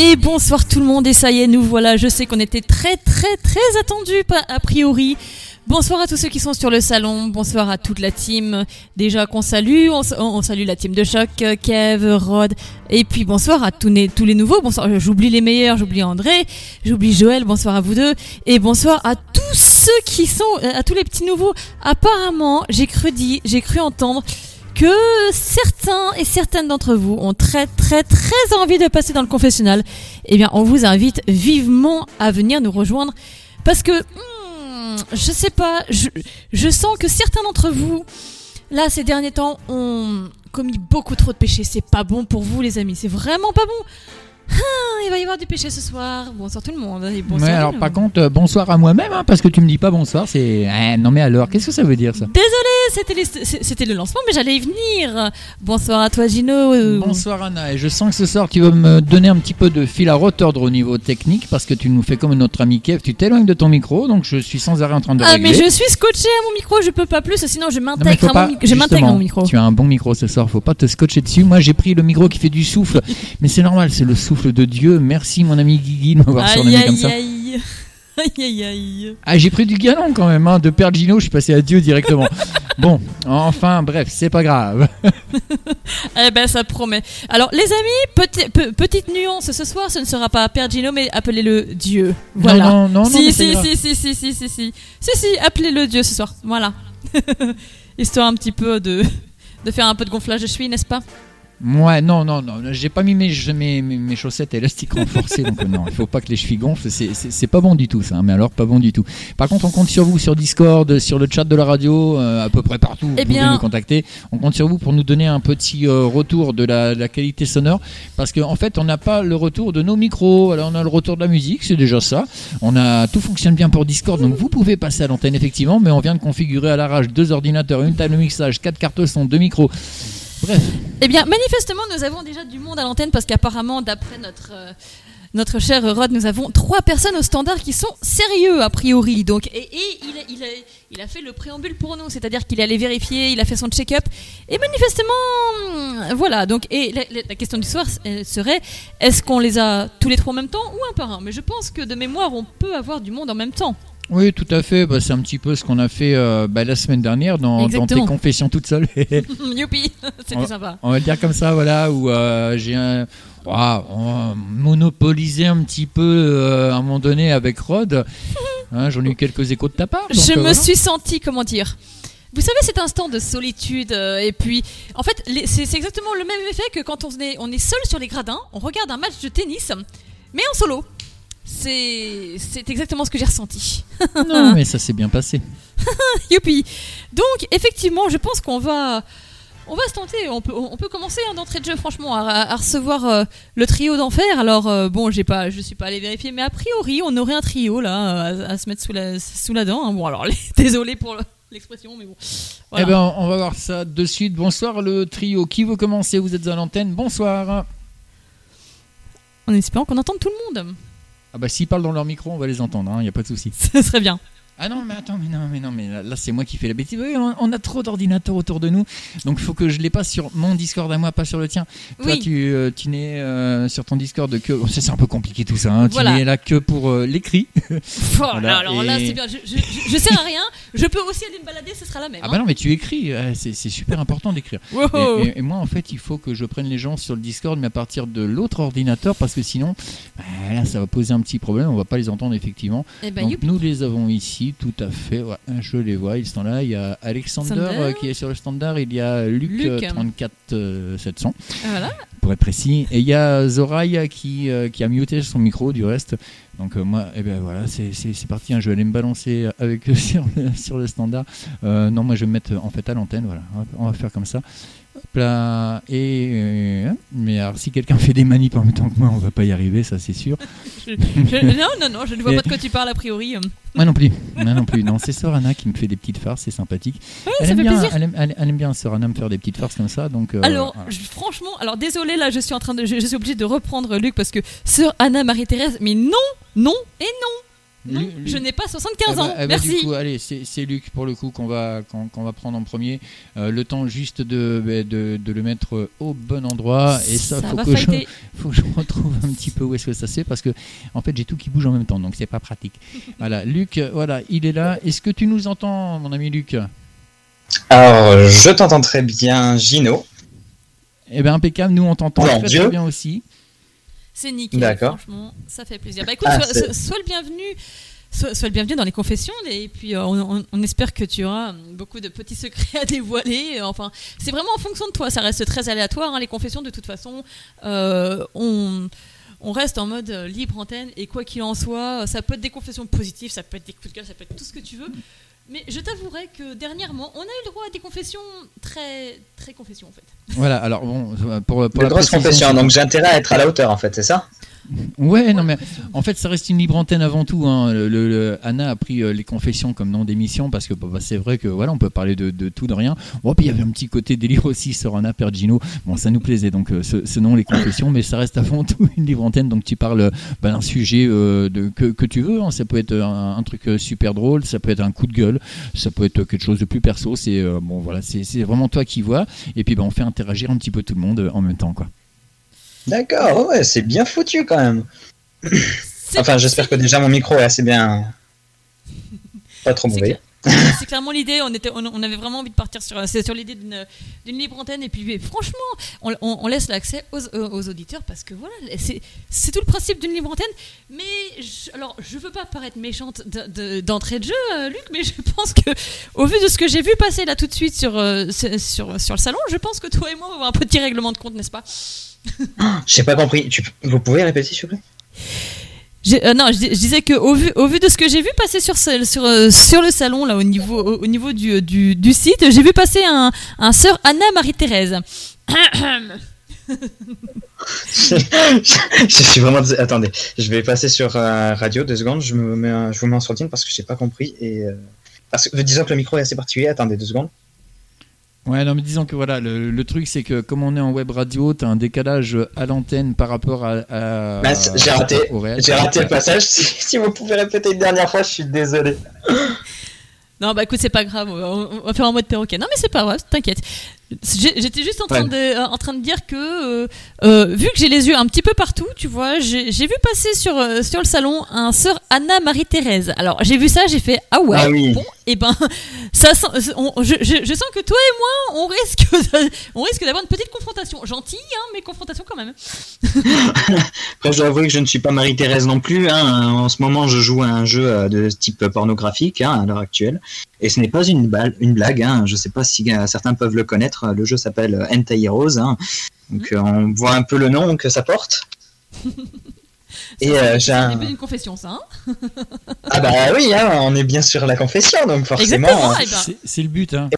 Et bonsoir tout le monde, et ça y est, nous voilà, je sais qu'on était très très très attendus a priori. Bonsoir à tous ceux qui sont sur le salon, bonsoir à toute la team. Déjà qu'on salue, on, salue la team de choc, Kev, Rod, et puis bonsoir à tous les, tous les nouveaux. Bonsoir, j'oublie les meilleurs, j'oublie André, j'oublie Joël, bonsoir à vous deux, et bonsoir à tous ceux qui sont, à tous les petits nouveaux. Apparemment, j'ai cru dire, j'ai cru entendre que certains et certaines d'entre vous ont très très très envie de passer dans le confessionnal, eh bien on vous invite vivement à venir nous rejoindre parce que hmm, je sais pas, je, je sens que certains d'entre vous là ces derniers temps ont commis beaucoup trop de péchés. C'est pas bon pour vous les amis, c'est vraiment pas bon. Ah, il va y avoir du péché ce soir. Bonsoir tout le monde. bonsoir alors par contre, euh, bonsoir à moi-même, hein, parce que tu me dis pas bonsoir. C'est eh, non mais alors, qu'est-ce que ça veut dire ça? Désolé, c'était le lancement, mais j'allais y venir. Bonsoir à toi Gino. Bonsoir Anna. Et je sens que ce soir tu vas me donner un petit peu de fil à retordre au niveau technique, parce que tu nous fais comme notre ami Kev. Tu t'éloignes de ton micro, donc je suis sans arrêt en train de. Ah mais je suis scotché à mon micro, je peux pas plus, sinon je m'intègre à, mon, mon micro. Tu as un bon micro ce soir, faut pas te scotcher dessus. Moi j'ai pris le micro qui fait du souffle, mais c'est normal, c'est le souffle de Dieu. Merci mon ami Guigui de m'avoir surnommé comme ça. Aïe. Aïe, aïe, Ah, j'ai pris du galon quand même, hein. de Père Gino, je suis passé à Dieu directement. bon, enfin, bref, c'est pas grave. eh ben, ça promet. Alors, les amis, petite nuance ce soir, ce ne sera pas Père Gino, mais appelez-le Dieu. Voilà. Non, non, non, si, si, si, si, si, si, si, si, si, si, appelez-le Dieu ce soir. Voilà. Histoire un petit peu de, de faire un peu de gonflage de cheville, n'est-ce pas? Ouais, non, non, non, j'ai pas mis mes, mes, mes, chaussettes élastiques renforcées, donc euh, non, il faut pas que les chevilles gonflent, c'est pas bon du tout ça, hein, mais alors pas bon du tout. Par contre, on compte sur vous sur Discord, sur le chat de la radio, euh, à peu près partout, eh vous pouvez nous contacter. On compte sur vous pour nous donner un petit euh, retour de la, qualité sonore, parce qu'en en fait, on n'a pas le retour de nos micros, alors on a le retour de la musique, c'est déjà ça. On a tout fonctionne bien pour Discord, donc vous pouvez passer à l'antenne effectivement, mais on vient de configurer à l'arrache deux ordinateurs, une table de mixage, quatre cartes son, deux micros. Bref. Eh bien, manifestement, nous avons déjà du monde à l'antenne parce qu'apparemment, d'après notre. Euh, notre cher Rod, nous avons trois personnes au standard qui sont sérieux a priori. Donc, et, il, a, fait le préambule pour nous, c'est-à-dire qu'il allait vérifier, il a fait son check-up. Et manifestement, voilà. Donc, et la, question du soir serait est-ce qu'on les a tous les trois en même temps ou un par un? Mais je pense que de mémoire, on peut avoir du monde en même temps. Oui, tout à fait. Bah, c'est un petit peu ce qu'on a fait euh, bah, la semaine dernière dans, tes confessions toute seule. Youpi, c'était sympa. On va le dire comme ça, voilà, où euh, j'ai un, monopolisé un petit peu euh, à un moment donné avec Rod. Hein, j'en ai eu quelques échos de ta part. Je me suis senti, comment dire vous savez cet instant de solitude et puis en fait c'est exactement le même effet que quand on est, on est seul sur les gradins, on regarde un match de tennis mais en solo. C'est exactement ce que j'ai ressenti. non, mais ça s'est bien passé. Youpi. Donc, effectivement, je pense qu'on va. On va se tenter, on peut, on peut commencer hein, d'entrée de jeu franchement à, recevoir euh, le trio d'enfer. Alors euh, bon, j'ai pas, je suis pas allé vérifier, mais a priori on aurait un trio là à, se mettre sous la, sous la dent. Hein. Bon alors désolé pour l'expression, mais bon. Eh ben on va voir ça de suite. Bonsoir le trio. Qui veut commencer? Vous êtes à l'antenne. Bonsoir. En espérant qu'on entende tout le monde. Ah bah s'ils parlent dans leur micro, on va les entendre, il hein, n'y a pas de souci. Ce serait bien. Ah non, mais attends, mais non, mais non, mais là, c'est moi qui fais la bêtise. Oui, on, a trop d'ordinateurs autour de nous, donc il faut que je les passe sur mon Discord à moi, pas sur le tien. Toi, tu, euh, tu n'es euh, sur ton Discord que. c'est un peu compliqué tout ça. Hein. Tu n'es là que pour euh, l'écrit. voilà, alors là, c'est bien. Je, je, sers à rien. Je peux aussi aller me balader, ce sera la même. Ah bah non, mais tu écris. c'est super important d'écrire. et, moi, en fait, il faut que je prenne les gens sur le Discord, mais à partir de l'autre ordinateur, parce que sinon, bah, là, ça va poser un petit problème. On va pas les entendre effectivement. Eh ben, donc, nous les avons ici tout à fait. je les vois, ils sont là. Il y a Alexander euh, qui est sur le standard, il y a Luc, 34700. Euh, ah, voilà. Pour être précis. Et il y a Zoraï qui, euh, qui a muté son micro du reste. Donc moi, eh ben voilà, c'est parti. Hein, je vais aller me balancer avec eux sur le, sur le standard. non, moi je vais me mettre en fait à l'antenne. Voilà, on va faire comme ça. Et euh, mais alors, si quelqu'un fait des manips en même temps que moi, on va pas y arriver, ça c'est sûr. non, non, non, je ne vois pas de quoi tu parles a priori. Moi non plus. Moi non plus. Non, c'est Sorana qui me fait des petites farces, c'est sympathique. elle, aime bien, elle, aime, bien Sorana me faire des petites farces comme ça. Donc, euh, alors, franchement, alors désolé, là, je suis en train de, je, suis obligé de reprendre Luc parce que Sœur Anna Marie-Thérèse, mais non, non et non. Non, je n'ai pas 75 eh ben, ans. Eh ben, Merci. du coup, allez, c'est Luc pour le coup qu'on va, qu'on va prendre en premier. Euh, le temps juste de, bah, de, de, le mettre au bon endroit. Et ça, faut, que je, faut que je retrouve un petit peu où est-ce que ça c'est parce que en fait j'ai tout qui bouge en même temps, donc c'est pas pratique. voilà, Luc, voilà, il est là. Est-ce que tu nous entends, mon ami Luc? Alors, je t'entends très bien, Gino. Eh bien, impeccable, nous on t'entend très, très bien aussi. C'est nickel. D'accord. Franchement, ça fait plaisir. Bah écoute, ah, sois, le bienvenu. Sois, le bienvenu dans les confessions et puis euh, on, espère que tu auras beaucoup de petits secrets à dévoiler. Enfin, c'est vraiment en fonction de toi. Ça reste très aléatoire. Hein, les confessions, de toute façon, euh, on on reste en mode libre antenne et quoi qu'il en soit, ça peut être des confessions positives, ça peut être des coups de gueule, ça peut être tout ce que tu veux. Mais je t'avouerai que dernièrement, on a eu le droit à des confessions très, très confessions en fait. Voilà, alors bon, pour, pour la grosse confession, donc j'ai intérêt à être à la hauteur en fait, c'est ça? Ouais, non mais en fait ça reste une libre antenne avant tout. Hein. Anna a pris euh, les confessions comme nom d'émission parce que bah, c'est vrai que voilà on peut parler de, tout de rien. Bon puis il y avait un petit côté délire aussi sur Anna Pergino. Bon ça nous plaisait donc euh, ce, nom les confessions, mais ça reste avant tout une libre antenne donc tu parles bah, d'un sujet euh, que, tu veux. Hein. Ça peut être un, truc super drôle, ça peut être un coup de gueule, ça peut être quelque chose de plus perso. C'est bon voilà c'est vraiment toi qui vois et puis bah, on fait interagir un petit peu tout le monde en même temps. D'accord, ouais, c'est bien foutu quand même. enfin, j'espère que déjà mon micro est assez bien. Pas trop mauvais. C'est clairement l'idée. On, était, on, avait vraiment envie de partir sur, sur l'idée d'une libre antenne. Et puis, franchement, on, laisse l'accès aux, auditeurs parce que voilà, c'est tout le principe d'une libre antenne. Mais je, alors, je veux pas paraître méchante d'entrée de, jeu, euh, Luc, mais je pense que, au vu de ce que j'ai vu passer là tout de suite sur, euh, sur, sur le salon, je pense que toi et moi, on va avoir un petit règlement de compte, n'est-ce pas? J'ai pas compris. Vous pouvez répéter, s'il vous plaît? Euh, non, je, disais que au vu, de ce que j'ai vu passer sur, euh, le salon, là, au niveau, au, niveau du, site, j'ai vu passer un, sœur Anna Marie-Thérèse. je, suis vraiment. Attendez, je vais passer sur euh, radio deux secondes. Je, me mets, je vous mets en sourdine parce que j'ai pas compris. Et, parce que, disons que le micro est assez particulier. Attendez deux secondes. Ouais, non, mais disons que voilà, le, truc c'est que comme on est en web radio, tu as un décalage à l'antenne par rapport à. Bah, j'ai raté, j'ai raté le passage. Si, vous pouvez répéter une dernière fois, je suis désolé. Non, bah écoute, c'est pas grave, on va faire en mode perroquet. Non, mais c'est pas grave, t'inquiète. J'étais juste en train, de, euh, en train de dire que, euh, euh, vu que j'ai les yeux un petit peu partout, tu vois, j'ai vu passer sur, sur le salon un sœur Anna Marie-Thérèse. Alors, j'ai vu ça, j'ai fait Ah ouais, ah bon, et eh ben, ça, je, je, sens que toi et moi, on risque, on risque d'avoir une petite confrontation. Gentille, hein, mais confrontation quand même. Après, je dois avouer que je ne suis pas Marie-Thérèse non plus. Hein. En ce moment, je joue à un jeu de type pornographique hein, à l'heure actuelle. Et ce n'est pas une, une blague. Je ne sais pas si certains peuvent le connaître le jeu s'appelle Hentai Heroes. Donc euh, on voit un peu le nom que ça porte. Et euh, j'ai un... une confession, ça. Hein ah bah oui, hein, on est bien sur la confession, donc forcément. Eh ben. C'est le but. Hein.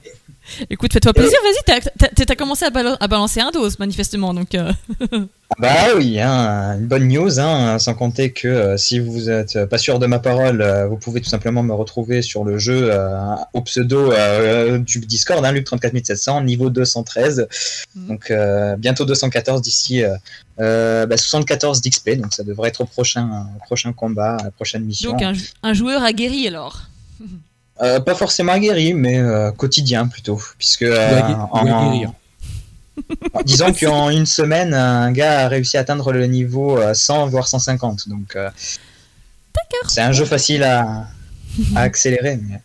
Écoute, fais-toi plaisir, vas-y, t'as commencé à, balancer un dos, manifestement, donc... Euh. Ah bah oui, hein, une bonne news, hein, sans compter que euh, si vous n'êtes pas sûr de ma parole, euh, vous pouvez tout simplement me retrouver sur le jeu au pseudo du Discord, hein, Luc34700, niveau 213, mhm. donc bientôt 214 d'ici 74 bah, d'XP, donc ça devrait être au prochain, prochain combat, à la prochaine mission. Donc un, un joueur aguerri alors Euh, pas forcément aguerri, mais euh, quotidien plutôt, puisque euh, en, disons qu'en une semaine, un gars a réussi à atteindre le niveau 100 voire 150, donc c'est un jeu facile à, à accélérer. Mais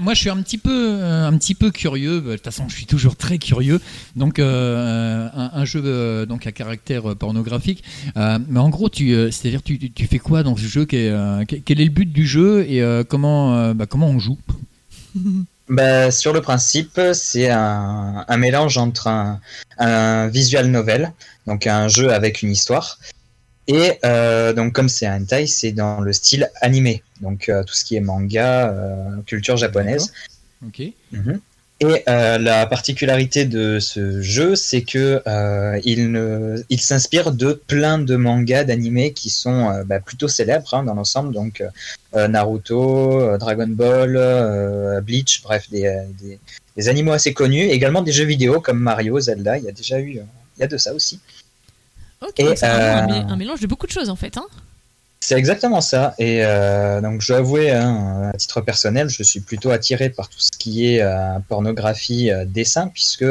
moi, je suis un petit peu, euh, un petit peu curieux. De toute façon, je suis toujours très curieux. Donc, euh, un, jeu euh, donc à caractère pornographique. mais en gros, tu, c'est-à-dire, tu, tu, fais quoi dans ce jeu? Quel, est le but du jeu? Et comment, bah, comment on joue? Bah, sur le principe, c'est un, un, mélange entre un, un, visual novel, donc un jeu avec une histoire, et euh, donc comme c'est un hentai, c'est dans le style animé, donc euh, tout ce qui est manga, euh, culture japonaise. Ok. Mhm. Et la particularité de ce jeu, c'est que il, ne, il s'inspire de plein de mangas d'animés qui sont bah, plutôt célèbres hein, dans l'ensemble, donc Naruto, Dragon Ball, Bleach, bref, des, des, des, animaux assez connus, également des jeux vidéo comme Mario, Zelda. Il y a déjà eu, il y a de ça aussi. Ok, c'est euh, un, mélange de beaucoup de choses en fait. Hein C'est exactement ça. Et euh, donc, je dois avouer, hein, à titre personnel, je suis plutôt attiré par tout ce qui est euh, pornographie, euh, dessin, puisque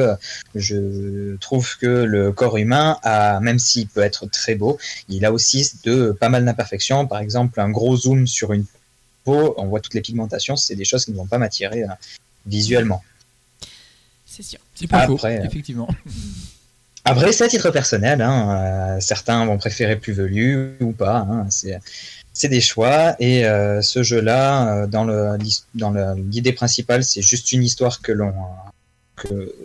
je trouve que le corps humain, a, même s'il peut être très beau, il a aussi de pas mal d'imperfections. Par exemple, un gros zoom sur une peau, on voit toutes les pigmentations, c'est des choses qui ne vont pas m'attirer visuellement. C'est sûr. C'est pas faux, effectivement. Après, c'est à titre personnel. Hein, euh, certains vont préférer plus velu ou pas. Hein, c'est des choix. Et euh, ce jeu-là, euh, dans l'idée principale, c'est juste une histoire que l'on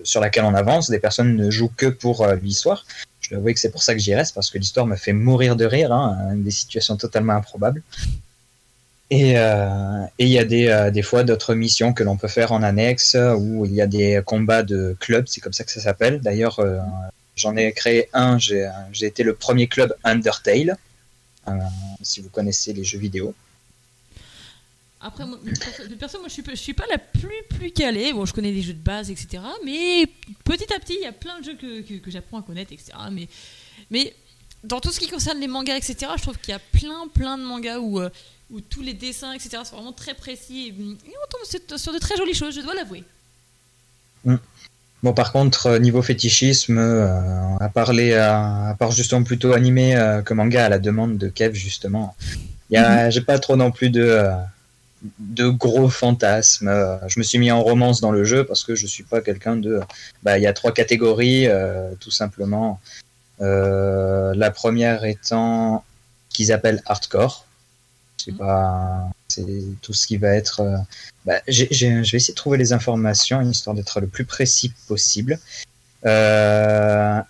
sur laquelle on avance. Des personnes ne jouent que pour l'histoire. Je dois avouer que c'est pour ça que j'y reste parce que l'histoire me fait mourir de rire. Hein, des situations totalement improbables. Et il y a des, des fois d'autres missions que l'on peut faire en annexe où il y a des combats de clubs, c'est comme ça que ça s'appelle. D'ailleurs, J'en ai créé un, j'ai été le premier club Undertale, euh, si vous connaissez les jeux vidéo. Après, de perso, moi je suis, je suis pas la plus plus calée. Bon, je connais des jeux de base, etc. Mais petit à petit, il y a plein de jeux que, que, j'apprends à connaître, etc. Mais, mais dans tout ce qui concerne les mangas, etc., je trouve qu'il y a plein plein de mangas où, euh, où tous les dessins, etc., sont vraiment très précis. Et, on tombe sur, de très jolies choses, je dois l'avouer. Mm. Bon, par contre, euh, niveau fétichisme, euh, à parler, à, part justement plutôt animé euh, que manga à la demande de Kev, justement, mhm. j'ai pas trop non plus de, de gros fantasmes. Je me suis mis en romance dans le jeu parce que je suis pas quelqu'un de. Bah, il y a trois catégories, tout simplement. la première étant qu'ils appellent hardcore. C'est mhm. pas c'est tout ce qui va être. Euh, bah, je vais essayer de trouver les informations histoire d'être le plus précis possible. Euh,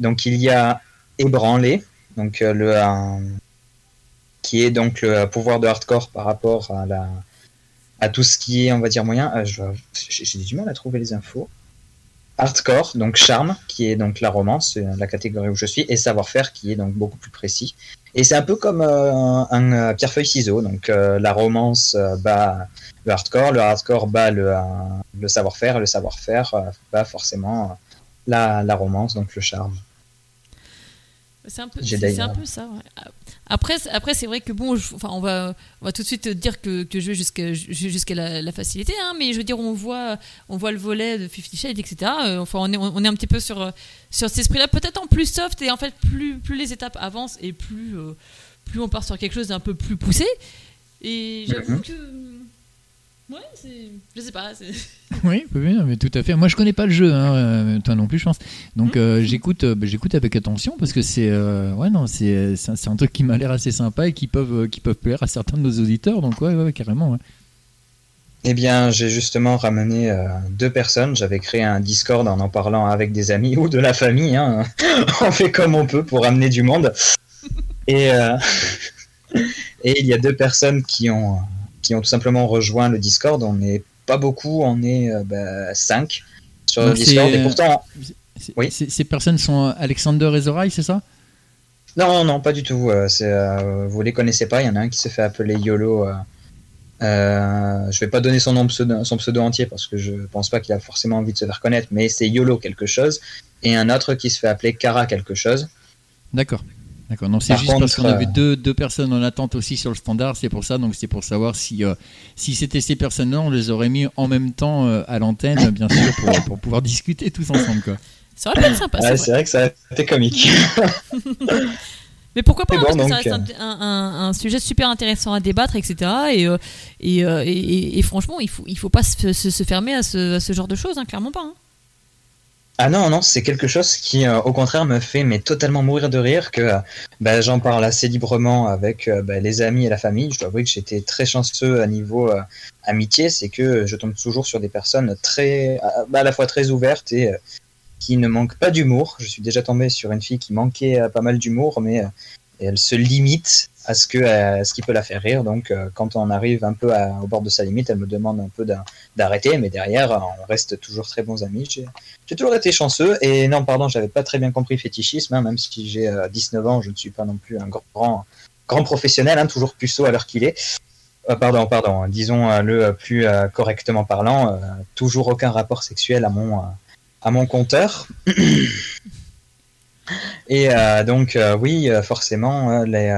donc il y a ébranlé, donc euh, le qui est donc le pouvoir de hardcore par rapport à à tout ce qui est on va dire moyen. J'ai du mal à trouver les infos. Hardcore, donc charme, qui est donc la romance, la catégorie où je suis, et savoir-faire, qui est donc beaucoup plus précis. Et c'est un peu comme euh, un, euh, pierre-feuille-ciseau. Donc euh, la romance bat le hardcore, le hardcore bat le, le savoir-faire, le savoir-faire bat forcément la, la romance, donc le charme. C'est un peu, c'est un peu ça. Après, après c'est vrai que bon, enfin, on va, on va tout de suite dire que, que je vais jusqu'à jusqu'à la, la, facilité, hein, mais je veux dire, on voit, on voit le volet de Fifty Shades, etc. enfin, on est, on est un petit peu sur, sur cet esprit-là, peut-être en plus soft, et en fait, plus, plus les étapes avancent et plus, euh, plus on part sur quelque chose d'un peu plus poussé. Et j'avoue que Ouais, c'est. Je sais pas. oui, mais tout à fait. Moi, je connais pas le jeu, hein, euh, toi non plus, je pense. Donc, mmh. euh, j'écoute, euh, bah, j'écoute avec attention parce que c'est, ouais, non, c'est, c'est un truc qui m'a l'air assez sympa et qui peuvent, qui peuvent plaire à certains de nos auditeurs. Donc, ouais, ouais, carrément. Eh bien, j'ai justement ramené deux personnes. J'avais créé un Discord en en parlant avec des amis ou de la famille. Hein. on fait comme on peut pour amener du monde. Et, et il y a deux personnes qui ont qui ont tout simplement rejoint le Discord. On n'est pas beaucoup, on est 5 euh, bah, sur le Discord. Et pourtant. Oui. Ces personnes sont Alexander et Zoraï, c'est ça? Non, non, pas du tout. Euh, euh, vous les connaissez pas. Il y en a un qui se fait appeler YOLO. Euh, je vais pas donner son nom pseudo, son pseudo entier parce que je pense pas qu'il a forcément envie de se faire connaître, mais c'est YOLO quelque chose. Et un autre qui se fait appeler Kara quelque chose. D'accord. D'accord, non, c'est juste parce qu'on avait euh, deux, personnes en attente aussi sur le standard, c'est pour ça, donc c'est pour savoir si, euh, si c'était ces personnes-là, on les aurait mis en même temps euh, à l'antenne, bien sûr, pour, pouvoir discuter tous ensemble. Quoi. Ça aurait pu être sympa. c'est vrai que ça a été comique. Mais pourquoi pas hein, Parce que ça reste un, sujet super intéressant à débattre, etc. Et, et, et, franchement, il faut, il faut pas se, fermer à ce, ce, genre de choses, hein, clairement pas. Hein. Ah non, non, c'est quelque chose qui, euh, au contraire, me fait mais totalement mourir de rire que euh, bah, j'en parle assez librement avec euh, bah, les amis et la famille. Je dois avouer que j'étais très chanceux à niveau amitié, c'est que je tombe toujours sur des personnes très, à la fois très ouvertes et qui ne manquent pas d'humour. Je suis déjà tombé sur une fille qui manquait pas mal d'humour, mais elle se limite à ce, que, ce qui peut la faire rire. Donc, euh, quand on arrive un peu au bord de sa limite, elle me demande un peu d'arrêter, mais derrière, on reste toujours très bons amis. J'ai toujours été chanceux. Et non, pardon, j'avais pas très bien compris fétichisme, hein, même si j'ai 19 euh, ans, je ne suis pas non plus un grand, grand professionnel, hein, toujours puceau à l'heure qu'il est. Euh, pardon, pardon, disons le plus correctement parlant, toujours aucun rapport sexuel à mon, à mon compteur. Et donc, oui, forcément, les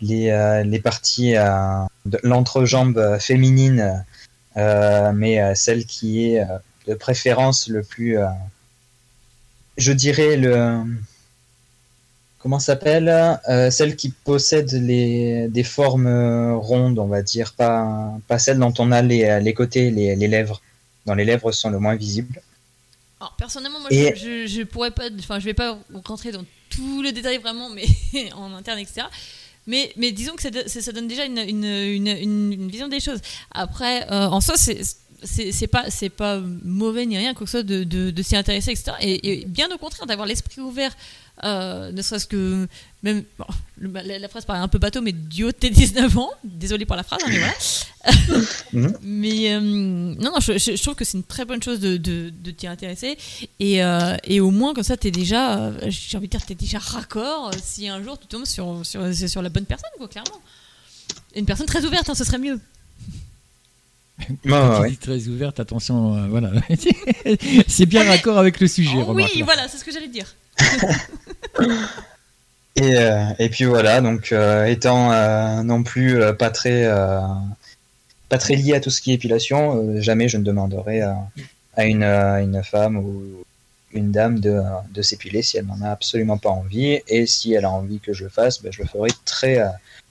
les, les parties de l'entrejambe féminine, mais celle qui est de préférence le plus, je dirais le comment s'appelle euh, Celle qui possède les, des formes euh, rondes, on va dire, pas, pas celle dont on a les, les côtés, les, les lèvres. Dans les lèvres sont le moins visibles. Alors, personnellement, moi, je, je, pourrais pas, enfin, je vais pas rentrer dans tous les détails vraiment, mais en interne, etc. Mais, disons que ça, donne déjà une, vision des choses. Après, euh, en soi, c'est c'est pas c'est pas mauvais ni rien que ce soit de, de, de s'y intéresser etc et, et, bien au contraire d'avoir l'esprit ouvert euh, ne serait-ce que même la, phrase paraît un peu bateau mais du haut de tes 19 ans désolé pour la phrase hein, mais voilà. Mhm. mais euh, non, non je, je, trouve que c'est une très bonne chose de, de, de t'y intéresser. Et, euh, et, au moins comme ça t'es déjà j'ai envie de dire t'es déjà raccord si un jour tu tombes sur, sur, sur la bonne personne quoi clairement. Une personne très ouverte hein, ce serait mieux tu dis très ouverte, attention, voilà. c'est bien raccord avec le sujet. Oh, oui, voilà, c'est ce que j'allais dire. et, euh, et, puis voilà, donc euh, étant euh, non plus pas très pas très lié à tout ce qui est épilation, jamais je ne demanderai à, une, une, femme ou une dame de, de s'épiler si elle n'en a absolument pas envie. Et si elle a envie que je le fasse, ben, je le ferai très,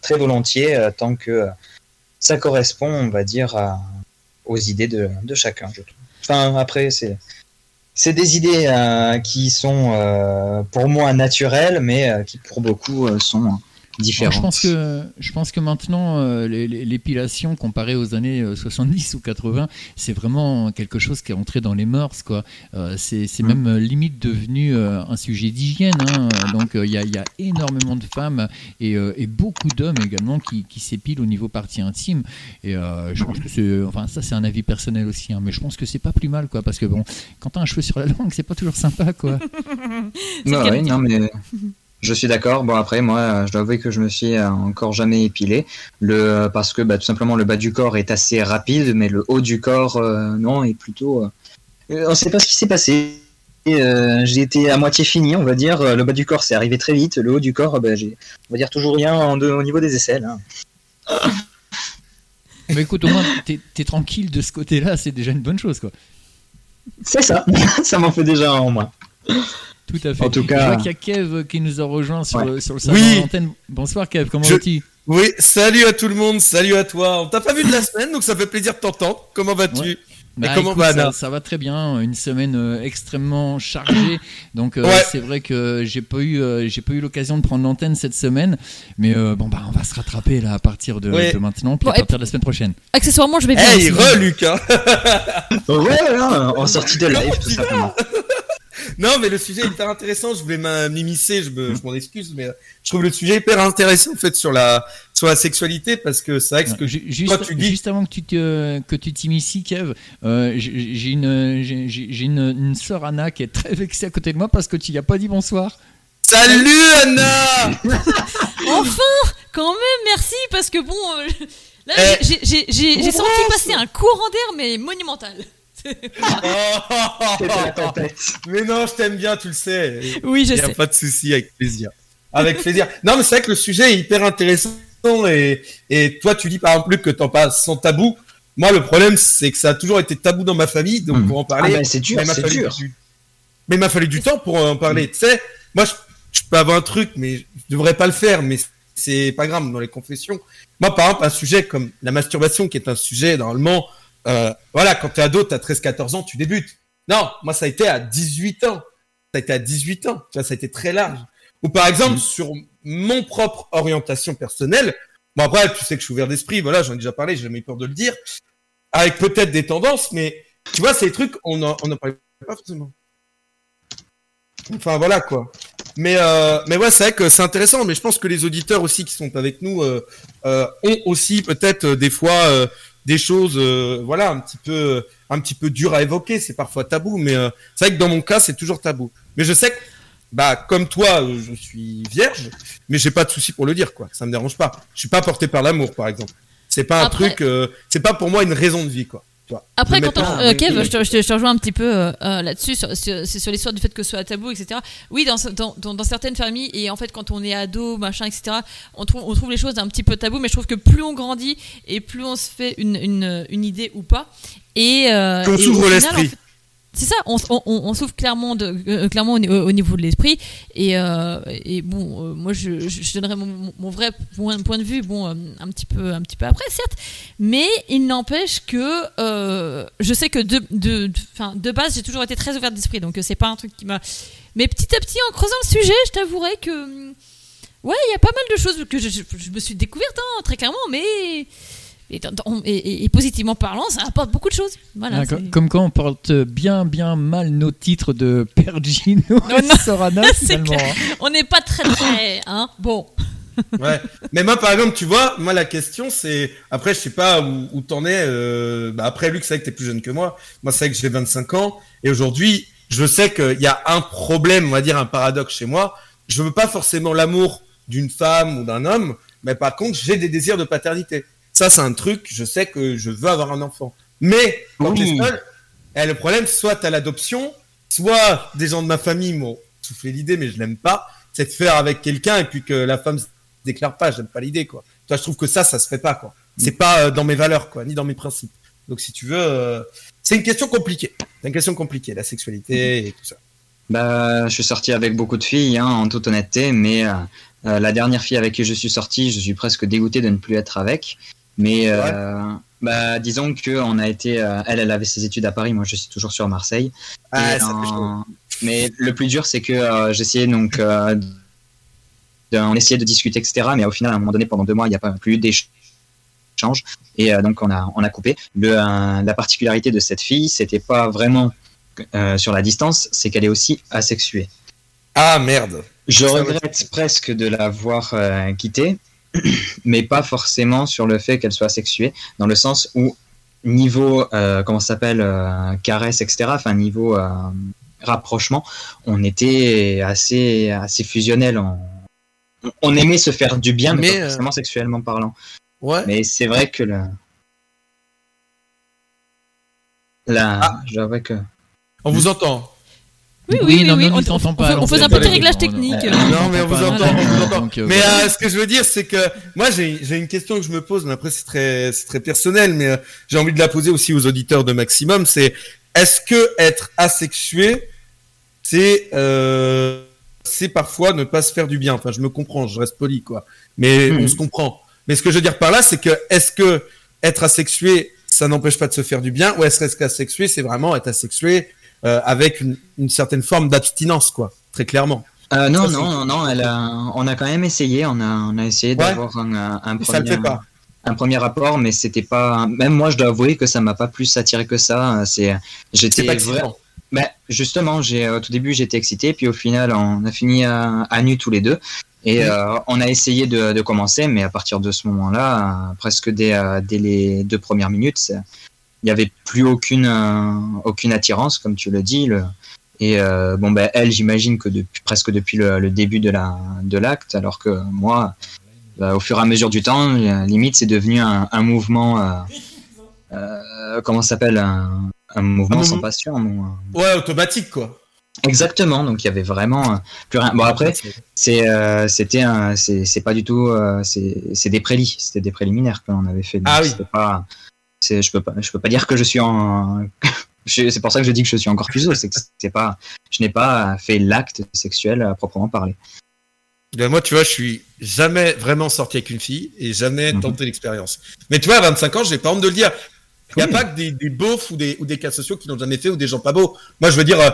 très volontiers tant que ça correspond, on va dire, aux idées de, chacun. Je trouve. Après, c'est c'est des idées euh, qui sont euh, pour moi naturelles, mais euh, qui pour beaucoup sont je pense que, je pense que maintenant, euh, l'épilation comparée aux années 70 euh, ou 80, c'est vraiment quelque chose qui est entré dans les mœurs. quoi. Euh, c'est mm. même limite devenu un sujet d'hygiène. Hein. Donc il y, y, a énormément de femmes et, et beaucoup d'hommes également qui, qui s'épilent au niveau partie intime. Et je pense que c'est. Enfin, ça, c'est un avis personnel aussi. Hein, mais je pense que c'est pas plus mal, quoi. Parce que bon, quand t'as un cheveu sur la langue, c'est pas toujours sympa, quoi. non, oui, non, mais. Je suis d'accord. Bon après moi, je dois avouer que je me suis euh, encore jamais épilé, le parce que bah, tout simplement le bas du corps est assez rapide, mais le haut du corps euh, non est plutôt. Euh, on ne sait pas ce qui s'est passé. j'ai été à moitié fini, on va dire. Le bas du corps c'est arrivé très vite. Le haut du corps, bah, j'ai, on va dire toujours rien en au niveau des aisselles. Hein. Mais écoute, au moins, t'es, es tranquille de ce côté-là, c'est déjà une bonne chose, quoi. C'est ça, ça m'en fait déjà un en moins. Tout à fait. En tout cas, je vois qu'il y a Kev qui nous a rejoint sur, le, sur le salon oui. d'antenne. Bonsoir Kev, comment vas-tu? Oui, salut à tout le monde, salut à toi. On t'a pas vu de la semaine, donc ça fait plaisir de t'entendre. Comment vas-tu? Bah, comment va ça, va très bien, une semaine euh, extrêmement chargée. Donc euh, c'est vrai que j'ai pas eu euh, j'ai pas eu l'occasion de prendre l'antenne cette semaine, mais bon bah on va se rattraper là à partir de, maintenant puis à partir de la semaine prochaine. Accessoirement, je vais bien. Hey, re Lucas. ouais, en sortie de live tout simplement. Non, mais le sujet est hyper intéressant. Je voulais m'immiscer, je m'en excuse, mais je trouve le sujet hyper intéressant en fait sur la sur la sexualité parce que c'est vrai que, ce que juste, tu dis... juste avant que tu que tu t'immiscies, Kev, euh, j'ai une j'ai une, une sœur Anna qui est très vexée à côté de moi parce que tu n'y as pas dit bonsoir. Salut Anna Enfin, quand même, merci parce que bon, euh, là eh, j'ai senti passer un courant d'air mais monumental. Mais non, je t'aime bien, tu le sais. Oui, je sais. Y a pas de souci, avec plaisir. Avec plaisir. Non, mais c'est vrai que le sujet est hyper intéressant et, et toi, tu dis par exemple que t'en passes sans tabou. Moi, le problème, c'est que ça a toujours été tabou dans ma famille, donc hmm. pour en parler, ah ben, c'est dur, c'est dur. Mais il m'a fallu du temps pour en parler. Hmm. Tu sais, moi, je, peux avoir un truc, mais je devrais pas le faire, mais c'est pas grave dans les confessions. Moi, par exemple, un sujet comme la masturbation, qui est un sujet normalement euh, voilà, quand t'es ado, t'as 13-14 ans, tu débutes. Non, moi, ça a été à 18 ans. Ça a été à 18 ans. Tu vois, ça a été très large. Ou par exemple, mmh. sur mon propre orientation personnelle, bon après, tu sais que je suis ouvert d'esprit, voilà, j'en ai déjà parlé, j'ai jamais eu peur de le dire, avec peut-être des tendances, mais tu vois, c'est des trucs, on en, on en parlait pas forcément. Enfin, voilà, quoi. Mais, euh, mais ouais, c'est vrai que c'est intéressant, mais je pense que les auditeurs aussi qui sont avec nous euh, euh, ont aussi peut-être des fois euh, des choses, euh, voilà, un petit peu, un petit peu dur à évoquer. C'est parfois tabou, mais euh, c'est vrai que dans mon cas, c'est toujours tabou. Mais je sais que, bah, comme toi, euh, je suis vierge, mais j'ai pas de souci pour le dire, quoi. Ça me dérange pas. Je suis pas porté par l'amour, par exemple. C'est pas un truc, c'est pas pour moi une raison de vie, quoi. Après, quand on, euh, Kev, je te, je, te, rejoins un petit peu euh, euh, là-dessus, c'est sur, l'histoire du fait que ce soit tabou, etc. Oui, dans, dans, dans, certaines familles, et en fait, quand on est ado, machin, etc., on trouve, on trouve les choses un petit peu tabou, mais je trouve que plus on grandit et plus on se fait une, une, une idée ou pas. Et, euh, on s'ouvre l'esprit. C'est ça, on, on, clairement, euh, au, niveau de l'esprit. Et, euh, bon, euh, moi, je, donnerai mon, vrai point, de vue, bon, un, petit peu, après, certes. Mais il n'empêche que je sais que de, base, j'ai toujours été très ouverte d'esprit. Donc, c'est pas un truc qui m'a. Mais petit à petit, en creusant le sujet, je t'avouerai que. Ouais, il y a pas mal de choses que je, je me suis découverte, hein, très clairement, mais et, positivement parlant, ça apporte beaucoup de choses. Voilà, comme, quand on porte bien, bien mal nos titres de Pergino et Sorana, finalement. Hein. On n'est pas très, très. Hein bon. ouais. Mais moi, par exemple, tu vois, moi, la question, c'est. Après, je sais pas où, où t'en es. Euh... Bah, après, Luc, c'est vrai que t'es plus jeune que moi. Moi, c'est vrai que j'ai 25 ans. Et aujourd'hui, je sais qu'il y a un problème, on va dire un paradoxe chez moi. Je veux pas forcément l'amour d'une femme ou d'un homme, mais par contre, j'ai des désirs de paternité. Ça, c'est un truc, je sais que je veux avoir un enfant. Mais quand tu es seul, eh, le problème, soit à l'adoption, soit des gens de ma famille m'ont soufflé l'idée, mais je l'aime pas, c'est de faire avec quelqu'un et puis que la femme se déclare pas, j'aime pas l'idée, quoi. Toi, je trouve que ça, ça se fait pas, quoi. C'est pas euh, dans mes valeurs, quoi, ni dans mes principes. Donc, si tu veux, euh, c'est une question compliquée. C'est une question compliquée, la sexualité et tout ça. Bah, je suis sorti avec beaucoup de filles, hein, en toute honnêteté, mais euh, la dernière fille avec qui je suis sorti, je suis presque dégoûté de ne plus être avec. Mais euh, bah, disons qu'on a été. Euh, elle, elle avait ses études à Paris, moi je suis toujours sur Marseille. Ah, mais le plus dur, c'est que euh, j'essayais donc. on essayait de discuter, etc. Mais au final, à un moment donné, pendant deux mois, il n'y a pas plus d'échange. Et donc, on a, on a coupé. Le, la particularité de cette fille, c'était pas vraiment sur la distance, c'est qu'elle est aussi asexuée. Ah merde. Je regrette presque de l'avoir quittée mais pas forcément sur le fait qu'elle soit sexuée, dans le sens où niveau, euh, comment ça s'appelle, euh, caresse, etc., enfin niveau euh, rapprochement, on était assez, assez fusionnel. On, on aimait se faire du bien, mais, pas forcément sexuellement parlant. Ouais. Mais c'est vrai que le... là, ah. j'avoue que... On vous entend. Oui, oui, non, oui, on, on, pas, on, faisait un petit réglage technique. Non, mais on vous entend. mais euh, ce que je veux dire, c'est que moi, j'ai une question que je me pose, mais après, c'est très, très personnel, mais euh, j'ai envie de la poser aussi aux auditeurs de Maximum. C'est est-ce que être asexué, c'est euh, c'est parfois ne pas se faire du bien? Enfin, je me comprends, je reste poli, quoi. Mais on se comprend. Mais ce que je veux dire par là, c'est que est-ce que être asexué, ça n'empêche pas de se faire du bien, ou est-ce qu'asexué, c'est vraiment être asexué euh, avec une, une, certaine forme d'abstinence, quoi, très clairement. Euh, non, non, non, non, elle a, on a quand même essayé, on a, on a essayé d'avoir un, un, premier, un premier rapport, mais c'était pas. Même moi, je dois avouer que ça m'a pas plus attiré que ça. C'est, j'étais. Vraiment... Ben, justement, j'ai au tout début j'étais excité, puis au final on a fini à, à nu tous les deux. Et euh, on a essayé de, de, commencer, mais à partir de ce moment-là, presque dès, dès les deux premières minutes, il n'y avait plus aucune, euh, aucune attirance, comme tu le dis. Le, et euh, bon, ben, elle, j'imagine que depuis, presque depuis le, début de la de l'acte, alors que moi, bah, au fur et à mesure du temps, limite, c'est devenu un, un mouvement. Euh, euh comment s'appelle un, un, mouvement sans passion. Ouais, automatique, quoi. Exactement, donc il y avait vraiment plus rien. Bon après, c'est c'était c'est pas du tout c'est des prélis, c'était des préliminaires que l'on avait fait. Ah oui. Pas, je peux pas, je peux pas dire que je suis en. c'est pour ça que je dis que je suis encore plus. C'est que c'est pas, je n'ai pas fait l'acte sexuel à proprement parler. Ben moi, tu vois, je suis jamais vraiment sorti avec une fille et jamais mhm. tenté l'expérience. Mais tu vois, à 25 ans, j'ai pas honte de le dire. Il n'y a pas que des, des beaufs ou des, ou des cas sociaux qui n'ont jamais fait ou des gens pas beaux. Moi, je veux dire, euh,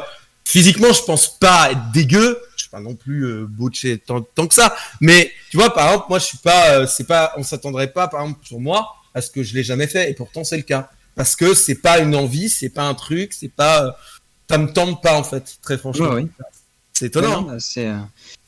physiquement, je pense pas être dégueu. Je suis pas non plus euh, beau de chez tant, tant, que ça. Mais tu vois, par exemple, moi, je suis pas, euh, c'est pas, on s'attendrait pas, par exemple, sur moi, à ce que je l'ai jamais fait. Et pourtant, c'est le cas. Parce que c'est pas une envie, c'est pas un truc, c'est pas, ça me tente pas, en fait, très franchement. oui. C'est étonnant. c'est, euh,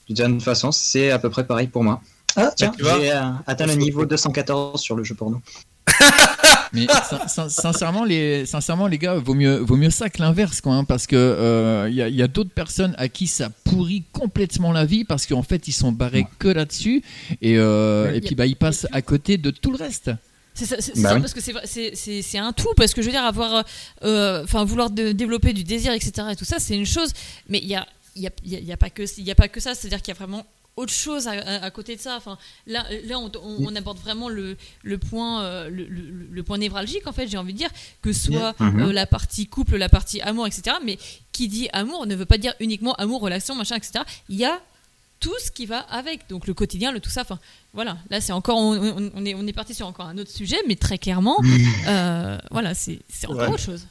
de toute façon, c'est à peu près pareil pour moi. Ah, tiens, j'ai euh, atteint le niveau 214 sur le jeu porno. Mais sincèrement, les, sincèrement, les gars, vaut mieux, vaut mieux ça que l'inverse, quoi, hein, parce que il euh, y a, y a d'autres personnes à qui ça pourrit complètement la vie parce qu'en fait, ils sont barrés que là-dessus et, et puis bah, ils passent à côté de tout le reste. C'est ça, bah parce que c'est un tout, parce que je veux dire, avoir, euh, enfin, vouloir de, développer du désir, etc., et tout ça, c'est une chose, mais il y a, y, a, y, a, pas que, y a pas que ça, c'est-à-dire qu'il y a vraiment autre chose à, côté de ça. Enfin, là, là on, aborde vraiment le, le point, euh, le, le, point névralgique, en fait, j'ai envie de dire, que soit mm-hmm. euh, la partie couple, la partie amour, etc. Mais qui dit amour ne veut pas dire uniquement amour, relation, machin, etc. Il y a tout ce qui va avec. Donc le quotidien, le tout ça. Enfin, voilà. Là, c'est encore, on, est, on est parti sur encore un autre sujet, mais très clairement, euh, voilà, c'est encore autre chose.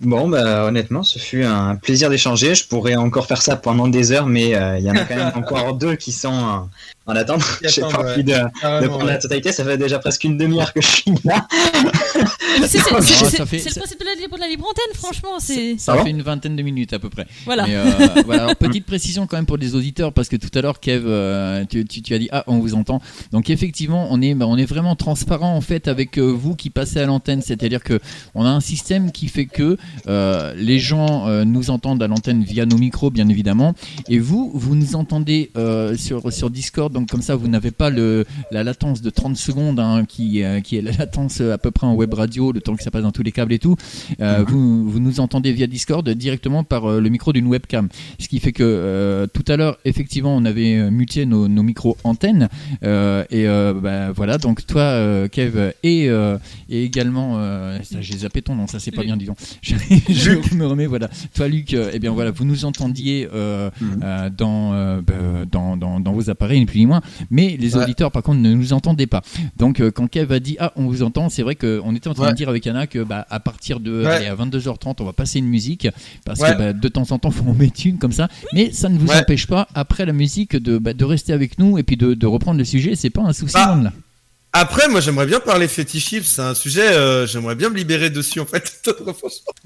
Bon, bah, honnêtement, ce fut un plaisir d'échanger. Je pourrais encore faire ça pendant des heures, mais euh, il y en a quand même encore deux qui sont en attendant, j'ai pas envie de, de, prendre la totalité. Ça fait déjà presque une demi-heure que je suis là. c'est le principe de la, de la libre antenne, franchement. Ça fait une vingtaine de minutes à peu près. Voilà. Euh, voilà alors, petite précision quand même pour les auditeurs, parce que tout à l'heure, Kev, euh, tu, tu, as dit Ah, on vous entend. Donc, effectivement, on est, bah, on est vraiment transparent en fait avec euh, vous qui passez à l'antenne. C'est-à-dire que on a un système qui fait que les gens nous entendent à l'antenne via nos micros, bien évidemment. Et vous, vous nous entendez sur, sur Discord donc comme ça vous n'avez pas le, la latence de 30 secondes hein, qui, euh, qui est la latence à peu près en web radio, le temps que ça passe dans tous les câbles et tout. Euh, mhm. vous, vous, nous entendez via Discord directement par euh, le micro d'une webcam. Ce qui fait que tout à l'heure, effectivement, on avait muté nos, nos micros antennes. et bah, voilà, donc toi, Kev, et, et également, j'ai zappé ton nom, ça c'est pas bien, disons. Je, je me remets, voilà. Toi, Luc, eh bien voilà, vous nous entendiez mhm. dans, bah, dans, dans, dans, vos appareils, et puis moins. Mais les auditeurs, par contre, ne nous entendaient pas. Donc, euh, quand Kev a dit Ah, on vous entend, c'est vrai qu'on était en train de dire avec Anna que bah, à partir de à 22h30, on va passer une musique. Parce que bah, de temps en temps, faut en mettre une comme ça. Mais ça ne vous empêche pas, après la musique, de, bah, de rester avec nous et puis de, de reprendre le sujet. C'est pas un souci, bah, là. Après, moi, j'aimerais bien parler fétichisme. C'est un sujet, euh, j'aimerais bien me libérer dessus, en fait.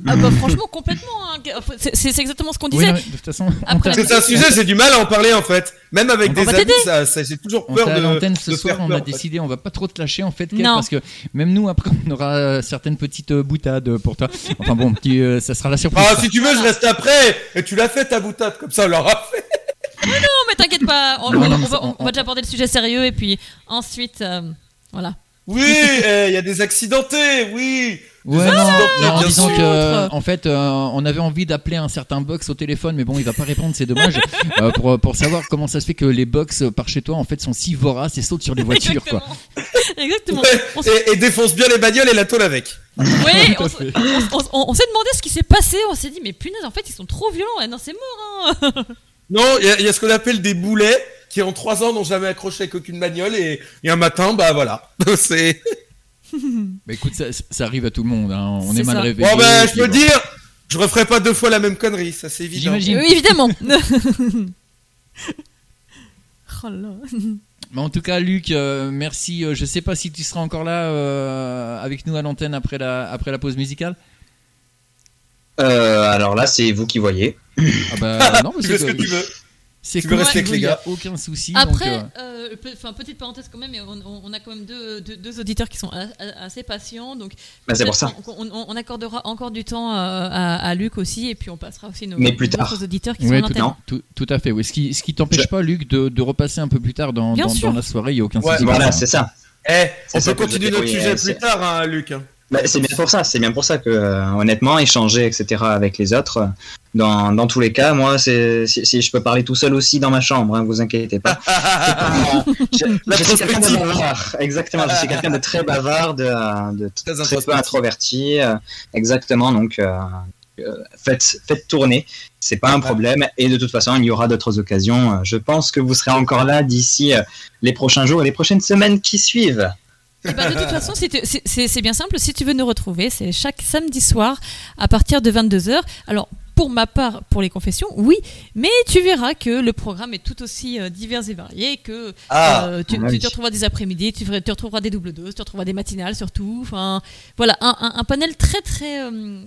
ah bah franchement, complètement. Hein. C'est exactement ce qu'on disait. de toute façon, c'est un sujet, j'ai du mal à en parler, en fait. Même avec des amis, ça, ça j'ai toujours peur de. l'antenne ce soir, on a décidé, on va pas trop te lâcher, en fait, parce que même nous, après, on aura euh, certaines petites euh, boutades pour toi. Enfin bon, ça sera la surprise. Ah, si tu veux, je reste après. Et tu l'as fait ta boutade, comme ça, on l'aura fait. non, mais t'inquiète pas. On, va, déjà aborder le sujet sérieux et puis ensuite. Voilà. Oui, eh, il y a des accidentés, oui. Ouais, non, en disant que, en fait, euh, on avait envie d'appeler un certain box au téléphone, mais bon, il va pas répondre, c'est dommage, euh, pour, pour savoir comment ça se fait que les box par chez toi, en fait, sont si voraces et sautent sur les voitures, quoi. Exactement. et, et, défoncent bien les bagnoles et la tôle avec. Oui, on, s'est demandé ce qui s'est passé, on s'est dit, mais punaise, en fait, ils sont trop violents, non, c'est mort, hein. Non, il y, a ce qu'on appelle des boulets qui en trois ans n'ont jamais accroché avec aucune bagnole et, un matin, bah voilà, c'est. bah écoute, ça, arrive à tout le monde, hein. on est, mal réveillé. Bon ben, je peux dire, je referai pas deux fois la même connerie, ça c'est évident. Oui, évidemment. oh là. Mais en tout cas, Luc, euh, merci. Euh, je sais pas si tu seras encore là euh, avec nous à l'antenne après la, après la pause musicale. alors là, c'est vous qui voyez. Ah bah non, tu fais ce que tu veux. C'est que rester avec les gars. Aucun souci. Après, euh, euh petite parenthèse quand même, on, a quand même deux, deux, auditeurs qui sont assez patients, donc bah, c'est pour ça. On, accordera encore du temps euh, à, Luc aussi, et puis on passera aussi nos, Mais plus tard. auditeurs qui sont tout, en tout, tout, à fait. Oui. Ce qui, ce qui t'empêche pas, Luc, de, de, repasser un peu plus tard dans, dans, la soirée. Il n'y a aucun souci. Voilà, c'est ça. Eh, on peut continuer notre sujet plus tard, hein, Luc. Bah, c'est bien pour ça, c'est bien pour ça que euh, honnêtement échanger etc avec les autres, dans, dans tous les cas, moi si, je peux parler tout seul aussi dans ma chambre, hein, vous inquiétez pas. je, suis quelqu'un de bavard, exactement, je suis quelqu'un de très bavard, de, de très, peu introverti, euh, exactement donc. Euh, faites, faites tourner, c'est pas un problème. Et de toute façon, il y aura d'autres occasions. Je pense que vous serez encore là d'ici les prochains jours et les prochaines semaines qui suivent. Eh ben, de toute façon, c'est bien simple. Si tu veux nous retrouver, c'est chaque samedi soir à partir de 22h. Alors, pour ma part, pour les confessions, oui, mais tu verras que le programme est tout aussi euh, divers et varié, que ah, euh, tu, tu, retrouveras des après-midi, tu, tu, retrouveras des double doses, tu retrouveras des matinales surtout. Enfin, voilà, un, panel très très euh,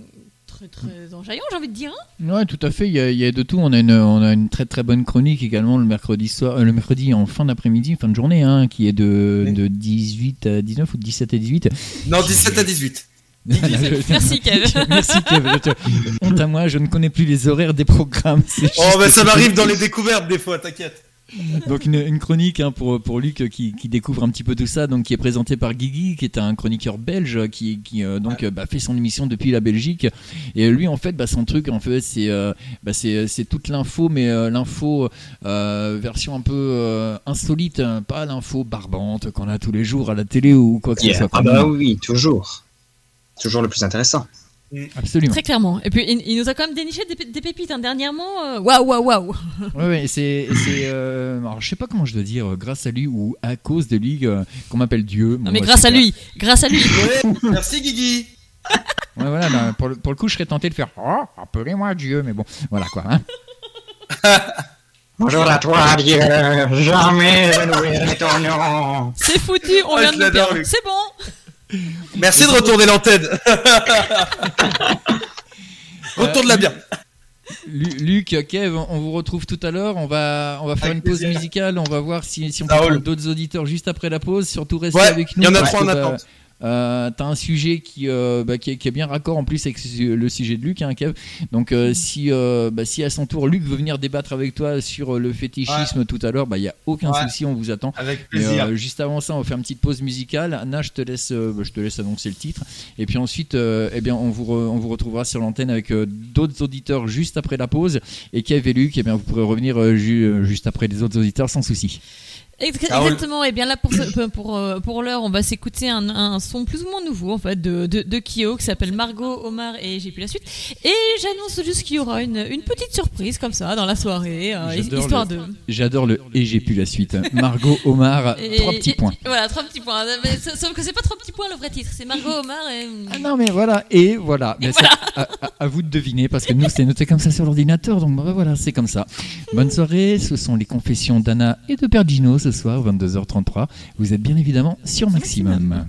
très, enjaillant, j'ai envie de dire. Hein. ouais, tout à fait. Il y, a, de tout. On a, une, on a une très très bonne chronique également le mercredi soir, euh, le mercredi en fin d'après-midi, fin de journée, hein, qui est de, de 18 à 19 ou 17 à 18. Non, 17 à 18. Merci Kev. Merci Kev. Honte à moi, je ne connais plus les horaires des programmes. Oh, mais ça m'arrive dans les découvertes des fois, t'inquiète. donc une, chronique hein, pour, pour Luc qui, qui, découvre un petit peu tout ça, donc qui est présenté par Guigui, qui est un chroniqueur belge qui, qui euh, donc bah, fait son émission depuis la Belgique. Et lui, en fait, bah, son truc, en fait, c'est euh, bah, c'est toute l'info, mais euh, l'info version un peu insolite, hein, pas l'info barbante qu'on a tous les jours à la télé ou quoi que ce soit. Ah bah oui, toujours. Toujours le plus intéressant. Mm. Absolument. Très clairement. Et puis, il, nous a quand même déniché des, pépites hein, dernièrement. Euh, waouh, waouh, waouh. Ouais, c'est. Euh, alors, je sais pas comment je dois dire, euh, grâce à lui ou à cause de lui, qu'on m'appelle Dieu. non, mais grâce à lui. Grâce à lui. merci, Guigui. ouais, voilà, bah, pour, le, pour, le, coup, je serais tenté de faire Oh, appelez-moi Dieu, mais bon, voilà quoi. Hein. Bonjour à toi, Dieu. Jamais je n'oublierai ton nom. C'est foutu, on vient de le perdre. C'est bon. Merci de retourner l'antenne. Retourne-la bien. Luc, Kev, on vous retrouve tout à l'heure. On va, on va faire une pause musicale. On va voir si, si on peut d'autres auditeurs juste après la pause. Surtout restez avec nous. Il y en a trois en attente. Euh, t'as un sujet qui, euh, bah, qui, est, bien raccord en plus avec le sujet de Luc, hein, Kev. Donc euh, si, bah, si à son tour Luc veut venir débattre avec toi sur le fétichisme tout à l'heure, il bah, n'y a aucun souci, on vous attend. Avec plaisir. juste avant ça, on va faire une petite pause musicale. Anna, je te laisse, bah, je te laisse annoncer le titre. Et puis ensuite, eh bien, on, vous on vous retrouvera sur l'antenne avec d'autres auditeurs juste après la pause. Et Kev et Luc, eh bien, vous pourrez revenir juste après les autres auditeurs sans souci. Exactement. Et bien là, pour, pour, euh, pour l'heure, on va s'écouter un, un, son plus ou moins nouveau en fait de, de, de Kyo qui s'appelle Margot, Omar et j'ai plus la suite. Et j'annonce juste qu'il y aura une, une petite surprise comme ça dans la soirée, euh, histoire de. J'adore le et j'ai plus la suite. Margot, Omar, trois petits points. voilà, trois petits points. sauf que c'est pas trois petits points le vrai titre, c'est Margot, Omar et. Ah non mais voilà et voilà. Mais À, vous de deviner parce que nous c'est noté comme ça sur l'ordinateur donc bah, voilà c'est comme ça. Bonne soirée. Ce sont les confessions d'Anna et de Pergino ce soir, 22h33. Vous êtes bien évidemment sur Maximum.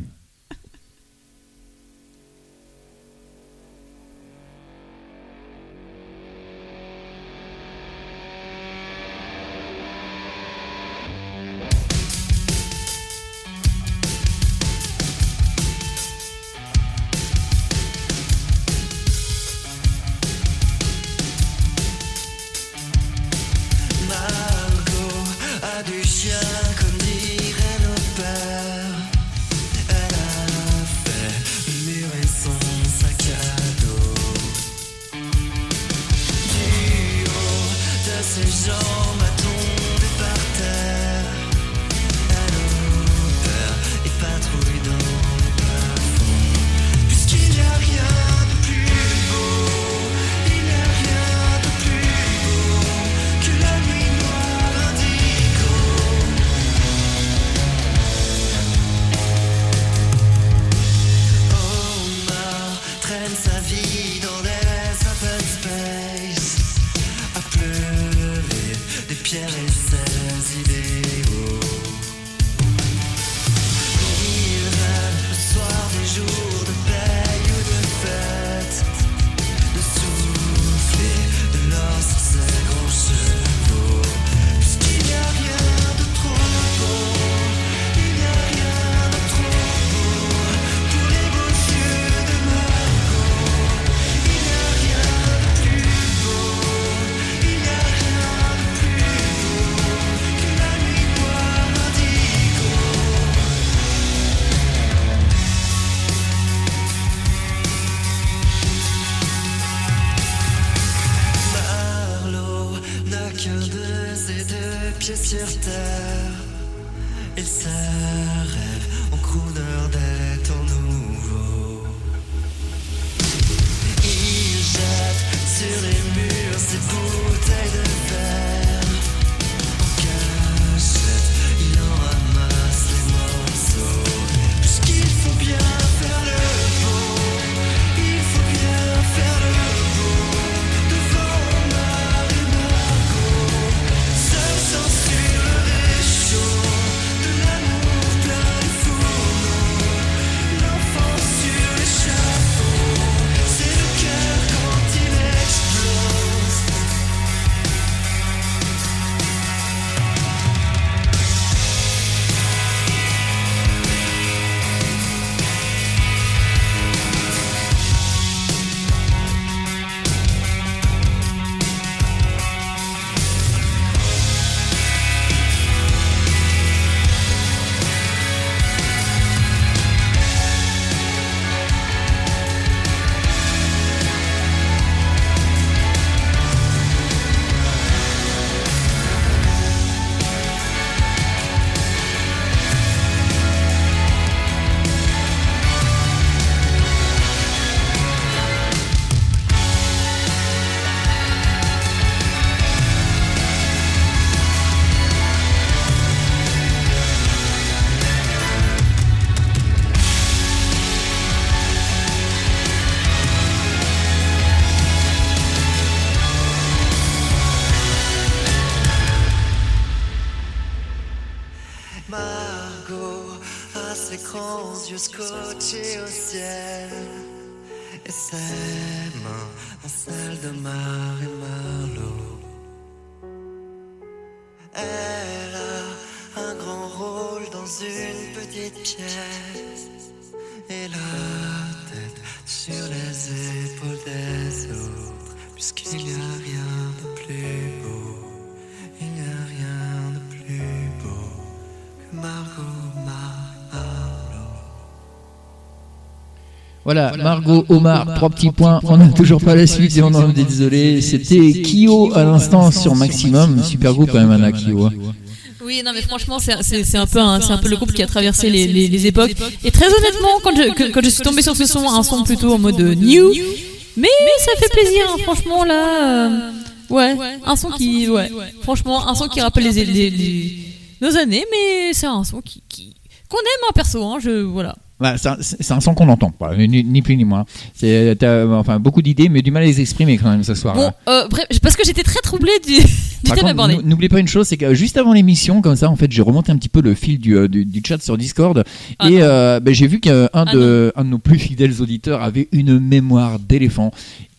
Voilà, Margot, Omar, trois petits points. On n'a toujours pas la suite et on en est désolé. C'était Kyo à l'instant sur Maximum. Super groupe quand même, Anna Kyo. hein. Oui, non, mais franchement, c'est c'est un peu un, c'est un peu le groupe qui a traversé les, les, les époques. Et très honnêtement, quand je que- quand je suis tombée sur ce son, un son plutôt en mode new, mais ça fait plaisir. hein, franchement, là, euh, ouais, un son qui, ouais, franchement, un son qui rappelle les, les, les- nos années, mais c'est un son qui qui- qu'on aime, un perso. Hein, je voilà. Voilà, c'est un- son qu'on entend, quoi, ni, plus ni moins. C'est enfin beaucoup d'idées, mais du mal à les exprimer quand même ce soir. Euh, parce que j'étais très troublée du, abordé. n'oubliez pas une chose, c'est que juste avant l'émission, comme ça, en fait, j'ai remonté un petit peu le fil du, euh, du, du chat sur Discord Ah et euh, ben, j'ai vu qu'un Ah de, un de nos plus fidèles auditeurs avait une mémoire d'éléphant.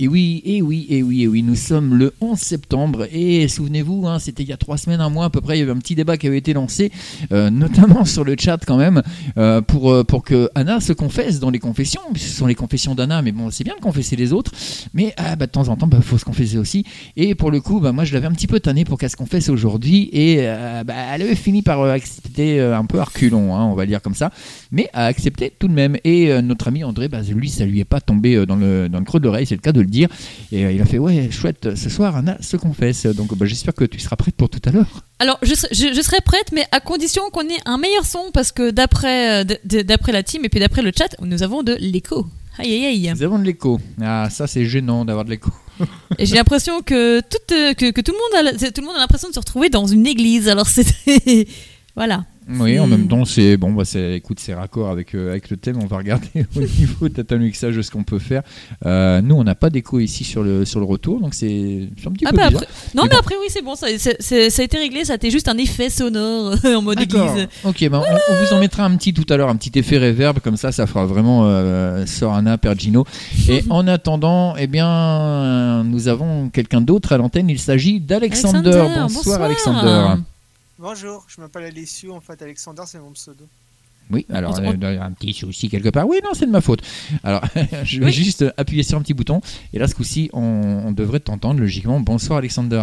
Et oui, et oui, et oui, et oui, nous sommes le 11 septembre et souvenez-vous, hein, c'était il y a trois semaines, un mois à peu près, il y avait un petit débat qui avait été lancé, euh, notamment sur le chat quand même, euh, pour, euh, pour que Anna se confesse dans les confessions. Ce sont les confessions d'Anna, mais bon, c'est bien de confesser les autres, mais ah, bah, de temps en temps, il faut se confesser aussi. Et pour le coup, bah, moi je l'avais un petit peu tanné pour qu'elle se confesse aujourd'hui et euh, bah, elle avait fini par euh, accepter euh, un peu à reculons, hein, on va dire comme ça, mais a accepté tout de même. Et notre ami André, bah, lui, ça lui est pas tombé dans le, dans le creux de l'oreille, c'est le cas de le dire. Et il a fait Ouais, chouette, ce soir Anna se confesse. Donc bah, j'espère que tu seras prête pour tout à l'heure. Alors, je serai, je, serai prête, mais à condition qu'on ait un meilleur son, parce que d'après d'après la team et puis d'après le chat, nous avons de l'écho. Aïe aïe aïe. Nous avons de l'écho. Ah, ça c'est gênant d'avoir de l'écho. Et j'ai l'impression que tout, euh, que, que tout le monde a, tout le monde a l'impression de se retrouver dans une église. Alors c'était, voilà. Oui, en même temps, c'est bon, bah, c'est, écoute, c'est raccord avec, euh, avec le thème. On va regarder au niveau data mixage ce qu'on peut faire. Euh, nous, on n'a pas d'écho ici sur le, sur le retour, donc c'est, un petit Ah peu bah après, non Mais après oui c'est bon, ça, a été réglé, ça a été juste un effet sonore en mode église. Ok, bah, on, on vous en mettra un petit tout à l'heure, un petit effet reverb, comme ça, ça fera vraiment euh, Sorana Pergino. Et en attendant, eh bien, nous avons quelqu'un d'autre à l'antenne. Il s'agit d'Alexander. Alexander, bonsoir, bonsoir. Alexander. Bonjour, je m'appelle Alessio, en fait Alexander c'est mon pseudo. Oui, alors On- euh, un petit souci quelque part. Oui, non, c'est de ma faute. Alors, je vais Oui. juste appuyer sur un petit bouton. Et là, ce coup-ci, on, on devrait t'entendre logiquement. Bonsoir, Alexander.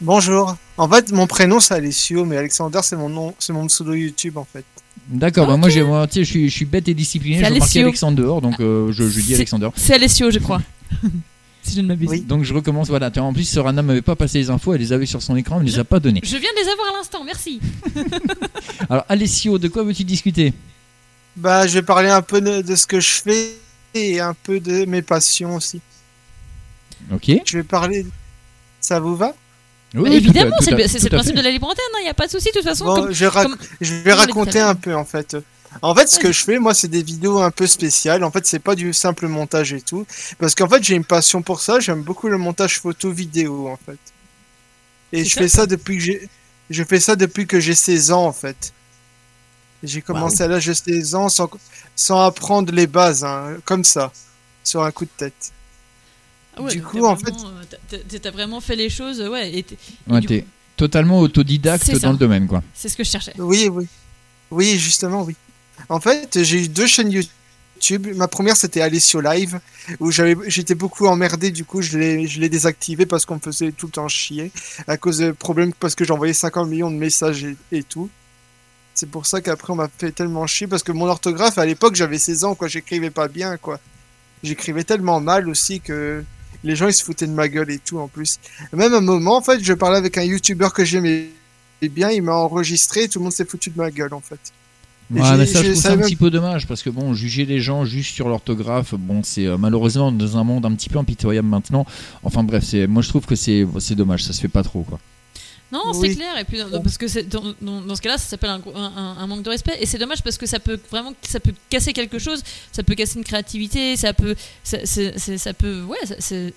Bonjour. En fait, mon prénom c'est Alessio, mais Alexander c'est mon nom, c'est mon pseudo YouTube en fait. D'accord, bah, moi, j'ai, moi, sais, je suis, je suis bête et discipliné. C'est Je marquais Alessio. Alexander, donc euh, je, je dis Alexander. C'est Alessio je crois. si je ne m'abuse. Oui. Donc je recommence, voilà. En plus, Sorana m'avait pas passé les infos, elle les avait sur son écran, elle ne les a pas données. Je viens de les avoir à l'instant, merci. Alors, Alessio, de quoi veux-tu discuter? Bah, je vais parler un peu de, de ce que je fais et un peu de mes passions aussi. Ok. Je vais parler. Ça vous va? Oui, évidemment, c'est le, principe de la libre antenne, il n'y a pas de souci de toute façon. Bon, comme- je, rac- comme- je comme vais raconter un peu en fait. En fait, ce que je fais, moi, c'est des vidéos un peu spéciales. En fait, c'est pas du simple montage et tout. Parce qu'en fait, j'ai une passion pour ça. J'aime beaucoup le montage photo vidéo, en fait. Et je ça. fais ça depuis que j'ai, je fais ça depuis que j'ai 16 ans, en fait. J'ai commencé à l'âge de 16 ans sans, sans apprendre les bases, hein, comme ça, sur un coup de tête. Ah ouais, du coup, en vraiment, euh, t'as- vraiment fait les choses, ouais, et totalement autodidacte dans le domaine, quoi. c'est ce que je cherchais. Oui, oui. Oui, justement, oui. En fait, j'ai eu deux chaînes YouTube. Ma première, c'était Alessio Live, où j'étais beaucoup emmerdé, du coup, je l'ai, désactivé parce qu'on me faisait tout le temps chier, à cause de problèmes, parce que j'envoyais 50 millions de messages et, et tout. C'est pour ça qu'après, on m'a fait tellement chier, parce que mon orthographe, à l'époque, j'avais 16 ans, quoi, j'écrivais pas bien, quoi. J'écrivais tellement mal aussi que les gens, ils se foutaient de ma gueule et tout, en plus. Même à un moment, en fait, je parlais avec un YouTuber que j'aimais bien, il m'a enregistré, et tout le monde s'est foutu de ma gueule, en fait. Ouais, mais ça, je trouve ça un même- petit peu dommage parce que bon, juger les gens juste sur l'orthographe, bon, c'est euh, malheureusement dans un monde un petit peu impitoyable maintenant. Enfin bref, c'est, moi je trouve que c'est, c'est dommage, ça se fait pas trop quoi. Non, c'est clair. Et puis, parce que dans, dans, ce cas-là, ça s'appelle un, manque de respect. Et c'est dommage parce que ça peut vraiment, ça peut casser quelque chose. Ça peut casser une créativité. Ça peut, ça, peut, ouais,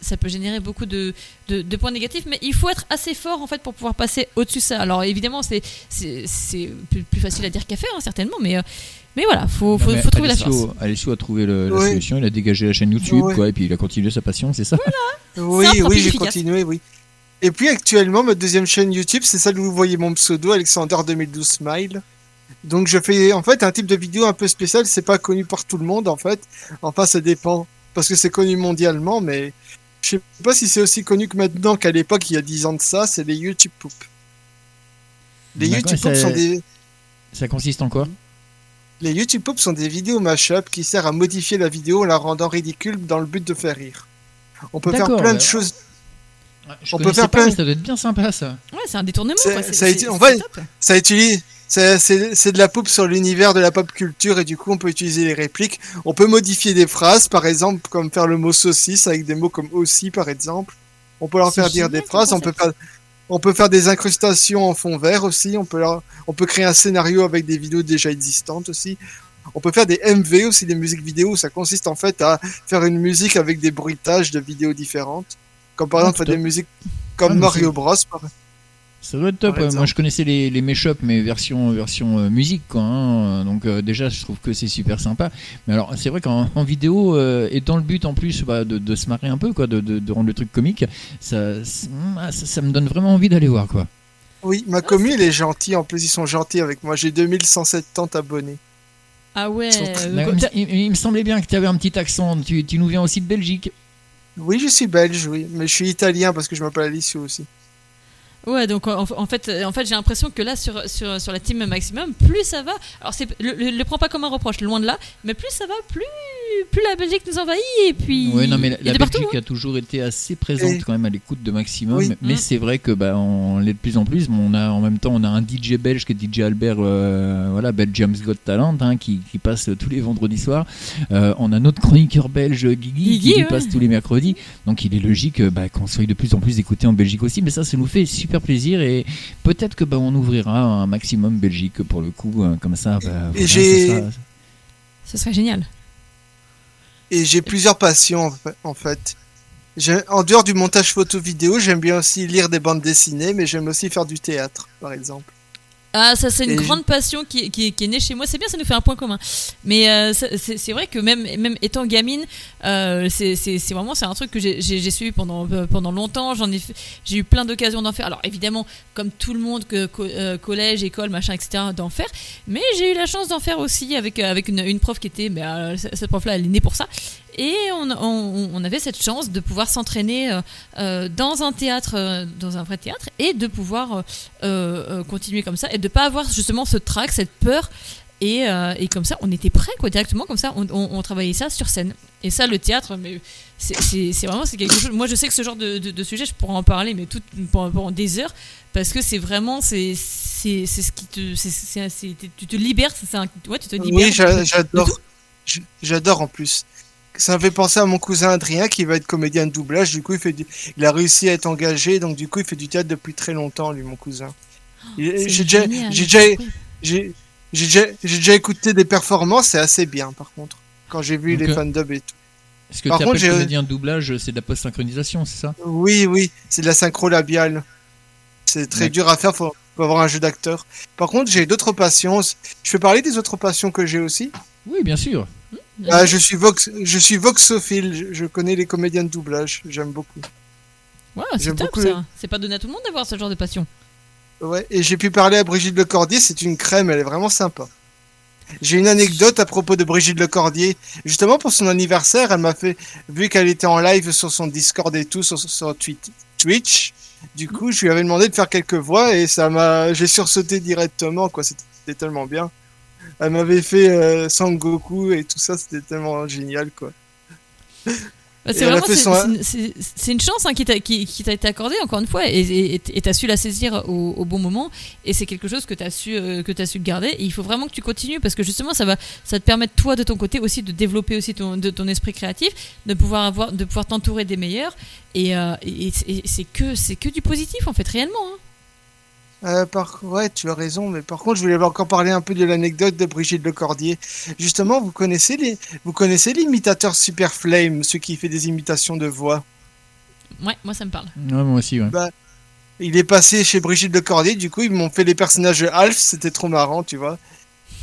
ça, peut générer beaucoup de, de, points négatifs. Mais il faut être assez fort en fait pour pouvoir passer au-dessus de ça. Alors évidemment, c'est, c'est, plus, facile à dire qu'à faire, hein, certainement. Mais, euh, mais voilà, faut, faut, faut trouver la chance. Alessio a trouvé la solution. Il a dégagé la chaîne YouTube, quoi, et puis il a continué sa passion, c'est ça? Voilà. Oui, oui, j'ai continué, oui. Et puis actuellement, ma deuxième chaîne YouTube, c'est celle où vous voyez mon pseudo, Alexander 2012 Smile. Donc je fais en fait un type de vidéo un peu spécial, c'est pas connu par tout le monde en fait. Enfin ça dépend, parce que c'est connu mondialement, mais je sais pas si c'est aussi connu que maintenant qu'à l'époque, il y a 10 ans de ça, c'est les YouTube Poop. Les YouTube Poop sont des... Ça consiste en quoi? Les YouTube Poop sont des vidéos mashup qui servent à modifier la vidéo en la rendant ridicule dans le but de faire rire. On peut faire plein de choses on peut faire plein. Ça doit être bien sympa ça. Ouais, c'est un détournement. Ça, en fait, ça utilise. C'est de la pop sur l'univers de la pop culture et du coup on peut utiliser les répliques. On peut modifier des phrases, par exemple, comme faire le mot saucisse avec des mots comme aussi, par exemple. On peut leur faire dire des phrases. On peut faire, on peut faire des incrustations en fond vert aussi. On peut, on peut créer un scénario avec des vidéos déjà existantes aussi. On peut faire des MV aussi, des musiques vidéo. Ça consiste en fait à faire une musique avec des bruitages de vidéos différentes. Comme par exemple, des musiques comme ah, Mario Bros. Ça doit être top. Moi, je connaissais les, les mashups, mais version, version euh, musique, quoi. Hein. Donc, euh, déjà, je trouve que c'est super sympa. Mais alors, c'est vrai qu'en vidéo, euh, et dans le but en plus bah, de, se marrer un peu, quoi, de, de, rendre le truc comique, ça, ça, ça me donne vraiment envie d'aller voir, quoi. Oui, ma commune, elle est gentille. En plus, ils sont gentils avec moi. J'ai 2170 abonnés. Ah ouais. il, me semblait bien que tu avais un petit accent. Tu, tu nous viens aussi de Belgique. Oui, je suis belge, oui, mais je suis italien parce que je m'appelle Alicio aussi. Ouais, donc en, fait, en fait j'ai l'impression que là, sur, sur, sur la team maximum, plus ça va. Alors, c'est, le, le, prends pas comme un reproche, loin de là, mais plus ça va, plus, plus la Belgique nous envahit. Et puis. Oui, non, mais la, Belgique hein. a toujours été assez présente quand même à l'écoute de maximum. Mais mmh. c'est vrai que bah, on l'est de plus en plus. on a, en même temps, on a un DJ belge qui est DJ Albert, euh, voilà, Belgium's Got Talent, hein, qui, qui, passe tous les vendredis soirs. Euh, on a notre chroniqueur belge, Guigui, qui passe tous les mercredis. Donc, il est logique bah, qu'on soit de plus en plus écouté en Belgique aussi. Mais ça, ça nous fait super plaisir et peut-être que bah, on ouvrira un maximum Belgique pour le coup, euh, comme ça. Bah, ce, serait génial. Et j'ai plusieurs passions en fait. En dehors du montage photo vidéo, j'aime bien aussi lire des bandes dessinées, mais j'aime aussi faire du théâtre, par exemple. Ah, ça, c'est une grande passion qui, qui, est née chez moi. C'est bien, ça nous fait un point commun. Mais euh, c'est vrai que même, même étant gamine, euh, c'est vraiment c'est un truc que j'ai suivi pendant, euh, pendant longtemps. J'en ai, j'ai eu plein d'occasions d'en faire. Alors évidemment, comme tout le monde, que, collège, école, machin, etc., d'en faire. Mais j'ai eu la chance d'en faire aussi avec, avec une, une prof qui était, mais cette prof-là, elle est née pour ça. Et on, on, avait cette chance de pouvoir s'entraîner euh, euh, dans un théâtre, euh, dans un vrai théâtre, et de pouvoir continuer comme ça, et de pas avoir justement ce trac, cette peur. Et, et comme ça, on était prêt quoi, directement, comme ça, on, on, travaillait ça sur scène. Et ça, le théâtre, mais c'est vraiment c'est quelque chose. Moi, je sais que ce genre de, de, sujet, je pourrais en parler, mais tout pendant, des heures, parce que c'est vraiment c'est c'est ce qui te c'est tu te libères, c'est un, ouais, tu te libères. Oui, j'adore. J'adore en plus ça me fait penser à mon cousin Adrien qui va être comédien de doublage. Du coup, il, fait il a réussi à être engagé, donc du coup, il fait du théâtre depuis très longtemps, lui, mon cousin. J'ai déjà, j'ai déjà, j'ai déjà, déjà, écouté des performances, c'est assez bien, par contre, quand j'ai vu les fan dub et tout. Est-ce que tu appelles comédien de doublage, c'est de la post-synchronisation, c'est ça? Oui, oui, c'est de la synchro labiale. C'est très dur à faire, faut, faut avoir un jeu d'acteur. Par contre, j'ai d'autres passions. Je peux parler des autres passions que j'ai aussi Oui, bien sûr. Ah, je suis Vox, je suis voxophile. Je, connais les comédiens de doublage. J'aime beaucoup. Ouais, c'est top ça. C'est pas donné à tout le monde d'avoir ce genre de passion. Ouais, et j'ai pu parler à Brigitte Lecordier. C'est une crème. Elle est vraiment sympa. J'ai une anecdote à propos de Brigitte Lecordier. Justement pour son anniversaire, elle m'a fait, vu qu'elle était en live sur son Discord et tout, sur, sur Twitch. Du coup, je lui avais demandé de faire quelques voix et ça m'a, j'ai sursauté directement quoi. C'était tellement bien elle m'avait fait euh, Sangoku et tout ça, c'était tellement génial, quoi. Bah, c'est vraiment c'est une chance hein, qui t'a été accordée encore une fois et tu as su la saisir au, bon moment et c'est quelque chose que tu as su euh, que as su garder et il faut vraiment que tu continues parce que justement ça va ça te permettre toi de ton côté aussi de développer aussi ton, de ton esprit créatif de pouvoir avoir de pouvoir t'entourer des meilleurs et, euh, c'est que c'est que du positif en fait réellement hein. Euh, par... Ouais, tu as raison, mais par contre, je voulais encore parler un peu de l'anecdote de Brigitte Lecordier. Justement, vous connaissez les, vous connaissez l'imitateur Super Flame, ceux qui fait des imitations de voix? Ouais, moi ça me parle. Ouais, moi aussi, ouais. Bah, il est passé chez Brigitte Lecordier, du coup, ils m'ont fait les personnages de Alf, c'était trop marrant, tu vois.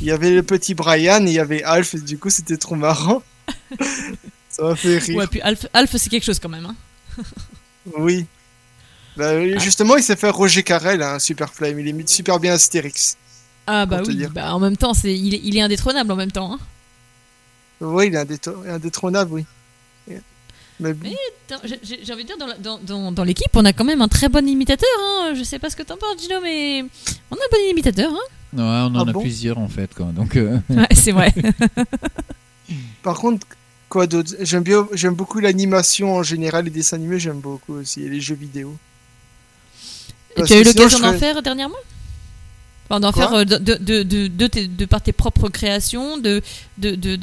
Il y avait le petit Brian, et il y avait Alf, et du coup, c'était trop marrant. Ça m'a fait rire. Ouais, puis Alf, Alf c'est quelque chose quand même. Hein. oui. Bah, ah. Justement, il s'est fait Roger Carrel, un hein, Super Flame. Il imite super bien Astérix. Ah bah oui, bah, en même temps, c'est il, est, il est indétrônable en même temps. Hein. Oui, il est indétrônable, oui. Mais, j'ai envie de dire, dans, dans, dans l'équipe, on a quand même un très bon imitateur. Hein. Je sais pas ce que t'en penses, Gino, mais on a un bon imitateur. Hein. Ouais, on en ah a plusieurs en fait. Quoi. Donc, euh, ouais, c'est vrai. Par contre, quoi d'autre? J'aime bien, j'aime beaucoup l'animation en général, les dessins animés, j'aime beaucoup aussi, et les jeux vidéo. Et tu as eu l'occasion d'en faire dernièrement enfin, D'en faire euh, de, de, de, de, de, par tes propres créations, de,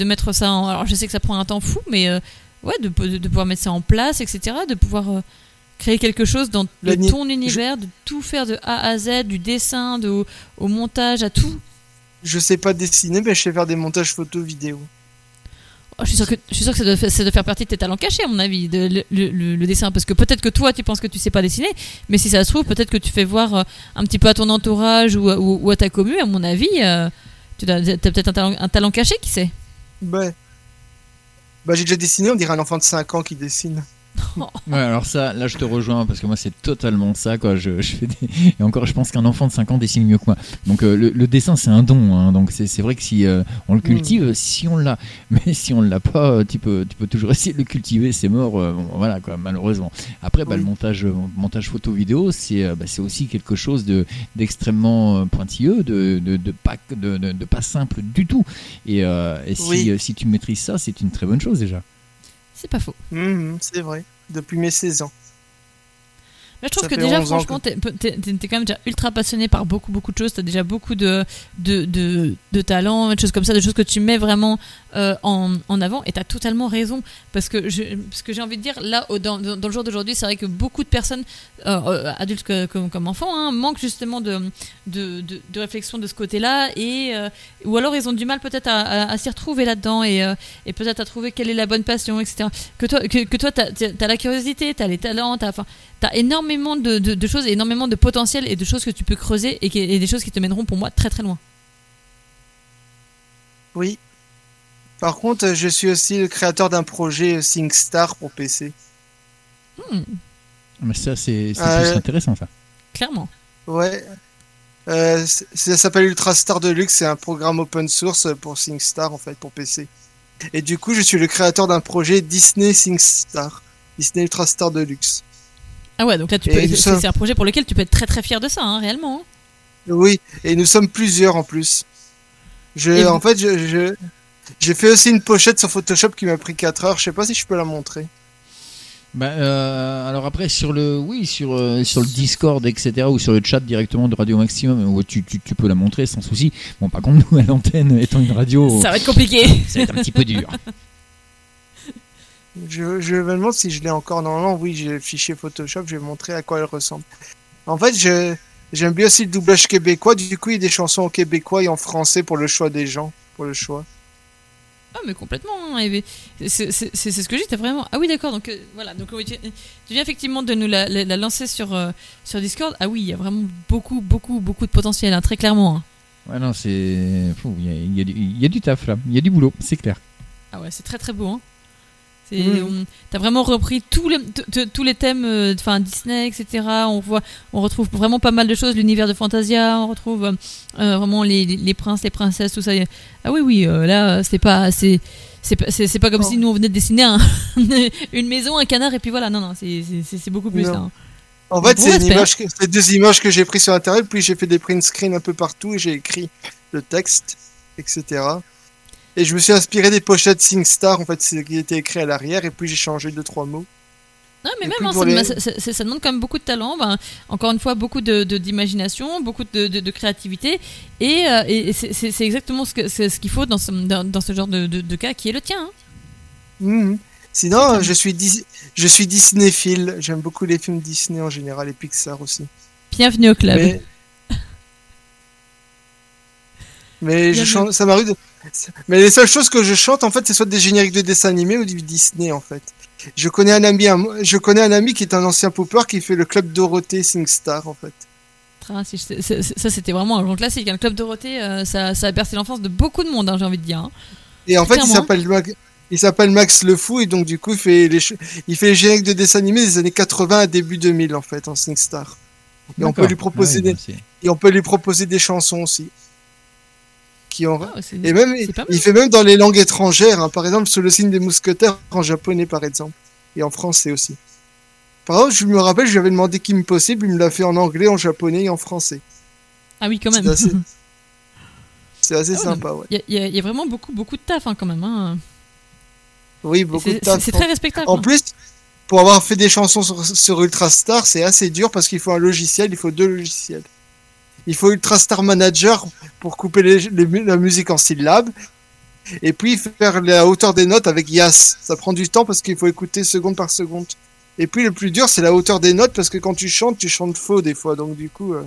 mettre ça en. Alors je sais que ça prend un temps fou, mais euh, ouais, de, pouvoir mettre ça en place, etc. De pouvoir euh, créer quelque chose dans ton univers, de tout faire de A à Z, du dessin, de, au, montage, à tout. Je sais pas dessiner, mais je sais faire des montages photos, vidéo. Oh, je suis sûr que, je suis faire partie de tes talents cachés, à mon avis, le, dessin. Parce que peut-être que toi, tu penses que tu sais pas dessiner, mais si ça se trouve, peut-être que tu fais voir euh, un petit peu à ton entourage ou, à ta commune, à mon avis, euh, tu as, peut-être un talent, un talent caché, qui sait? Ouais. Bah, j'ai déjà dessiné, on dirait un enfant de 5 ans qui dessine. ouais, alors ça, là je te rejoins parce que moi c'est totalement ça quoi. Je, je fais Et encore, je pense qu'un enfant de 5 ans dessine mieux que moi. Donc euh, le, dessin c'est un don, hein. donc c'est vrai que si euh, on le mm. cultive, si on l'a, mais si on l'a pas, euh, tu peux, tu peux toujours essayer de le cultiver, c'est mort. voilà quoi, malheureusement. Après, bah, le montage, montage photo-vidéo, c'est bah, aussi quelque chose d'extrêmement pointilleux, de, de, de, pas, de, de, pas simple du tout. Et, et si, si tu maîtrises ça, c'est une très bonne chose déjà. C'est pas faux. Mhm, c'est vrai. Depuis mes 16 ans je trouve que déjà, franchement, t'es es, quand même déjà ultra passionné par beaucoup, beaucoup de choses. T'as déjà beaucoup de, de, de, de talents, de choses comme ça, des choses que tu mets vraiment euh, en, en, avant. Et t'as totalement raison. Parce que j'ai envie de dire, là, dans, dans le jour d'aujourd'hui, c'est vrai que beaucoup de personnes, euh, euh, adultes comme, comme enfants, hein, manquent justement de, de, de, réflexion de ce côté-là. et Ou alors ils ont du mal peut-être à, à, s'y retrouver là-dedans et, et peut-être à trouver quelle est la bonne passion, etc. Que toi, que, que toi t'as as la curiosité, t'as les talents, t'as as énormément de, de, choses, énormément de potentiel et de choses que tu peux creuser et, et, des choses qui te mèneront pour moi très très loin. Oui. Par contre, je suis aussi le créateur d'un projet SingStar pour PC. Hmm. Mais ça, c'est euh, intéressant, ça. Clairement. Ouais. Euh, ça s'appelle Ultrastar Deluxe, c'est un programme open source pour SingStar, en fait, pour PC. Et du coup, je suis le créateur d'un projet Disney SingStar. Disney Ultrastar Deluxe. Ah ouais, donc là, tu peux, c'est un projet pour lequel tu peux être très très fier de ça, hein, réellement. Hein. Oui, et nous sommes plusieurs en plus. Je, en fait, je, j'ai fait aussi une pochette sur Photoshop qui m'a pris 4 heures. Je sais pas si je peux la montrer. Bah, euh, alors après sur le oui sur euh, sur le Discord etc ou sur le chat directement de Radio Maximum où tu, tu, tu peux la montrer sans souci bon par contre nous à l'antenne étant une radio ça va être compliqué ça va être un petit peu dur Je, je me demande si je l'ai encore. Normalement, oui, j'ai le fichier Photoshop, je vais montrer à quoi elle ressemble. En fait, je, j'aime bien aussi le doublage québécois. Du coup, il y a des chansons en québécois et en français pour le choix des gens. Pour le choix. Ah, mais complètement. Hein, c'est ce que j'ai, t'as vraiment. Ah oui, d'accord. Donc euh, voilà. Donc tu, viens effectivement de nous la, la, lancer sur, euh, sur Discord. Ah oui, il y a vraiment beaucoup, beaucoup, beaucoup de potentiel, hein, très clairement. Hein. Ouais, non, c'est. Il y, y, y, a du taf là. Il y a du boulot, c'est clair. Ah ouais, c'est très, très beau. Hein. Mmh. T'as vraiment repris tous les, tous les thèmes, euh, enfin Disney, etc. On voit, on retrouve vraiment pas mal de choses, l'univers de Fantasia, on retrouve euh, vraiment les, les, princes, les princesses, tout ça. Ah oui, oui, euh, là, c'est pas, c'est, c'est pas, c'est comme si nous on venait de dessiner une maison, un canard et puis voilà. Non, non, c'est beaucoup plus. Hein. En fait, c'est deux images que j'ai prises sur internet, puis j'ai fait des print screens un peu partout et j'ai écrit le texte, etc. Et je me suis inspiré des pochettes SingStar, en fait, c'est qui était écrit à l'arrière, et puis j'ai changé deux trois mots. Non, mais même, hein, ça, demande quand même beaucoup de talent, ben, encore une fois, beaucoup d'imagination, de, beaucoup de, de, créativité, et, euh, et c'est exactement ce qu'il ce qu'il faut dans ce, dans, ce genre de, cas qui est le tien. Hein. Mmh. Sinon, je suis, je suis Disneyphile, j'aime beaucoup les films Disney en général, et Pixar aussi. Bienvenue au club. Mais je ça m'arrive de... Mais les seules choses que je chante, en fait, c'est soit des génériques de dessins animés ou du Disney, en fait. Je connais un ami, je connais un ami qui est un ancien popper qui fait le club Dorothée SingStar, en fait. Ah, ça, c'était vraiment un grand classique. Un club Dorothée, euh, ça, ça, a bercé l'enfance de beaucoup de monde, hein, j'ai envie de dire. Hein. Et en fait, il s'appelle il s'appelle Max Le Fou et donc du coup il fait les il fait les génériques de dessins animés des années 80 à début 2000 en fait en SingStar. Et on peut lui proposer des et on peut lui proposer des chansons aussi. Qui ont... Ah, et même il fait même dans les langues étrangères hein. par exemple sur le signe des mousquetaires en japonais par exemple et en français aussi. Par exemple, je me rappelle, je lui avais demandé qui me possible, il me l'a fait en anglais, en japonais et en français. Ah oui, quand même. C'est assez, ah sympa, ouais. Il y, a vraiment beaucoup, beaucoup de taf, hein, quand même. Hein. Oui, beaucoup de taf. C'est très respectable. En plus, pour avoir fait des chansons sur, Ultrastar, c'est assez dur parce qu'il faut un logiciel, il faut deux logiciels. Il faut Ultrastar Manager pour couper la musique en syllabes. Et puis faire la hauteur des notes avec Yas. Ça prend du temps parce qu'il faut écouter seconde par seconde. Et puis le plus dur, c'est la hauteur des notes parce que quand tu chantes, tu chantes faux des fois. Donc du coup, euh,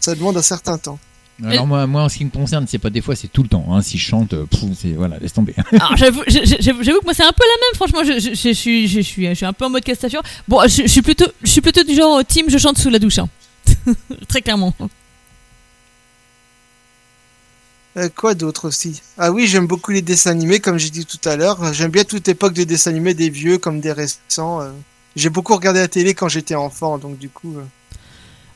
ça demande un certain temps. Alors moi, moi, en ce qui me concerne, c'est pas des fois, c'est tout le temps. Hein. Si je chante, euh, c'est voilà, laisse tomber. Alors j'avoue, que moi c'est un peu la même. Franchement, je, je, suis, je, suis, je suis un peu en mode castafiore. Bon, je, suis plutôt, je suis plutôt du genre team, je chante sous la douche, hein. très clairement. Euh, quoi d'autre aussi? Ah oui, j'aime beaucoup les dessins animés, comme j'ai dit tout à l'heure. J'aime bien toute époque de dessins animés, des vieux comme des récents. J'ai beaucoup regardé la télé quand j'étais enfant, donc du coup.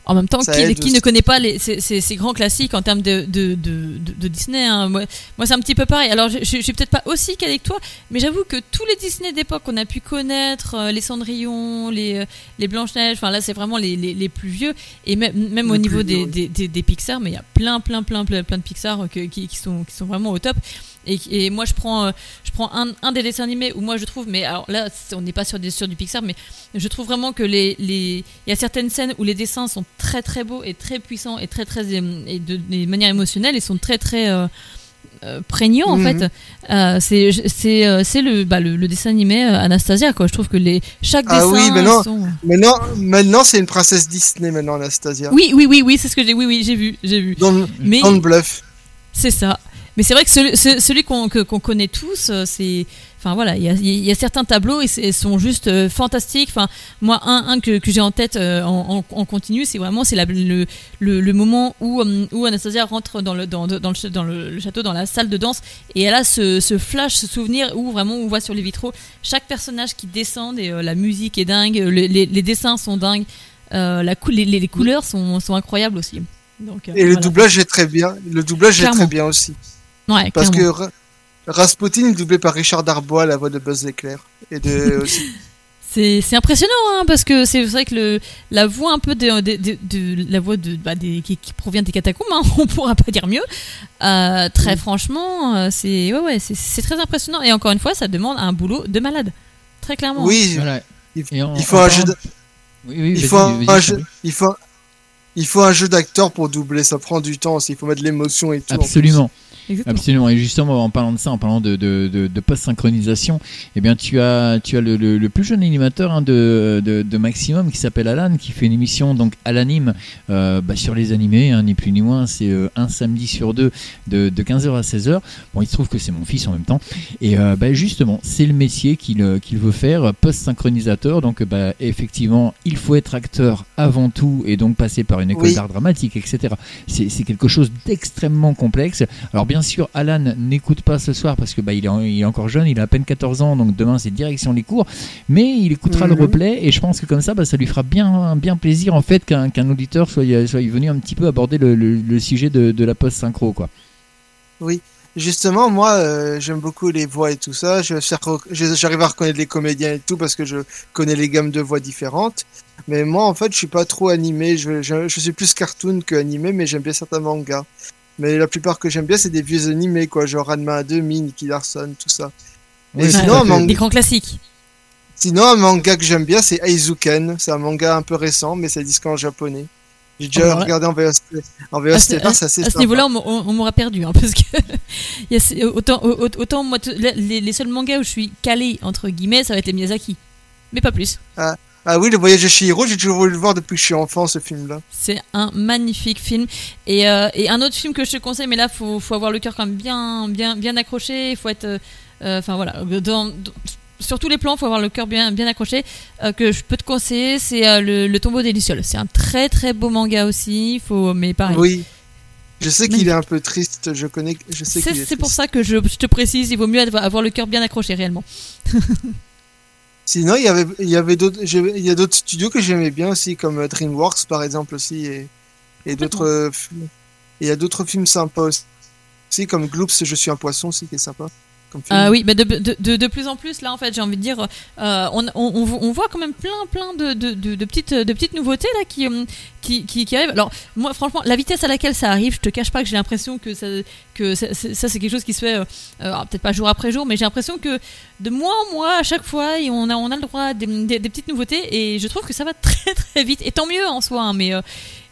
Euh, en même temps, qui, qui ne connaît pas les, ces, ces, grands classiques en termes de, de, de, de Disney hein. Moi, moi c'est un petit peu pareil. Alors, je, je, suis peut-être pas aussi qu'avec toi, mais j'avoue que tous les Disney d'époque qu'on a pu connaître, euh, les Cendrillon, les, euh, les Blanche-Neige, enfin là, c'est vraiment les, les, les, plus vieux. Et même, même au niveau des, des, des, Pixar, mais il y a plein, plein, plein, plein, plein de Pixar qui, qui, sont, qui sont vraiment au top. Et, et, moi, je prends, je prends un, un, des dessins animés où moi je trouve, mais alors là, on n'est pas sur, des, sur du Pixar, mais je trouve vraiment que les, les, il y a certaines scènes où les dessins sont très très beaux et très puissants et très très et de, de manière émotionnelle et sont très très euh, euh prégnants en mhm. fait. Euh, c'est c'est euh, c'est le, bah, le, le dessin animé euh, Anastasia quoi. Je trouve que les chaque ah dessin. oui maintenant maintenant maintenant c'est une princesse Disney maintenant Anastasia. Oui oui oui oui c'est ce que j'ai oui oui j'ai vu j'ai vu. Dans, Mais dans le bluff. C'est ça. Mais c'est vrai que celui, celui qu'on connaît tous, c'est Enfin voilà, il y a, certains tableaux et, sont juste euh, fantastiques. Enfin moi un, un que, que j'ai en tête euh, en, en, continu, c'est vraiment c'est le, le, le, moment où, euh, où Anastasia rentre dans le dans, dans, le, dans le château, dans la salle de danse et elle a ce, ce flash, ce souvenir où vraiment on voit sur les vitraux chaque personnage qui descend et la musique est dingue, les, les, dessins sont dingues, la les, les, couleurs sont, sont incroyables aussi. Donc, et le doublage est très bien. Le doublage est très bien aussi. Ouais, Parce que Rasputin doublé par Richard Darbois, la voix de Buzz l'éclair. Et de C'est impressionnant hein, parce que c'est vrai que le, la voix un peu de, de, de, la voix de, bah, des, qui, provient des catacombes, hein, on pourra pas dire mieux. Euh, très franchement, euh, c'est ouais, ouais, c'est très impressionnant et encore une fois, ça demande un boulot de malade, très clairement. Oui, il, faut un jeu. il, faut un jeu, il faut il faut un jeu d'acteur pour doubler, ça prend du temps, il faut mettre de l'émotion et tout. Absolument. Absolument. Et justement, en parlant de ça, en parlant de, de, de, de post-synchronisation, eh bien, tu as, tu as le, le, plus jeune animateur hein, de, de, Maximum qui s'appelle Alan, qui fait une émission donc à l'anime euh, bah, sur les animés, hein, ni plus ni moins. C'est euh, un samedi sur deux de, de 15h à 16h. Bon, il se trouve que c'est mon fils en même temps. Et euh, bah, justement, c'est le métier qu'il qu'il veut faire, post-synchronisateur. Donc, bah, effectivement, il faut être acteur avant tout et donc passer par une école d'art dramatique, etc. C'est quelque chose d'extrêmement complexe. Alors, bien bien sûr, Alan n'écoute pas ce soir parce que bah, il, est, encore jeune, il a à peine 14 ans, donc demain c'est direction les cours. Mais il écoutera le mhm. replay et je pense que comme ça, bah, ça lui fera bien, bien plaisir en fait qu'un auditeur soit, soit venu un petit peu aborder le, sujet de, la post synchro, quoi. Oui. Justement, moi, euh, j'aime beaucoup les voix et tout ça. J'arrive à reconnaître les comédiens et tout parce que je connais les gammes de voix différentes. Mais moi, en fait, je suis pas trop animé. Je, je, je suis plus cartoon que animé, mais j'aime bien certains mangas. Mais la plupart que j'aime bien, c'est des vieux animés, quoi, genre Ranma 2, Min, Nicky Larson, tout ça. Et sinon, manga... Des grands classiques. Sinon, un manga que j'aime bien, c'est Aizuken. C'est un manga un peu récent, mais c'est disque en japonais. J'ai déjà regardé en VST. En VST, à, ce, à, à ce niveau-là, on, m'aura perdu, hein, parce que autant, autant moi, les, les, seuls mangas où je suis calé entre guillemets, ça va être les Miyazaki, mais pas plus. Ah, Ah oui, le voyage de Chihiro, j'ai toujours voulu le voir depuis que je suis enfant, ce film-là. C'est un magnifique film. Et, euh, et, un autre film que je te conseille, mais là, faut, faut avoir le cœur quand même bien, bien, bien accroché. Il faut être, euh, enfin voilà, dans, sur tous les plans, il faut avoir le cœur bien, bien accroché. Euh, que je peux te conseiller, c'est le, le, tombeau des lucioles. C'est un très très beau manga aussi. Faut, mais pareil. Oui. Je sais qu'il est un peu triste. Je connais. Je sais. C'est pour ça que je, je, te précise. Il vaut mieux avoir le cœur bien accroché réellement. Sinon, il y avait, il y avait d'autres, il y a d'autres studios que j'aimais bien aussi, comme euh, DreamWorks par exemple aussi, et, et d'autres, euh, il y a d'autres films sympas aussi, comme Gloops, Je suis un poisson aussi qui est sympa. Ah oui, mais de, de, de, plus en plus, là, en fait, j'ai envie de dire, euh, on, on, on, voit quand même plein, plein de, de, petites, de petites nouveautés là qui, euh, qui, qui, arrivent. Alors, moi, franchement, la vitesse à laquelle ça arrive, je te cache pas que j'ai l'impression que ça, que ça, c'est quelque chose qui se fait, euh, peut-être pas jour après jour, mais j'ai l'impression que de mois en mois, à chaque fois, et on, a, on a le droit à des, des, petites nouveautés, et je trouve que ça va très très vite, et tant mieux en soi, hein, mais,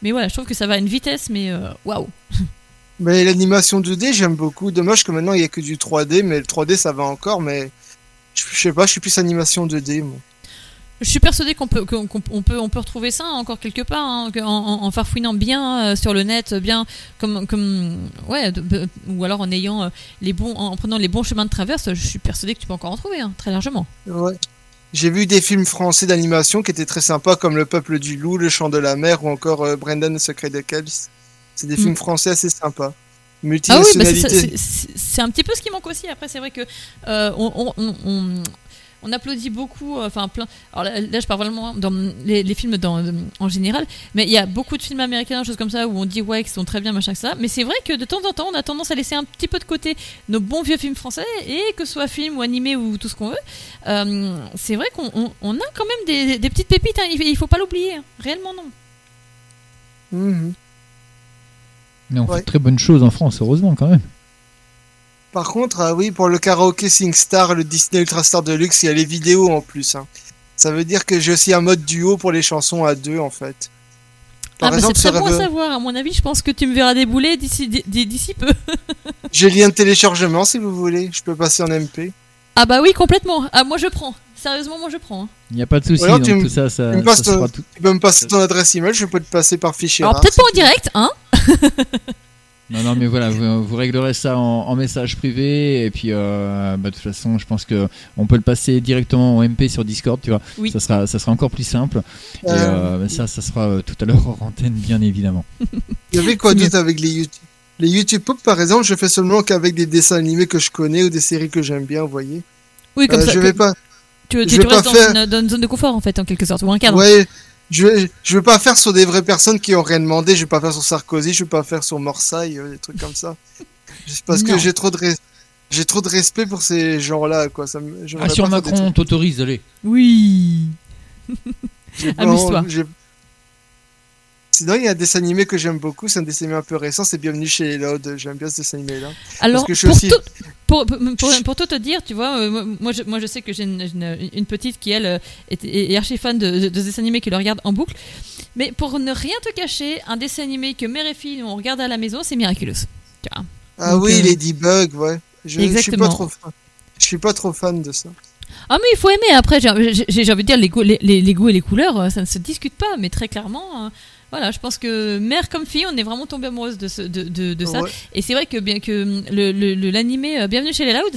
mais voilà, je trouve que ça va à une vitesse, mais waouh! Mais l'animation 2D, j'aime beaucoup. Dommage que maintenant il n'y a que du 3D, mais le 3D ça va encore, mais je, sais pas, je suis plus animation 2D. Moi. Je suis persuadé qu'on peut, qu'on, peut, on peut retrouver ça encore quelque part, hein, en, farfouinant bien euh, sur le net, bien comme, comme, ouais, ou alors en ayant euh, les bons, en prenant les bons chemins de traverse. Je suis persuadé que tu peux encore en trouver, hein, très largement. Ouais. J'ai vu des films français d'animation qui étaient très sympas, comme Le Peuple du Loup, Le Chant de la Mer, ou encore euh, Brendan, le Secret de Kells. C'est des films mm. français assez sympas. Ah oui, c'est un petit peu ce qui manque aussi. Après, c'est vrai que euh, on, on, on, applaudit beaucoup, euh, enfin plein. Alors là, je parle vraiment dans les, films dans, en général, mais il y a beaucoup de films américains, choses comme ça, où on dit ouais, qu'ils sont très bien, machin que ça. Mais c'est vrai que de temps en temps, on a tendance à laisser un petit peu de côté nos bons vieux films français, et que ce soit film ou animé ou tout ce qu'on veut. Euh, c'est vrai qu'on on, a quand même des, des petites pépites. Hein. il, faut pas l'oublier, hein. réellement non. Mmh. Mais on fait de très bonnes choses en France, heureusement quand même. Par contre, ah oui, pour le karaoke SingStar, le Disney Ultrastar Deluxe, il y a les vidéos en plus. Hein. Ça veut dire que j'ai aussi un mode duo pour les chansons à deux en fait. Par ah, exemple, c'est très bon à savoir. À mon avis, je pense que tu me verras débouler d'ici d'ici peu. j'ai le lien de téléchargement si vous voulez. Je peux passer en MP. Ah bah oui, complètement. Ah moi je prends. Sérieusement, moi je prends. Hein. Il n'y a pas de souci. Donc tout ça, ça, tu peux me passer ton adresse email. Je peux te passer par fichier. Alors peut-être pas en direct, hein. Non, non, mais voilà, vous, réglerez ça en, message privé et puis euh, bah, de toute façon, je pense que on peut le passer directement en MP sur Discord, tu vois. Oui. Ça sera, ça sera encore plus simple. Et euh, ça, ça sera euh, tout à l'heure en antenne, bien évidemment. Il y avait quoi d'autre avec les YouTube Les YouTube Pop, par exemple, je fais seulement qu'avec des dessins animés que je connais ou des séries que j'aime bien, vous voyez. Oui, comme ça. Je vais pas. Tu, tu, restes dans, une, dans, une, zone de confort en fait, en quelque sorte, ou un cadre. Ouais, je vais, je vais pas faire sur des vraies personnes qui ont rien demandé. Je vais pas faire sur Sarkozy. Je vais pas faire sur Morsaille, euh, des trucs comme ça. Parce que j'ai trop de j'ai trop de respect pour ces gens-là, quoi. Ça ah, sur Macron, on t'autorise, allez. Oui. Amuse-toi. Sinon, il y a un dessin animé que j'aime beaucoup, c'est un dessin animé un peu récent, c'est Bienvenue chez les. J'aime bien ce dessin animé-là. Alors, pour, tout, pour, pour, tout te dire, tu vois, euh, moi, je, moi je sais que j'ai une, petite qui, elle, est, archi fan de, de, ce dessin animé qui le regarde en boucle. Mais pour ne rien te cacher, un dessin animé que mère et fille on regarde à la maison, c'est Miraculous. Ah oui, euh, Ladybug, ouais. Je, Exactement. Je suis, pas trop fan. je suis pas trop fan de ça. Ah mais il faut aimer après j'ai envie de dire les, les, les, goûts et les couleurs euh, ça ne se discute pas mais très clairement voilà, je pense que mère comme fille, on est vraiment tombé amoureuse de, de, de, ça. Et c'est vrai que bien que l'animé le, euh, Bienvenue chez les Loud,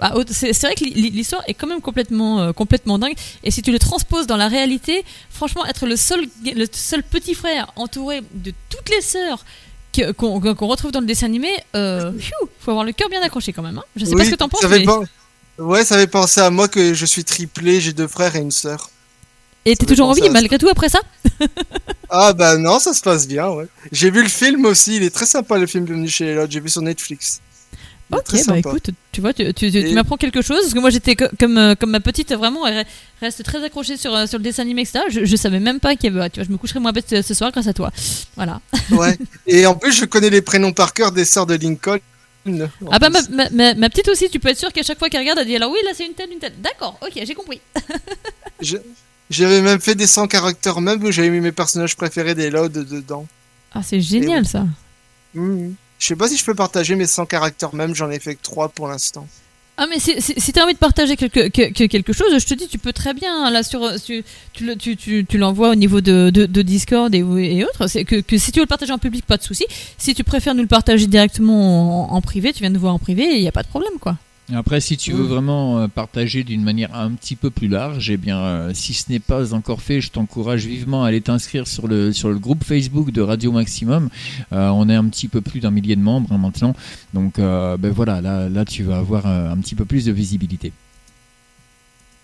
bah, c'est c'est vrai que l'histoire est quand même complètement euh, complètement dingue. Et si tu le transposes dans la réalité, franchement, être le seul le seul petit frère entouré de toutes les sœurs qu'on retrouve dans le dessin animé, euh, faut avoir le cœur bien accroché quand même. Hein. Je sais pas ce que t'en penses. Mais... Ouais, ça avait pensé à moi que je suis triplé, j'ai deux frères et une sœur. Et t'es toujours en vie malgré tout après ça Ah bah non, ça se passe bien, ouais. J'ai vu le film aussi, il est très sympa le film Bienvenue chez les j'ai vu sur Netflix. Ok, bah écoute, tu vois, tu, tu, m'apprends quelque chose, parce que moi j'étais comme, euh, comme ma petite, vraiment, elle reste très accrochée sur, euh, sur le dessin animé, etc. Je, je savais même pas qu'il y avait, tu vois, je me coucherai moins bête ce soir grâce à toi. Voilà. Ouais, et en plus je connais les prénoms par cœur des sœurs de Lincoln. Ah bah ma, ma, ma, petite aussi, tu peux être sûr qu'à chaque fois qu'elle regarde, elle dit alors oui là c'est une telle, une telle. D'accord, ok, j'ai compris. je, j'avais même fait des 100 caractères même où j'avais mis mes personnages préférés des loads dedans. Ah, c'est génial ça. Mmh. Je sais pas si je peux partager mes 100 caractères même, j'en ai fait que 3 pour l'instant. Ah mais si, si, tu as envie de partager quelque, quelque chose, je te dis, tu peux très bien, hein, là, sur, tu, tu, tu, tu l'envoies au niveau de, de, Discord et, et autres. C'est que, que, si tu veux le partager en public, pas de souci. Si tu préfères nous le partager directement en, en privé, tu viens nous voir en privé, il n'y a pas de problème, quoi. Après, si tu veux vraiment euh, partager d'une manière un petit peu plus large, eh bien, euh, si ce n'est pas encore fait, je t'encourage vivement à aller t'inscrire sur le, sur le groupe Facebook de Radio Maximum. Euh, on est un petit peu plus d'un millier de membres hein, maintenant. Donc, ben voilà, là, là, tu vas avoir un petit peu plus de visibilité.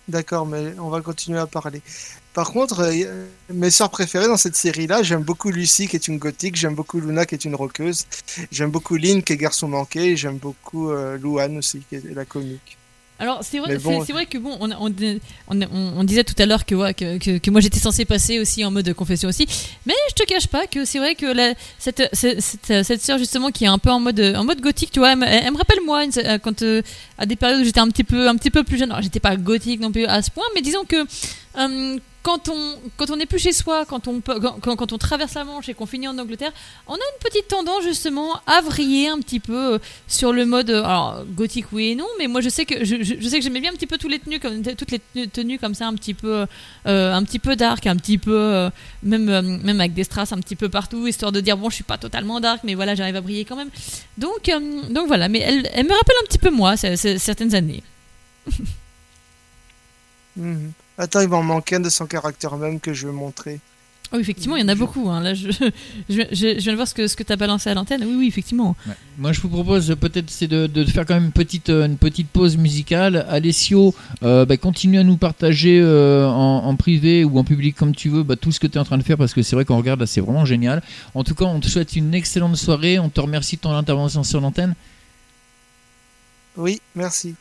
D'accord, mais on va continuer à parler. Par contre, euh, mes sœurs préférées dans cette série-là, j'aime beaucoup Lucie qui est une gothique, j'aime beaucoup Luna qui est une roqueuse, j'aime beaucoup Lynn qui est garçon manqué, j'aime beaucoup euh, Louane aussi qui est la comique. Alors c'est vrai, c'est, vrai que bon, on, on, disait tout à l'heure que, que, que, moi j'étais censé passer aussi en mode confession aussi, mais je te cache pas que c'est vrai que la, cette, cette, cette, sœur justement qui est un peu en mode, en mode gothique, tu vois, elle, me rappelle moi quand euh, à des périodes où j'étais un petit peu, un petit peu plus jeune. Alors j'étais pas gothique non plus à ce point, mais disons que euh, quand on quand on n'est plus chez soi, quand on quand, on traverse la Manche et qu'on finit en Angleterre, on a une petite tendance justement à vriller un petit peu euh, sur le mode euh, gothique oui et non, mais moi je sais que je, sais que j'aimais bien un petit peu toutes les tenues comme toutes les tenues comme ça un petit peu euh, un petit peu dark, un petit peu même même avec des strass un petit peu partout histoire de dire bon je suis pas totalement dark mais voilà j'arrive à briller quand même. Donc donc voilà, mais elle, elle me rappelle un petit peu moi certaines années. Mhm. Attends, il va en manquer un de son caractère même que je vais montrer. Oh, effectivement, il y en a beaucoup. Hein. Là, je, je, je, viens de voir ce que, ce que tu as balancé à l'antenne. Oui, oui, effectivement. Moi, je vous propose peut-être c'est de, de, faire quand même une petite, euh, une petite pause musicale. Alessio, euh, bah, continue à nous partager euh, en, privé ou en public comme tu veux bah, tout ce que tu es en train de faire parce que c'est vrai qu'on regarde là, c'est vraiment génial. En tout cas, on te souhaite une excellente soirée. On te remercie de ton intervention sur l'antenne. Oui, merci.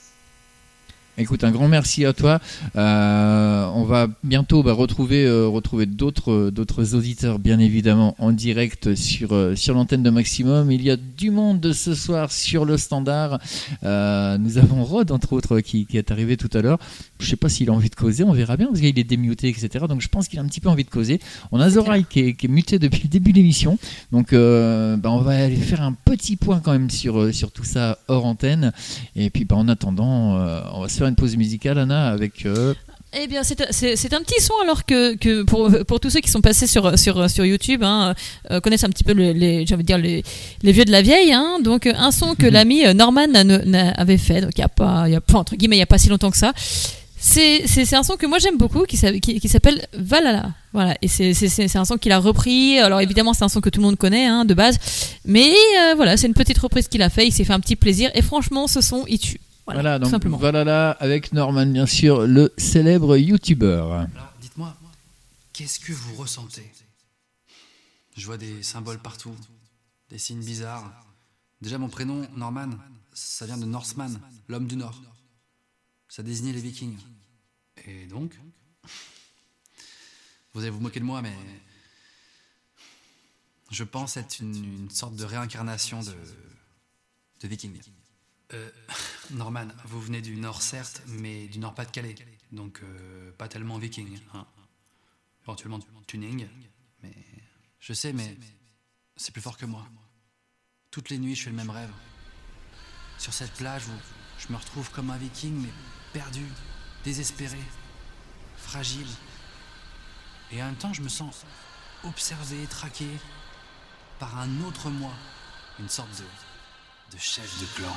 Écoute, un grand merci à toi. Euh, on va bientôt bah, retrouver, euh, retrouver d'autres, d'autres auditeurs, bien évidemment, en direct sur, euh, sur l'antenne de Maximum. Il y a du monde ce soir sur le standard. nous avons Rod, entre autres, qui, est arrivé tout à l'heure. Je ne sais pas s'il a envie de causer, on verra bien, parce qu'il est démuté, etc. Donc je pense qu'il a un petit peu envie de causer. On a Zoraï qui est, muté depuis le début de l'émission. Donc bah, on va aller faire un petit point quand même sur, sur tout ça hors antenne. Et puis bah, en attendant, on va se une pause musicale, Anna, avec. Euh, eh bien, c'est un petit son alors que, que pour, pour, tous ceux qui sont passés sur, sur, sur YouTube, hein, euh, connaissent un petit peu les, dire les, les, vieux de la vieille. Hein, donc, un son que mhm. l'ami euh, Norman avait fait, donc il n'y a pas, y a pas, entre guillemets, il n'y a pas si longtemps que ça. C'est un son que moi j'aime beaucoup qui, qui, qui s'appelle Valhalla. Voilà, et c'est un son qu'il a repris. Alors évidemment, c'est un son que tout le monde connaît hein, de base, mais voilà, c'est une petite reprise qu'il a fait. Il s'est fait un petit plaisir et franchement, ce son il tue. Voilà, donc simplement. voilà là, avec Norman, bien sûr, le célèbre youtubeur. Dites-moi, qu'est-ce que vous ressentez? Je vois des symboles partout, des signes bizarres. Déjà, mon prénom, Norman, ça vient de Northman, l'homme du Nord. Ça désignait les Vikings. Et donc? Vous allez vous moquer de moi, mais je pense être une, sorte de réincarnation de, de Viking. Euh, Norman, vous venez du nord certes, mais du nord pas de Calais, donc euh, pas tellement viking. Hein. Éventuellement tuning, mais je sais, mais c'est plus fort que moi. Toutes les nuits, je fais le même rêve. Sur cette plage où je me retrouve comme un viking, mais perdu, désespéré, fragile. Et en même temps, je me sens observé, traqué par un autre moi, une sorte de, de chef de clan.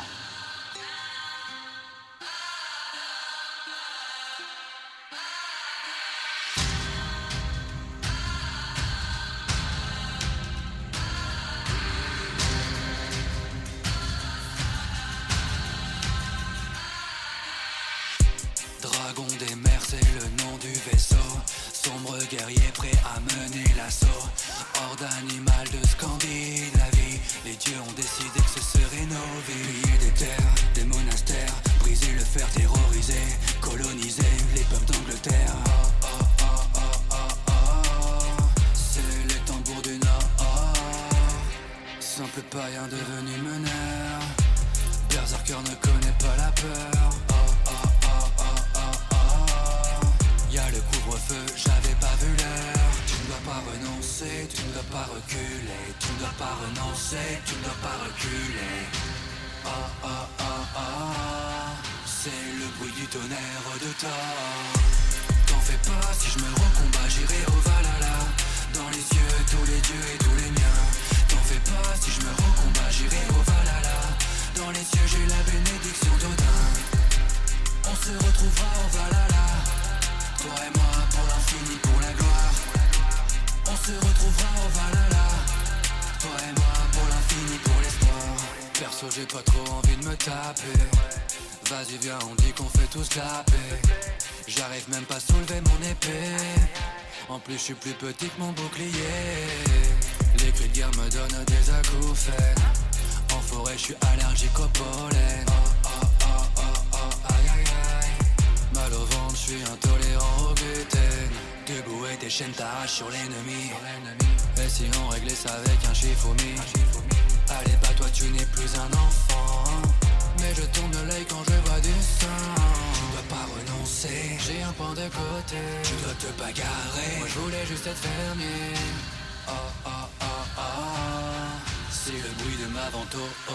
Petit que mon bouclier. Les cris de guerre me donnent des acouphènes. En forêt je suis allergique au pollen. Oh, oh, oh, oh, oh, aïe aïe aïe. Mal au ventre, je suis intolérant au gluten. Debout et tes chaînes t'arrachent sur l'ennemi. Et si on réglait ça avec un chiffoumi Allez pas toi tu n'es plus un enfant. Mais je tourne l'œil quand je vois du sang. J'ai un point de côté. Tu dois te bagarrer, moi je voulais juste être fermier. Oh oh oh oh, c'est le bruit de ma vente oh, oh.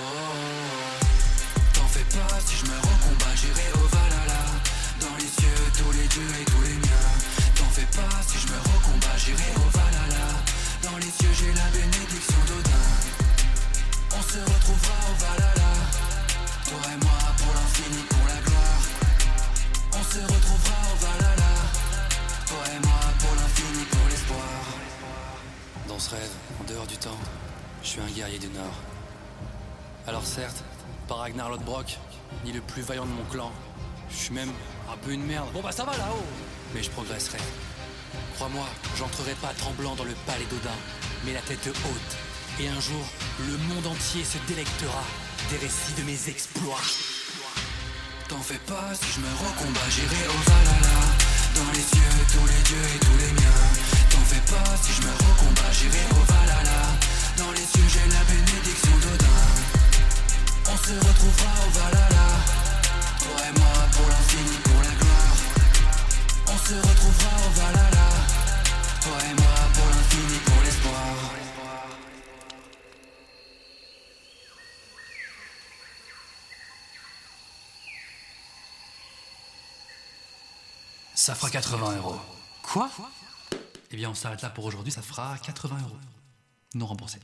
T'en fais pas, si je me recombat, j'irai au Valhalla. Dans les cieux, tous les dieux et tous les miens. T'en fais pas, si je me recombat, j'irai au Valhalla. Dans les cieux, j'ai la bénédiction d'Odin. On se retrouvera au Valhalla. Toi et moi pour l'infini, se retrouvera au Valhalla. Toi et moi pour l'infini, pour l'espoir. Dans ce rêve, en dehors du temps, je suis un guerrier du Nord. Alors certes, pas Ragnar Lodbrok, ni le plus vaillant de mon clan. Je suis même un peu une merde. Bon bah ça va là-haut. Mais je progresserai. Crois-moi, j'entrerai pas tremblant dans le palais d'Odin, mais la tête haute. Et un jour, le monde entier se délectera des récits de mes exploits. T'en fais pas, si je me recombat, j'irai au Valhalla. Dans les cieux, tous les dieux et tous les miens. T'en fais pas, si je me recombat, j'irai au Valhalla. Dans les cieux, j'ai la bénédiction d'Odin. On se retrouvera au Valhalla. Toi et moi pour l'infini, pour la gloire. On se retrouvera au Valhalla. Toi et moi pour l'infini, pour l'espoir. Ça fera 80 euros. Quoi? Eh bien, on s'arrête là pour aujourd'hui, ça fera 80 euros. Non remboursé.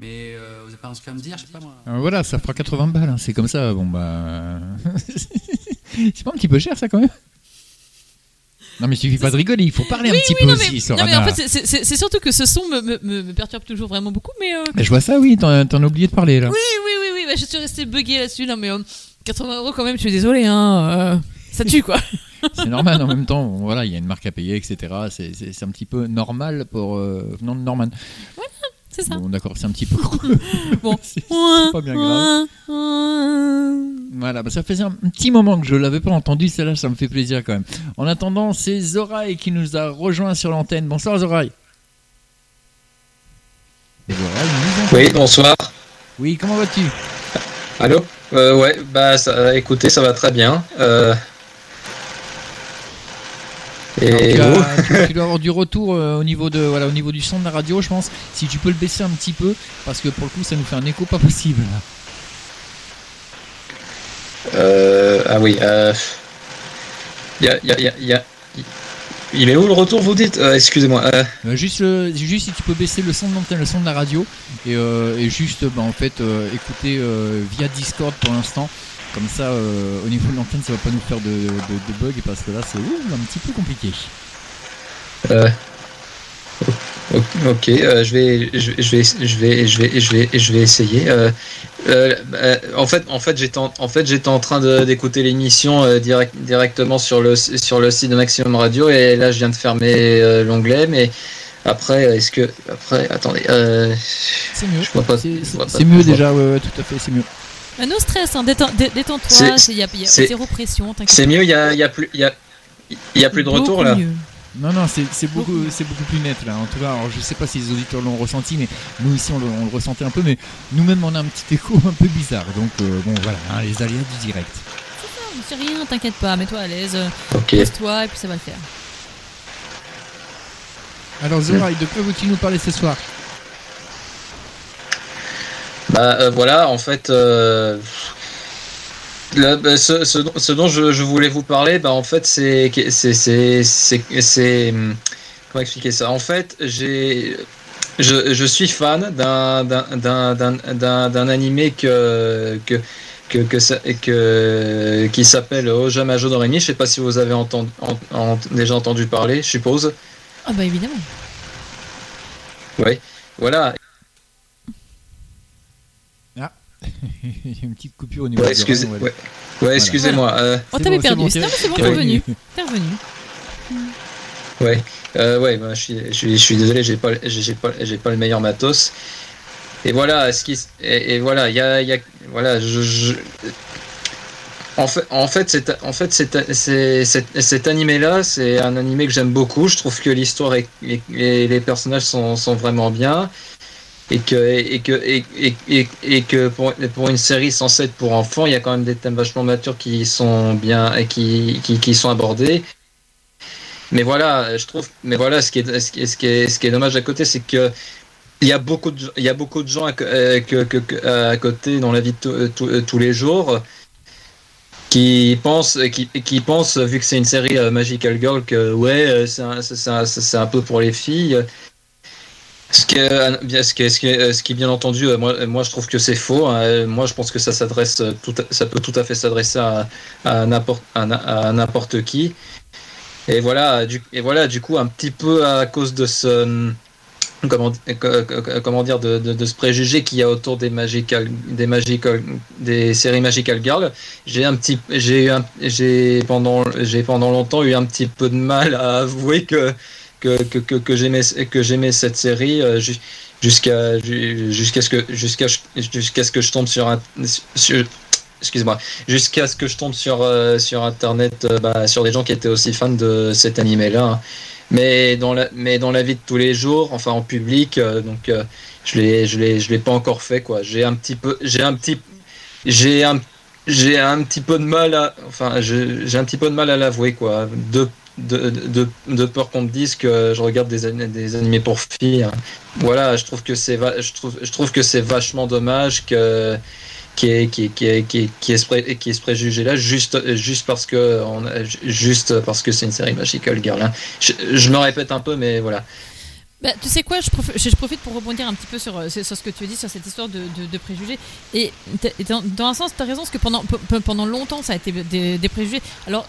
Mais euh, vous n'avez pas un truc à me dire, je sais pas moi. Euh, voilà, ça fera 80 balles, hein, c'est comme ça. Bon bah. c'est pas un petit peu cher ça quand même? Non mais il suffit pas de rigoler, il faut parler un petit peu non, aussi. Mais, non mais en fait c'est surtout que ce son me, me, me, perturbe toujours vraiment beaucoup. Mais, euh... je vois ça, oui, t'en as oublié de parler là. Oui, oui, oui, oui, bah, je suis resté bugué là-dessus. Non mais 80 euros quand même, je suis désolé, hein, ça tue quoi. c'est normal en même temps. Voilà, il y a une marque à payer, etc. C'est un petit peu normal pour euh, venant de Norman. Voilà, c'est ça. Bon, d'accord, c'est un petit peu. bon, c'est pas bien grave. Voilà, bah, ça faisait un petit moment que je l'avais pas entendu. Celle-là, ça me fait plaisir quand même. En attendant, c'est Zoraï qui nous a rejoint sur l'antenne. Bonsoir Zoraï. oui, bonsoir. Oui, comment vas-tu? Allô? Euh, Ouais, bah ça, écoutez, ça va très bien. Euh, et tu, dois avoir du retour euh, au niveau de voilà au niveau du son de la radio, je pense. Si tu peux le baisser un petit peu, parce que pour le coup, ça nous fait un écho pas possible. Euh, ah oui. Euh, y a, y a, y a, il est où le retour, vous dites? Euh, Excusez-moi. juste, juste si tu peux baisser le son de l'antenne, le son de la radio, et, et juste bah, en fait écouter via Discord pour l'instant. Comme ça, euh, au niveau de l'antenne, ça va pas nous faire de, de, bugs parce que là, c'est un petit peu compliqué. Euh, ok, euh, je vais, je, vais, je vais, je vais, je vais, je vais essayer. en fait, en fait, j'étais en, en, fait, j'étais en train d'écouter l'émission direct, directement sur le sur le site de Maximum Radio et là, je viens de fermer l'onglet, mais après, est-ce que après, attendez, c'est mieux. C'est mieux déjà, ouais, tout à fait, c'est mieux. Bah, no stress, hein, détends-toi, il y a, y a zéro pression. C'est mieux, il y a, y a, plus, y a, y a plus de retour là. Non, non, c'est beaucoup, beaucoup plus net là. En tout cas, alors, je sais pas si les auditeurs l'ont ressenti, mais nous ici on le, on le, ressentait un peu, mais nous-mêmes on a un petit écho un peu bizarre. Donc euh, bon, voilà, hein, les aléas du direct. C'est rien, t'inquiète pas, mets-toi à l'aise, okay. laisse-toi et puis ça va le faire. Alors Zoraï, de quoi veux-tu nous parler ce soir? Bah euh, voilà, en fait, euh, bah, ce, dont je, voulais vous parler, bah, en fait, c'est. c'est Comment expliquer ça? En fait, j'ai. Je, je, suis fan d'un animé que, que, que, que, que qui s'appelle Oja Majo Doremi. Je sais pas si vous avez entendu, déjà entendu parler, je suppose. Ah bah évidemment. Oui, voilà. Il y a une petite coupure au niveau ouais, excusez, ouais. ouais excusez-moi. Euh... Oh, t'avais perdu. c'est bon, t'es revenu. T'es revenu. Ouais, euh, ouais, bah, je, suis, je, suis, je suis désolé, j'ai pas, j'ai pas, j'ai pas le meilleur matos. Et voilà, ce qui, et, et voilà, il y a, y a, voilà, je, je, en fait, en fait, c'est, en fait, c'est, c'est, cet, cet animé-là, c'est un animé que j'aime beaucoup. Je trouve que l'histoire et, et, les personnages sont, sont vraiment bien et que et que et, et, et que pour, pour, une série censée être pour enfants, il y a quand même des thèmes vachement matures qui sont bien qui, qui, qui sont abordés. Mais voilà, je trouve. Mais voilà, ce qui est ce qui est ce qui est, ce qui est dommage à côté, c'est que il y a beaucoup de il y a beaucoup de gens à, euh, côté dans la vie de euh, euh, tous les jours qui pensent qui, qui pensent vu que c'est une série Magical Girl que ouais c'est un, un, un peu pour les filles ce qui, est, ce, qui ce, ce qui bien entendu, euh, moi, je trouve que c'est faux. Hein. Moi je pense que ça euh, peut tout à fait s'adresser à, n'importe qui. Et voilà, du, et voilà, du coup, un petit peu à cause de ce, comment, dire, de, ce préjugé qu'il y a autour des magical, des magical, des séries Magical Girl, j'ai un petit, j'ai pendant, j'ai pendant longtemps eu un petit peu de mal à avouer que que, que, que, j'aimais que j'aimais cette série euh, jusqu'à jusqu'à ce que jusqu'à jusqu'à ce que je tombe sur un excuse-moi jusqu'à ce que je tombe sur euh, sur internet euh, bah, sur des gens qui étaient aussi fans de cet animé là hein. mais dans la mais dans la vie de tous les jours enfin en public donc je l'ai je l'ai je l'ai pas encore fait quoi j'ai un petit peu j'ai un petit j'ai un j'ai un petit peu de mal à enfin j'ai un petit peu de mal à l'avouer quoi de de, de, peur qu'on me dise que je regarde des, des animés pour filles. Voilà, je trouve que c'est je trouve, je trouve que c'est vachement dommage que qui est qui qui qui qui est, ce préjugé là juste juste parce que juste parce que c'est une série Magical Girl. Hein. Je, me répète un peu, mais voilà. Bah, tu sais quoi, je, profite pour rebondir un petit peu sur, euh, sur, ce que tu as dit, sur cette histoire de, de, préjugés. Et dans, un sens, tu as raison, parce que pendant, pendant longtemps, ça a été des, préjugés. Alors,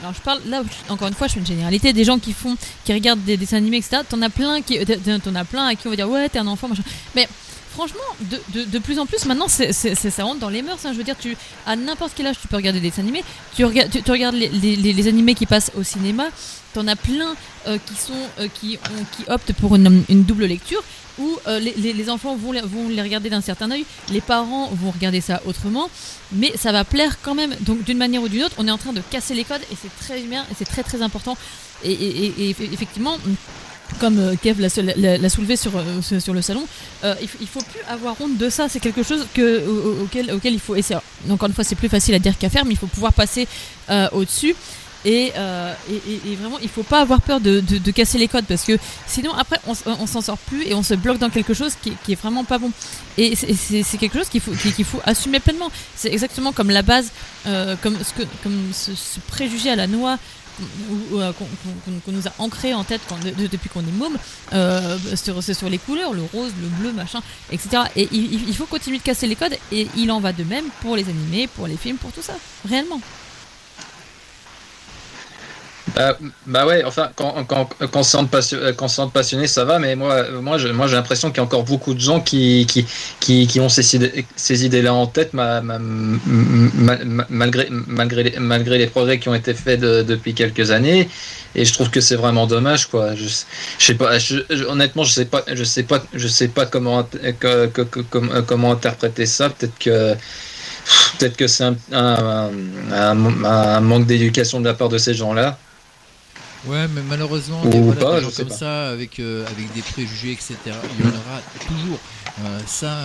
alors, je parle, là, encore une fois, je fais une généralité, des gens qui font, qui regardent des dessins animés, etc. T'en as plein qui, t'en as plein à qui on va dire, ouais, t'es un enfant, machin. Mais franchement, de, de, plus en plus, maintenant, c'est, ça rentre dans les mœurs. Hein. Je veux dire, tu, à n'importe quel âge, tu peux regarder des dessins animés. Tu, regardes, tu, regardes les, les, animés qui passent au cinéma. T'en as plein euh, qui, sont, euh, qui, qui optent pour une, double lecture où euh, les, enfants vont les, vont les regarder d'un certain œil, les parents vont regarder ça autrement, mais ça va plaire quand même. Donc d'une manière ou d'une autre, on est en train de casser les codes et c'est très bien et c'est très très important. Et, effectivement, comme euh, Kev l'a soulevé sur, sur le salon, euh, il, faut plus avoir honte de ça. C'est quelque chose que, auquel, auquel il faut essayer. Encore une fois, c'est plus facile à dire qu'à faire, mais il faut pouvoir passer au-dessus. Et, et, vraiment, il faut pas avoir peur de, de, casser les codes parce que sinon, après, on, on s'en sort plus et on se bloque dans quelque chose qui, qui est vraiment pas bon. Et c'est quelque chose qu'il faut, qu'il faut assumer pleinement. C'est exactement comme la base, comme, ce, que, comme ce, ce, préjugé à la noix euh, qu'on nous a ancré en tête depuis qu'on est môme, euh, c'est sur les couleurs, le rose, le bleu, machin, etc. Et il, il, faut continuer de casser les codes, et il en va de même pour les animés, pour les films, pour tout ça, réellement. Bah, bah, ouais, enfin, quand, quand, quand, on passionné, quand on passionné, ça va, mais moi, moi, j'ai l'impression qu'il y a encore beaucoup de gens qui, qui, qui, qui ont ces, idées, ces idées-là en tête, ma, malgré, malgré, les, malgré les progrès qui ont été faits depuis quelques années. Et je trouve que c'est vraiment dommage, quoi. Je, sais pas, honnêtement, je sais pas, je sais pas, je sais pas comment, que, comment interpréter ça. Peut-être que peut-être que c'est un, un, manque d'éducation de la part de ces gens-là. Ouais, mais malheureusement, des, voilà, gens comme ça, avec, euh, avec des préjugés, etc., il y en aura toujours. Euh, ça,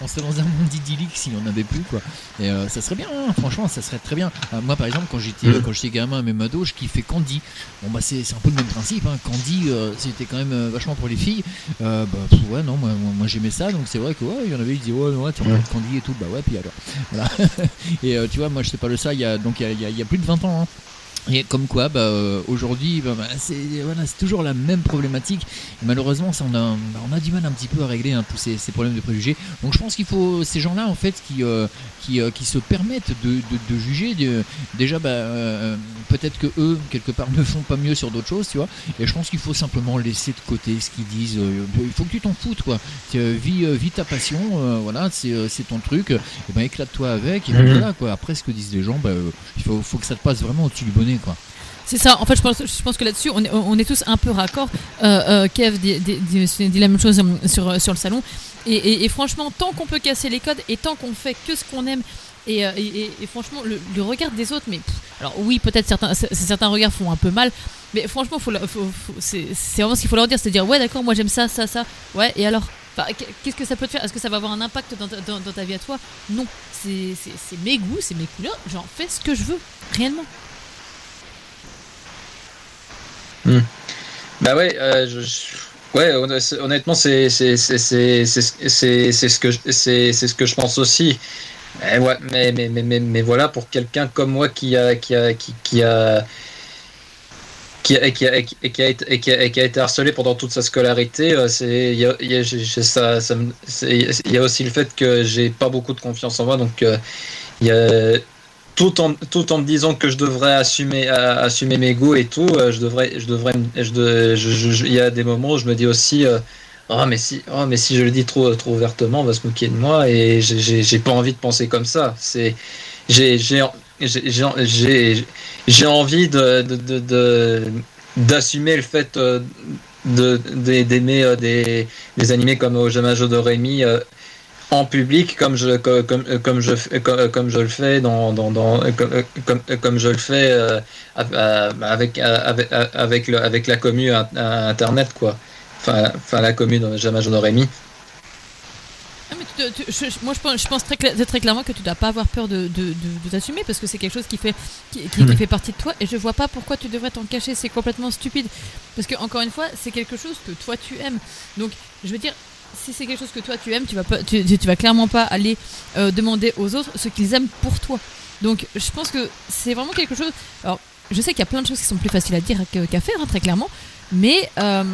on serait dans un monde idyllique s'il n'y en avait plus, quoi. Et euh, ça serait bien, hein, franchement, ça serait très bien. moi, par exemple, quand j'étais mm. quand j'étais gamin à mes mados, je kiffais Candy. Bon, bah, c'est un peu le même principe. Hein. Candy, c'était quand même vachement pour les filles. bah, ouais, non, moi, moi, j'aimais ça, donc c'est vrai que, ouais, il y en avait qui disaient, ouais, ouais, tu regardes Candy et tout, bah ouais, puis alors. Voilà. et tu vois, moi, je sais pas le ça, il y a, donc, il y a, il y a plus de 20 ans. Hein. Et comme quoi, bah, euh, aujourd'hui, bah, bah, c'est voilà, toujours la même problématique. malheureusement, ça, on, a, bah, on a du mal un petit peu à régler hein, tous ces, ces, problèmes de préjugés. Donc je pense qu'il faut ces gens-là, en fait, qui, euh, qui, euh, qui, se permettent de, de, de juger. déjà, bah, peut-être que eux, quelque part, ne font pas mieux sur d'autres choses, tu vois. Et je pense qu'il faut simplement laisser de côté ce qu'ils disent. il faut que tu t'en foutes, quoi. Vis, vis, ta passion, voilà, c'est ton truc. Et ben, éclate-toi avec. Et mhm. voilà, quoi. Après, ce que disent les gens, bah, il faut, faut que ça te passe vraiment au-dessus du bonnet. C'est ça, en fait, je pense, que là-dessus, on est, tous un peu raccord. Euh, euh, Kev dit, la même chose euh, sur, sur le salon. Et, franchement, tant qu'on peut casser les codes et tant qu'on fait que ce qu'on aime, et, franchement, le, regard des autres, mais alors oui, peut-être certains, certains regards font un peu mal, mais franchement, c'est vraiment ce qu'il faut leur dire, c'est dire ouais, d'accord, moi j'aime ça, ça, ça, ouais, et alors? Qu'est-ce que ça peut te faire? Est-ce que ça va avoir un impact dans dans ta vie à toi? Non, c'est mes goûts, c'est mes couleurs, j'en fais ce que je veux, réellement. Hmm. Bah ouais, euh, ouais, honnêtement, c'est ce que c'est ce que je pense aussi. Mais ouais, mais mais mais mais, voilà pour quelqu'un comme moi qui a qui a qui, a qui qui, a, été, harcelé pendant toute sa scolarité, euh, il y y, ça, ça, y a aussi le fait que j'ai pas beaucoup de confiance en moi, donc euh, il y tout en, tout en me disant que je devrais assumer, assumer mes goûts et tout, euh, je devrais, je devrais, il y a des moments où je me dis aussi, euh, oh mais si, oh mais si je le dis trop, trop ouvertement, on va se moquer de moi et j'ai pas envie de penser comme ça. C'est, j'ai, j'ai, envie de, d'assumer le fait euh, de, d'aimer des, des animés comme Jamajo de Rémi en public comme je comme comme je comme, je le fais dans, dans, dans comme, comme, je le fais euh, avec avec avec, le, avec la commune internet quoi enfin enfin la commune jamais j'en aurais mis moi, je pense, je pense très, très, clairement que tu dois pas avoir peur de, de, de, t'assumer parce que c'est quelque chose qui fait, qui, qui, hmm. fait partie de toi et je vois pas pourquoi tu devrais t'en cacher. C'est complètement stupide. Parce que, encore une fois, c'est quelque chose que toi tu aimes. Donc, je veux dire, si c'est quelque chose que toi tu aimes, tu vas, pas, tu, vas clairement pas aller euh, demander aux autres ce qu'ils aiment pour toi. Donc je pense que c'est vraiment quelque chose. Alors je sais qu'il y a plein de choses qui sont plus faciles à dire qu'à faire, hein, très clairement, mais euh,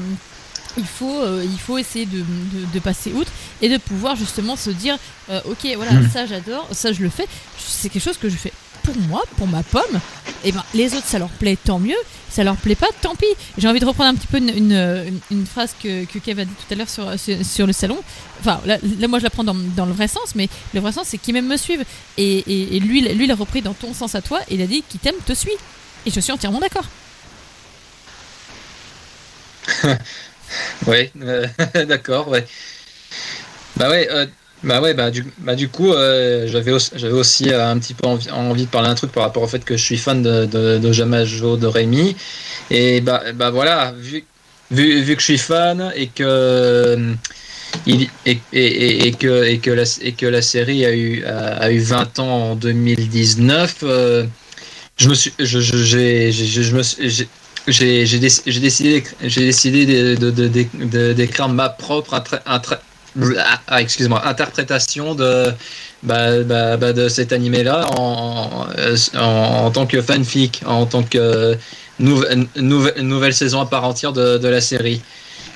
il, faut, euh, il faut essayer de, de, passer outre et de pouvoir justement se dire ok, voilà, mmh. ça j'adore, ça je le fais, c'est quelque chose que je fais pour moi, pour ma pomme, et eh ben les autres ça leur plaît tant mieux, ça leur plaît pas tant pis. J'ai envie de reprendre un petit peu une, phrase que, que Kev a dit tout à l'heure sur, sur, le salon. Enfin là, moi je la prends dans, dans, le vrai sens, mais le vrai sens c'est qu'ils même me suivent. Et, et, lui, lui il a repris dans ton sens à toi et il a dit qui t'aime te suit. Et je suis entièrement d'accord. oui, euh, d'accord, ouais. Bah ouais, euh, bah ouais, bah du, bah du coup, euh, j'avais aussi, j'avais aussi euh, un petit peu envie, envie, de parler un truc par rapport au fait que je suis fan de, de, de Jamajo de Rémi. Et bah, bah voilà, vu, vu, vu que je suis fan et que, euh, il, et, et, et, que, et, que la, et que la série a eu, a, eu 20 ans en 2019, euh, je me suis, je, je, j'ai, décidé, j'ai décidé de, de, de, d'écrire ma propre ah, excuse-moi, interprétation de, bah, bah, bah, cet animé-là en, en, tant que fanfic, en tant que nouvelle, saison à part entière de, la série.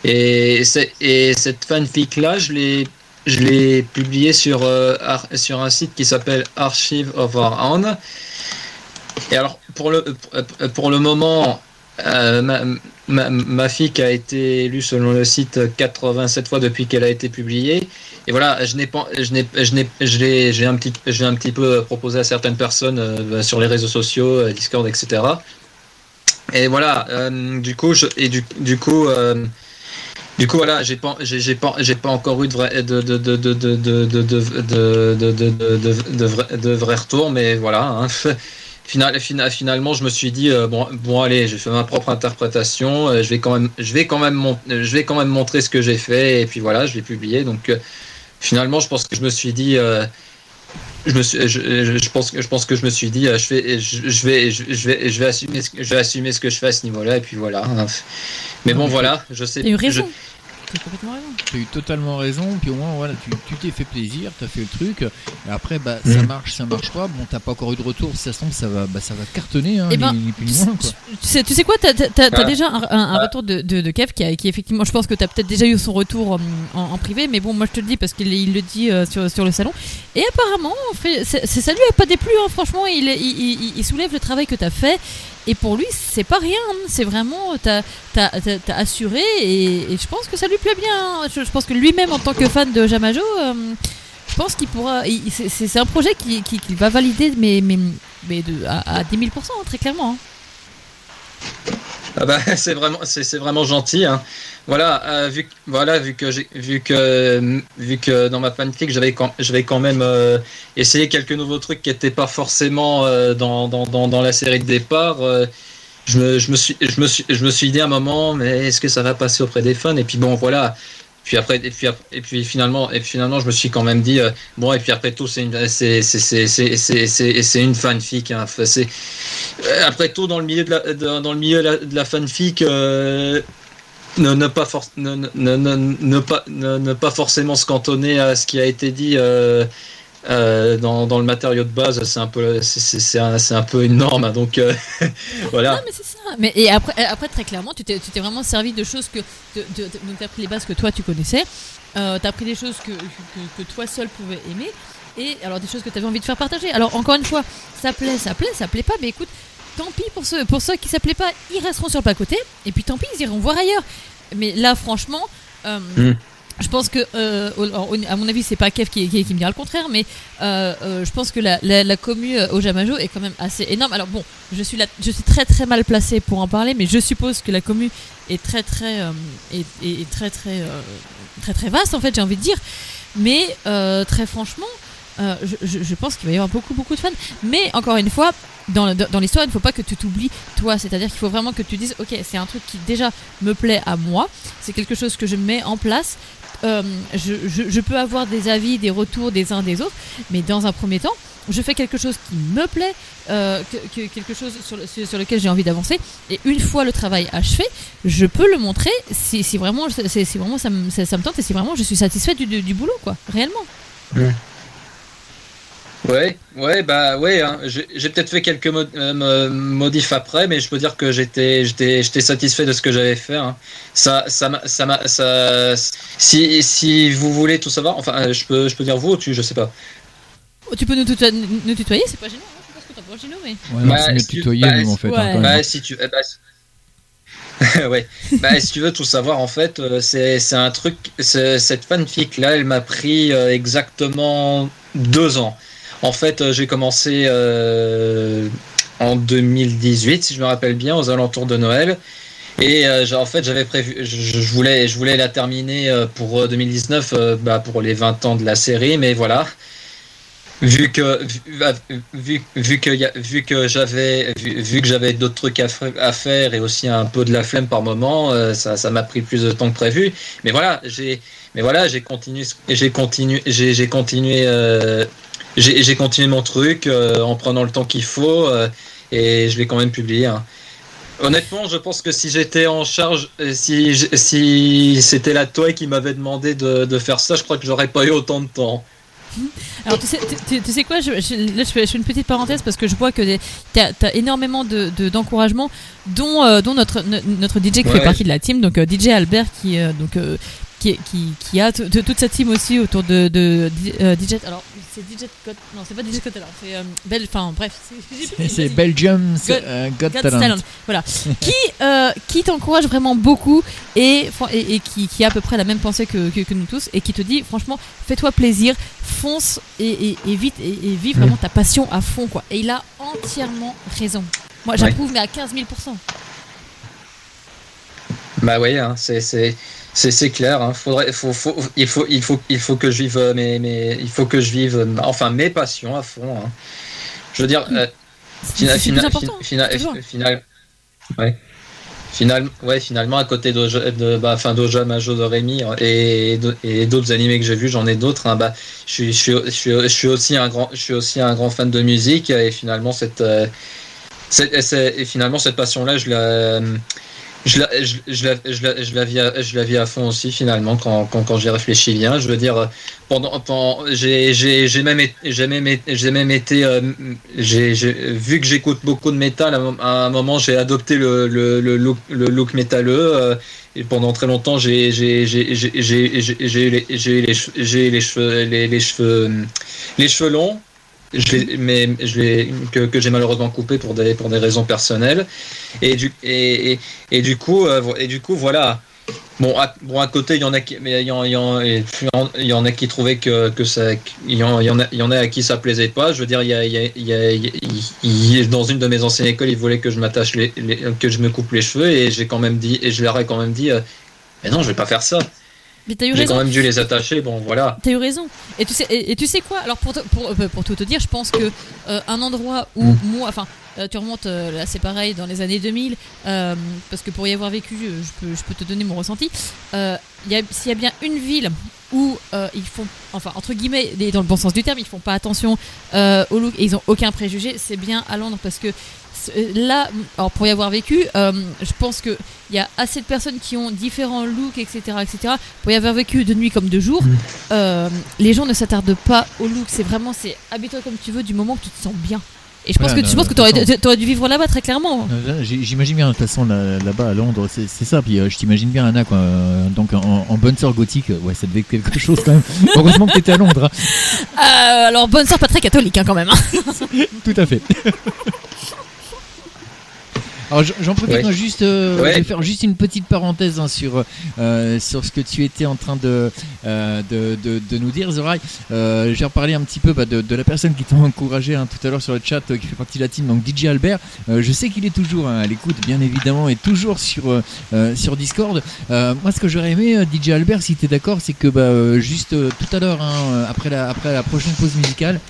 Et, et cette fanfic-là, je l'ai je l'ai sur, euh, sur un site qui s'appelle Archive of Our Own. Et alors, pour le, pour le moment, euh, ma, ma, fille a été lue selon le site 87 fois depuis qu'elle a été publiée. Et voilà, je n'ai je un petit, un petit peu proposé à certaines personnes euh, sur les réseaux sociaux, euh, Discord, etc. Et voilà, du coup, je, et du, du coup, du coup, voilà, j'ai pas, j'ai, pas, j'ai pas encore eu de vrai, de, de, de, de, de, de, de, de, de, de, vrai, retour, mais voilà. Hein final, finalement, je me suis dit bon, bon, allez, j'ai fait ma propre interprétation. je vais quand même, je vais quand même, je vais quand même montrer ce que j'ai fait et puis voilà, je l'ai publié. Donc finalement, je pense que je me suis dit je, me suis, je, pense, je pense que je me suis dit, je vais, je, vais, je, vais, je vais assumer, ce, je vais assumer ce que je fais à ce niveau-là, et puis voilà. Mais bon, voilà, je sais. eu raison. Tu as eu totalement raison, puis au moins voilà, tu t'es fait plaisir, tu as fait le truc, et après bah, ça mm. marche, ça marche pas, bon t'as pas encore eu de retour, si ça se tombe ça va, bah, ça va cartonner, hein, eh ben, Tu, sais, tu sais quoi, t'as as, déjà un, retour de, de, Kev qui, a, qui effectivement, je pense que t'as peut-être déjà eu son retour euh, en, privé, mais bon moi je te le dis parce qu'il il le dit euh, sur, sur le salon, et apparemment ça lui a pas déplu, hein, franchement il, il, il, soulève le travail que t'as fait, et pour lui, c'est pas rien. Hein. C'est vraiment, t'as as, assuré et, je pense que ça lui plaît bien. Hein. Je, pense que lui-même, en tant que fan de Jamajo, euh, je pense qu'il pourra. C'est un projet qu'il qui, va valider, mais, mais, mais de, à, 10 000% hein, très clairement. Ah bah, c'est vraiment, c'est vraiment gentil. Hein. Voilà, euh, vu, voilà, vu que vu que, vu que dans ma fanfic, j'avais j'avais quand même euh, essayé quelques nouveaux trucs qui n'étaient pas forcément euh, dans, dans, dans, dans, la série de départ. je me, je me suis, je me suis, je me suis dit à un moment, mais est-ce que ça va passer auprès des fans? Et puis bon, voilà. Puis après, et puis, et puis finalement, et finalement, je me suis quand même dit bon. Et puis après tout, c'est une, c'est, c'est, c'est, une fanfic. Hein. c'est après tout dans le milieu de la, dans le milieu de la, fanfic. ne, ne, pas ne, ne, pas, ne, pas forcément se cantonner à ce qui a été dit euh, euh, dans, dans, le matériau de base, c'est un peu, c'est un, un, peu une norme. Hein, donc euh, voilà. Non, mais c'est ça. Mais, et après, après, très clairement, tu t'es vraiment servi de choses que. tu as pris les bases que toi tu connaissais. tu as pris des choses que, que, que toi seul pouvais aimer et alors des choses que tu avais envie de faire partager. Alors encore une fois, ça plaît, ça plaît, ça plaît pas, mais écoute, tant pis pour ceux, pour ceux qui s'appelaient pas, ils resteront sur le pas côté, et puis tant pis, ils iront voir ailleurs. Mais là, franchement, euh, hmm. Je pense que, euh, à mon avis, c'est pas Kev qui, qui, me dira le contraire, mais euh, je pense que la, la, commu au Jamajo est quand même assez énorme. Alors bon, je suis, je suis très très mal placé pour en parler, mais je suppose que la commu est très très, est, est, très très, très très vaste en fait, j'ai envie de dire. Mais très franchement, euh, je, pense qu'il va y avoir beaucoup, beaucoup de fans. Mais encore une fois, dans, dans l'histoire, il ne faut pas que tu t'oublies toi. C'est-à-dire qu'il faut vraiment que tu dises, ok, c'est un truc qui déjà me plaît à moi. C'est quelque chose que je mets en place. Euh, je, peux avoir des avis, des retours des uns des autres, mais dans un premier temps, je fais quelque chose qui me plaît, euh, quelque chose sur, lequel j'ai envie d'avancer. Et une fois le travail achevé, je peux le montrer si, vraiment, si vraiment ça, me, ça, tente et si vraiment je suis satisfait du, du, boulot, quoi, réellement. Ouais, ouais, bah ouais. Hein. J'ai peut-être fait quelques euh, modifs après, mais je peux dire que j'étais, j'étais, j'étais satisfait de ce que j'avais fait. Hein. Ça, ça, ça, ça, si, si vous voulez tout savoir, enfin, euh, je peux, je peux dire vous ou tu, je sais pas. Oh, tu peux nous, nous tutoyer, c'est pas gênant. Hein je pense que t'as pas gênant, mais. Ouais, bah, c'est si tutoyer, bah, nous, en fait. Hein, bah, si tu, eh bah, ouais. Bah, si tu veux tout savoir, en fait, euh, c'est, c'est un truc. Cette fanfic là, elle m'a pris exactement deux ans. En fait, euh, j'ai commencé euh, en 2018, si je me rappelle bien, aux alentours de Noël. Et euh, en fait, j'avais prévu, je, voulais, je voulais la terminer pour 2019, bah, pour les 20 ans de la série, mais voilà. Vu que, vu, que, vu que j'avais, vu, que j'avais d'autres trucs à, faire et aussi un peu de la flemme par moment, ça, ça m'a pris plus de temps que prévu. Mais voilà, j'ai, mais voilà, j'ai continué, j'ai continué, j'ai continué j'ai continué mon truc euh, en prenant le temps qu'il faut euh, et je l'ai quand même publié. Hein. Honnêtement, je pense que si j'étais en charge, euh, si, si c'était la Toei qui m'avait demandé de, de, faire ça, je crois que j'aurais pas eu autant de temps. Alors tu sais, tu, sais quoi, je, là je fais, une petite parenthèse parce que je vois que tu as, énormément d'encouragement, de, dont, dont notre, notre DJ qui fait partie de la team, donc DJ Albert qui, donc, qui, qui, qui a toute sa team aussi autour de, de, DJ. Alors, c'est DJ Non, c'est pas DJ Scott alors, c'est euh, Bel. Enfin, bref. C'est Belgium euh, God, Talent. Voilà. qui euh, qui t'encourage vraiment beaucoup et, et, et, qui, qui a à peu près la même pensée que, que, nous tous et qui te dit, franchement, fais-toi plaisir, fonce et, et vite et, vis vraiment ta passion à fond, quoi. Et il a entièrement raison. Moi, j'approuve, mais à 15 000% Bah oui, hein, c'est c'est clair. Hein. Faudrait, faut, faut, il, faut, il, faut, il faut que je vive mes, mes, il faut que je vive enfin mes passions à fond. Hein. Je veux dire, euh, C'est final, final, ouais. Final, ouais, finalement, à côté de, de, bah, fin Doja, Majo, de Rémi et, et d'autres animés que j'ai vus, j'en ai d'autres. Hein, bah, je, suis, je, suis, je, suis, aussi un grand, je suis aussi un grand fan de musique et finalement, cette, euh, et finalement, cette passion-là, je la je la, je, la, je, la, je, la vis à, je la vis à fond aussi finalement quand, quand, quand j'y réfléchis bien. Je veux dire, pendant, pendant j'ai, même, même, même été, euh, j'ai, vu que j'écoute beaucoup de métal, à un moment j'ai adopté le, le, le, look, le look métalleux. Euh, et pendant très longtemps, j'ai, j'ai, j'ai, j'ai les, cheveux, les, les cheveux, les cheveux longs que, j'ai malheureusement coupé pour des, pour des raisons personnelles. Et du, et, et, et du, coup, euh, et du coup, voilà. Bon, à, bon, à côté, il y en a qui, mais il y en, il y y en a qui trouvaient que, que ça, il y en, il y en a, il y en a à qui ça plaisait pas. Je veux dire, il y a, il y a, il y dans une de mes anciennes écoles, ils voulaient que je m'attache les, que je me coupe les cheveux et j'ai quand même dit, et je leur ai quand même dit, euh, mais non, je vais pas faire ça. J'ai quand même dû les attacher, bon voilà. T'as eu raison. Et tu sais, et, tu sais quoi? Alors pour, pour, euh, pour, tout te dire, je pense que euh, un endroit où mm. moi, enfin, euh, tu remontes là, c'est pareil dans les années 2000, parce que pour y avoir vécu, je peux, je peux te donner mon ressenti. S'il y a bien une ville où ils font, enfin entre guillemets, dans le bon sens du terme, ils font pas attention au look et ils ont aucun préjugé, c'est bien à Londres parce que euh, là, alors pour y avoir vécu, euh, je pense qu'il y a assez de personnes qui ont différents looks, etc., etc. Pour y avoir vécu de nuit comme de jour, mm. euh, les gens ne s'attardent pas au look. C'est vraiment, c'est habille-toi comme tu veux du moment que tu te sens bien. Et je pense que, tu penses que dû vivre là-bas très clairement. J'imagine bien, de toute façon, là-bas à Londres, c'est ça. Puis je t'imagine bien, Anna, quoi. Donc en, bonne sœur gothique, ouais, ça devait être quelque chose quand même. Heureusement que tu étais à Londres. Hein. alors, bonne sœur pas très catholique hein, quand même. Hein. Tout à fait. Alors j'en profite juste euh, de faire juste une petite parenthèse hein, sur euh, sur ce que tu étais en train de euh, de, de, de, nous dire, Zoraï. Euh, J'ai reparlé un petit peu bah, de, de, la personne qui t'a encouragé hein, tout à l'heure sur le chat, qui fait partie de la team, donc DJ Albert. je sais qu'il est toujours hein, à l'écoute, bien évidemment, et toujours sur sur Discord. moi, ce que j'aurais aimé, DJ Albert, si tu es d'accord, c'est que bah, juste tout à l'heure, hein, après la après la prochaine pause musicale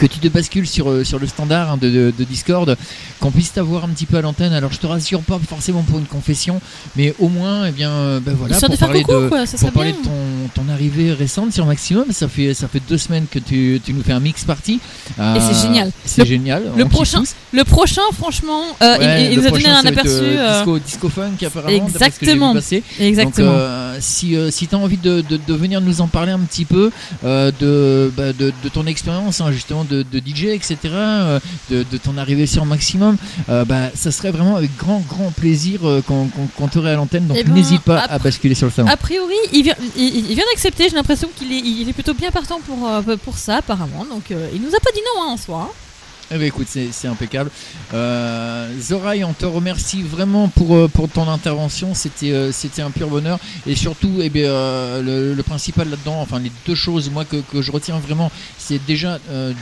que tu te bascules sur, euh, sur le standard hein, de, de, Discord, qu'on puisse t'avoir un petit peu à l'antenne. Alors je te rassure pas forcément pour une confession, mais au moins, eh bien, euh, ben voilà, pour parler, de, pour parler de ton, ton, arrivée récente sur Maximum, ça fait, ça fait deux semaines que tu, tu nous fais un mix party. Et c'est euh, génial. C'est génial. Le prochain, le prochain, franchement, il, nous a donné un aperçu. disco, disco funk apparemment. Exactement. Exactement. Donc, si, si tu as envie de, de, de, venir nous en parler un petit peu de, bah, de, de ton expérience, hein, justement de, DJ, etc., euh, de, ton arrivée sur Maximum, euh, bah, ça serait vraiment avec grand, grand plaisir euh, qu'on t'aurait à l'antenne. Donc eh ben, n'hésite pas à basculer sur le salon. A priori, il vient, il, vient d'accepter. J'ai l'impression qu'il est, il est plutôt bien partant pour, pour ça, apparemment. Donc il nous a pas dit non hein, en soi. Hein. Eh ben, écoute, c'est impeccable. Euh, Zoraï, on te remercie vraiment pour, euh, pour ton intervention. C'était euh, c'était un pur bonheur. Et surtout, eh bien, euh, le, principal là-dedans, enfin les deux choses moi que, que je retiens vraiment, c'est déjà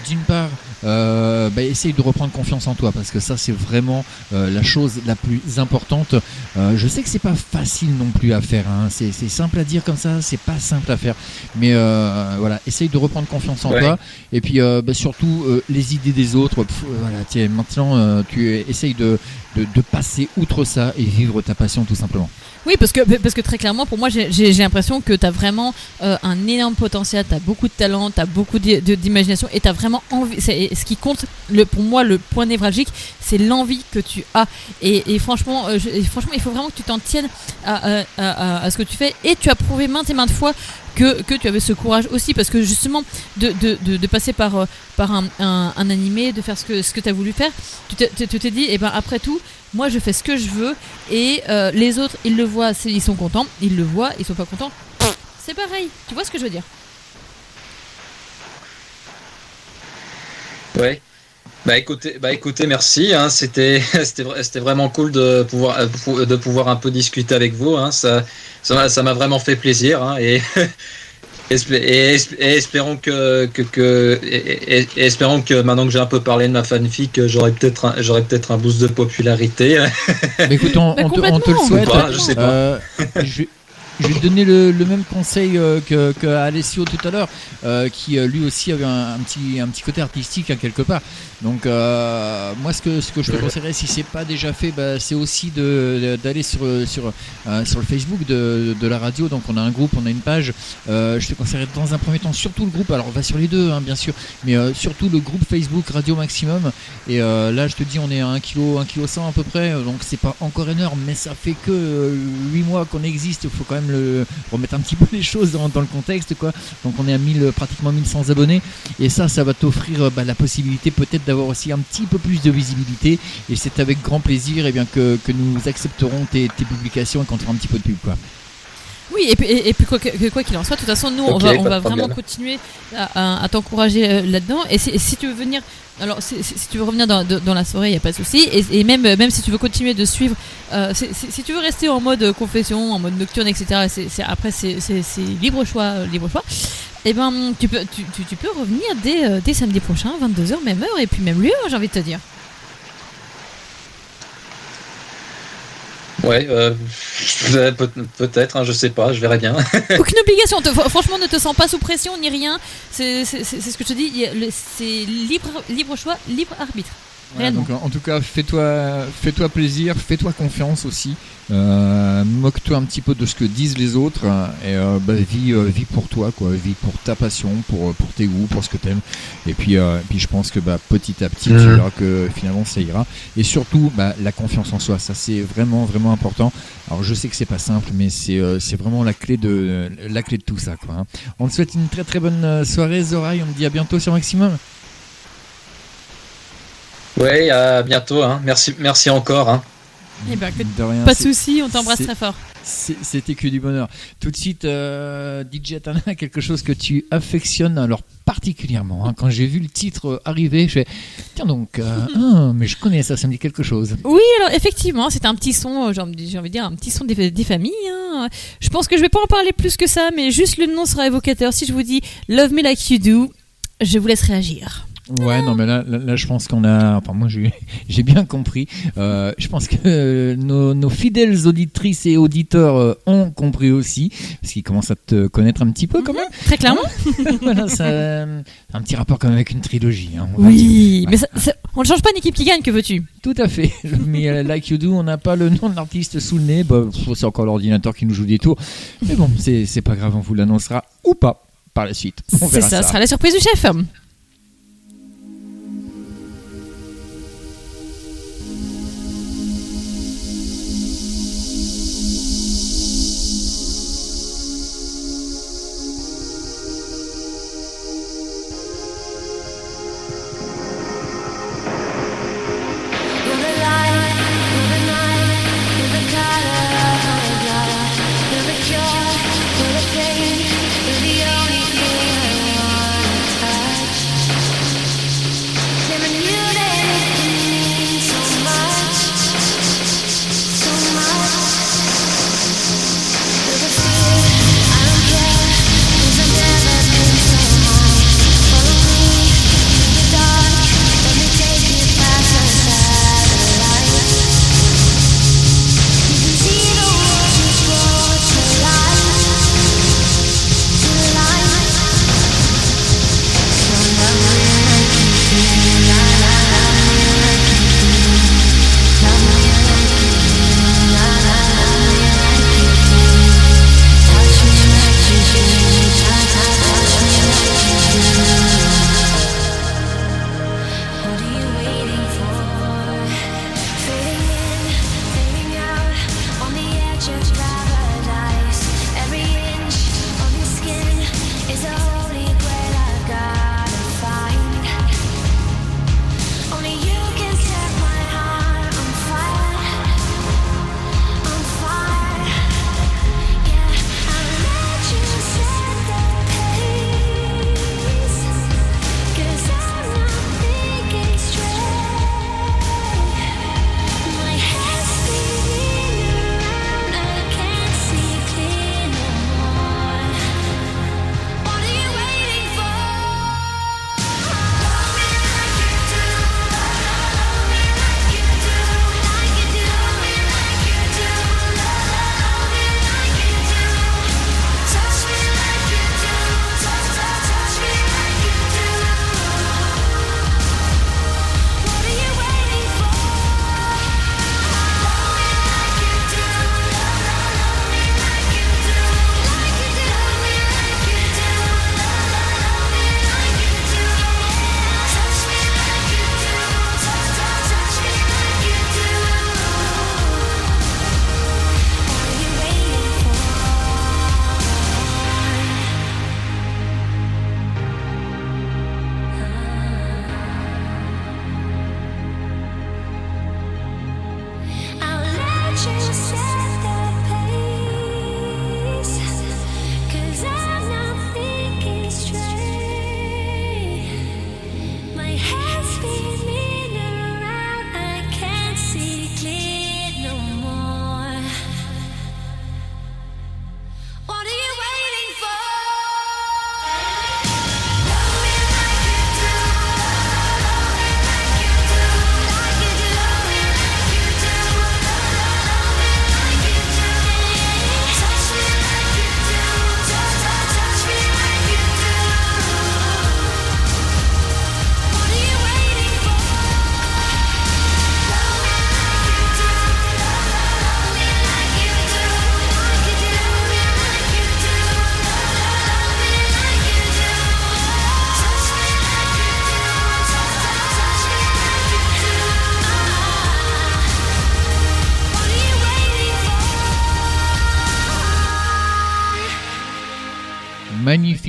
d'une part, bah, essaye de reprendre confiance en toi parce que ça c'est vraiment la chose la plus importante. je sais que c'est pas facile non plus à faire. Hein. C'est simple à dire comme ça, c'est pas simple à faire. Mais voilà, essaye de reprendre confiance en toi. Et puis bah, surtout les idées des autres voilà, tiens, maintenant euh, tu essayes de, de, passer outre ça et vivre ta passion tout simplement. Oui, parce que, parce que très clairement, pour moi, j'ai l'impression que tu as vraiment euh, un énorme potentiel, tu as beaucoup de talent, tu as beaucoup d'imagination et tu as vraiment envie. Ce qui compte, pour moi, le point névralgique, c'est l'envie que tu as. Et, franchement, euh, franchement, il faut vraiment que tu t'en tiennes à, à, ce que tu fais. Et tu as prouvé maintes et maintes fois que, tu avais ce courage aussi, parce que justement, de, passer par, euh, un, animé, de faire ce que, ce que tu as voulu faire, tu t'es dit, et eh ben après tout, moi je fais ce que je veux, et euh, les autres, ils le voient, ils sont contents, ils le voient, ils sont pas contents. C'est pareil, tu vois ce que je veux dire? Ouais. Bah écoutez, bah écoutez, merci. Hein, c'était c'était vraiment cool de pouvoir de pouvoir un peu discuter avec vous. Hein, ça ça m'a vraiment fait plaisir. Hein, et, et, espérons que, que, que et, espérons que maintenant que j'ai un peu parlé de ma fanfic, j'aurai peut-être j'aurai peut-être un boost de popularité. Mais écoute, on, te, on te, le souhaite. je sais pas. Euh, je vais te donner le, même conseil que, que, Alessio tout à l'heure, qui lui aussi avait un, petit, un petit côté artistique à quelque part. Donc moi ce que, ce que je te conseillerais si c'est pas déjà fait, bah, c'est aussi d'aller sur, sur, sur le Facebook de, de, la radio. Donc on a un groupe, on a une page. je te conseillerais dans un premier temps surtout le groupe. Alors on va sur les deux hein, bien sûr, mais surtout le groupe Facebook Radio Maximum. Et là je te dis on est à 1 kg, 1 kg 100 à peu près. Donc c'est pas encore énorme, mais ça fait que 8 mois qu'on existe. Il faut quand même le, remettre un petit peu les choses dans, le contexte. quoi. Donc on est à 1000, pratiquement 1100 abonnés. Et ça, ça va t'offrir bah, la possibilité peut-être d'avoir aussi un petit peu plus de visibilité. Et c'est avec grand plaisir eh bien, que, nous accepterons tes, publications et qu'on un petit peu de pub. Oui, et puis, et, puis quoi qu'il en soit, de toute façon, nous, on va, on va vraiment continuer à, t'encourager euh, là-dedans. Et si, tu veux venir, alors si, tu veux revenir dans, dans la soirée, il n'y a pas de souci. Et, même, même si tu veux continuer de suivre, euh, si tu veux rester en mode confession, en mode nocturne, etc., c'est après, c'est libre choix. Libre choix. Et eh ben, tu peux, tu, tu, peux revenir dès, euh, dès samedi prochain, 22h, même heure, et puis même lieu, j'ai envie de te dire. Ouais, euh, peut-être, hein, je sais pas, je verrai bien. Aucune obligation, franchement, ne te sens pas sous pression ni rien. C'est ce que je te dis, c'est libre, libre choix, libre arbitre en tout cas, fais-toi fais-toi plaisir, fais-toi confiance aussi. Euh, moque-toi un petit peu de ce que disent les autres et euh, bah, vis, euh, vis pour toi, quoi. Vis pour ta passion, pour, pour tes goûts, pour ce que t'aimes. Et puis, puis je pense que bah, petit à petit, tu mhm. verras que finalement ça ira. Et surtout, bah, la confiance en soi, ça c'est vraiment vraiment important. Alors je sais que c'est pas simple, mais c'est vraiment la clé de la clé de tout ça, quoi. Hein. On te souhaite une très très bonne soirée, Zoraï. On te dit à bientôt sur Maximum. Ouais, à bientôt. Hein. Merci, merci encore. Hein. Eh ben, pas de souci, on t'embrasse très fort. C'était que du bonheur. Tout de suite, euh, DJ Atana, quelque chose que tu affectionnes alors particulièrement. Hein. Quand j'ai vu le titre arriver, je fais tiens donc, euh, ah, mais je connais ça, ça me dit quelque chose. Oui, alors effectivement, c'est un petit son, euh, j'ai envie de dire un petit son des, des familles. Hein. Je pense que je vais pas en parler plus que ça, mais juste le nom sera évocateur. Si je vous dis Love Me Like You Do, je vous laisse réagir. Ouais, non, mais là, là, je pense qu'on a. Enfin, moi, j'ai bien compris. Euh, je pense que nos, fidèles auditrices et auditeurs euh, ont compris aussi, parce qu'ils commencent à te connaître un petit peu quand mhm, même. Très clairement. voilà, ça, un petit rapport quand même avec une trilogie. Hein, oui, mais on ne change pas une équipe qui gagne, que veux-tu? Tout à fait. Mais euh, Like You Do, on n'a pas le nom de l'artiste sous le nez. Bah, c'est encore l'ordinateur qui nous joue des tours. Mais bon, c'est pas grave, on vous l'annoncera ou pas par la suite. C'est ça, ça sera la surprise du chef.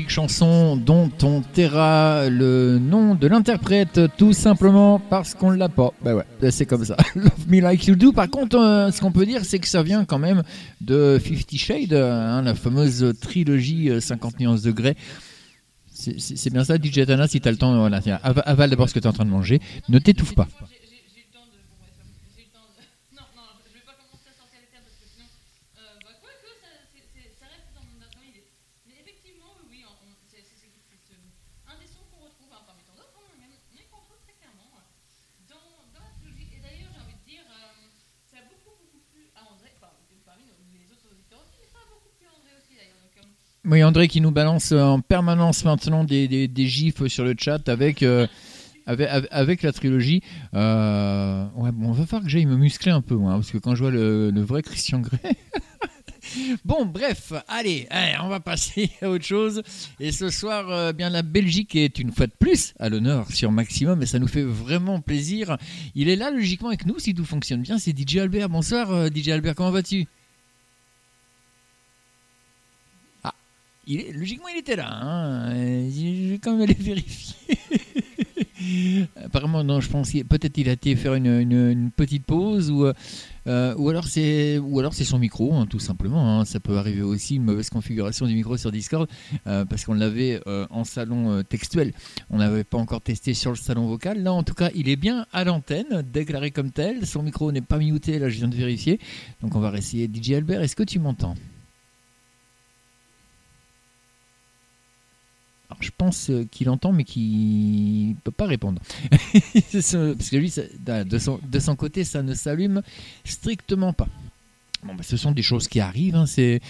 Magnifique chanson dont on taira le nom de l'interprète tout simplement parce qu'on l'a pas. Bah ouais, c'est comme ça. Love Me Like You Do. Par contre, euh, ce qu'on peut dire, c'est que ça vient quand même de Fifty Shades, hein, la fameuse trilogie 50 euh, nuances degrés. C'est bien ça, DJ Tana, si tu as le temps, voilà, avale d'abord ce que tu es en train de manger. Ne t'étouffe pas. Oui, André qui nous balance en permanence maintenant des, des, gifs sur le chat avec, euh, avec, la trilogie. Euh, ouais, bon, on va falloir que j'aille me muscler un peu, moi, parce que quand je vois le, vrai Christian Grey. bon, bref, allez, on va passer à autre chose. Et ce soir, euh, bien la Belgique est une fois de plus à l'honneur sur Maximum et ça nous fait vraiment plaisir. Il est là logiquement avec nous si tout fonctionne bien. C'est DJ Albert. Bonsoir, DJ Albert, comment vas-tu? Logiquement, il était là. Hein. Je vais quand même aller vérifier. Apparemment, non, je pense peut-être il a été faire une, petite pause ou, euh, ou alors c'est ou alors c'est son micro, hein, tout simplement. Hein. Ça peut arriver aussi une mauvaise configuration du micro sur Discord euh, parce qu'on l'avait euh, en salon textuel. On n'avait pas encore testé sur le salon vocal. Là, en tout cas, il est bien à l'antenne, déclaré comme tel. Son micro n'est pas muté. Là, je viens de vérifier. Donc, on va réessayer. DJ Albert, est-ce que tu m'entends? Je pense euh, qu'il entend, mais qu'il ne peut pas répondre. Parce que lui, de, son, de son côté, ça ne s'allume strictement pas. Bon, bah, ce sont des choses qui arrivent. Hein, c'est...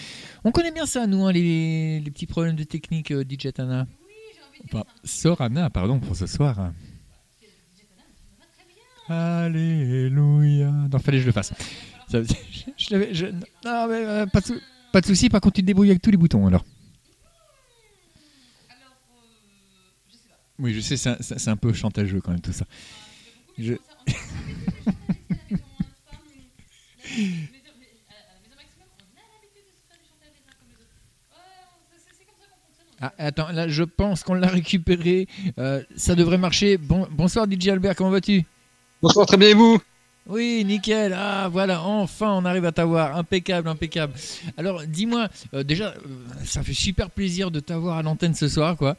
On connaît bien ça, nous, hein, les, les, petits problèmes de technique, euh, DJ Tana. Enfin, Sorana, pardon, pour ce soir. Alléluia. Non, fallait que je le fasse. je, je, non, mais, euh, pas, de, pas de souci, par contre, tu te débrouilles avec tous les boutons alors. Oui, je sais, c'est un, peu chantageux quand même tout ça. Je... Ah, attends, là je pense qu'on l'a récupéré. Euh, ça devrait marcher. Bon, bonsoir DJ Albert, comment vas-tu? Bonsoir, très bien et vous? Oui, nickel. Ah voilà, enfin on arrive à t'avoir. Impeccable, impeccable. Alors dis-moi, euh, déjà, euh, ça fait super plaisir de t'avoir à l'antenne ce soir, quoi.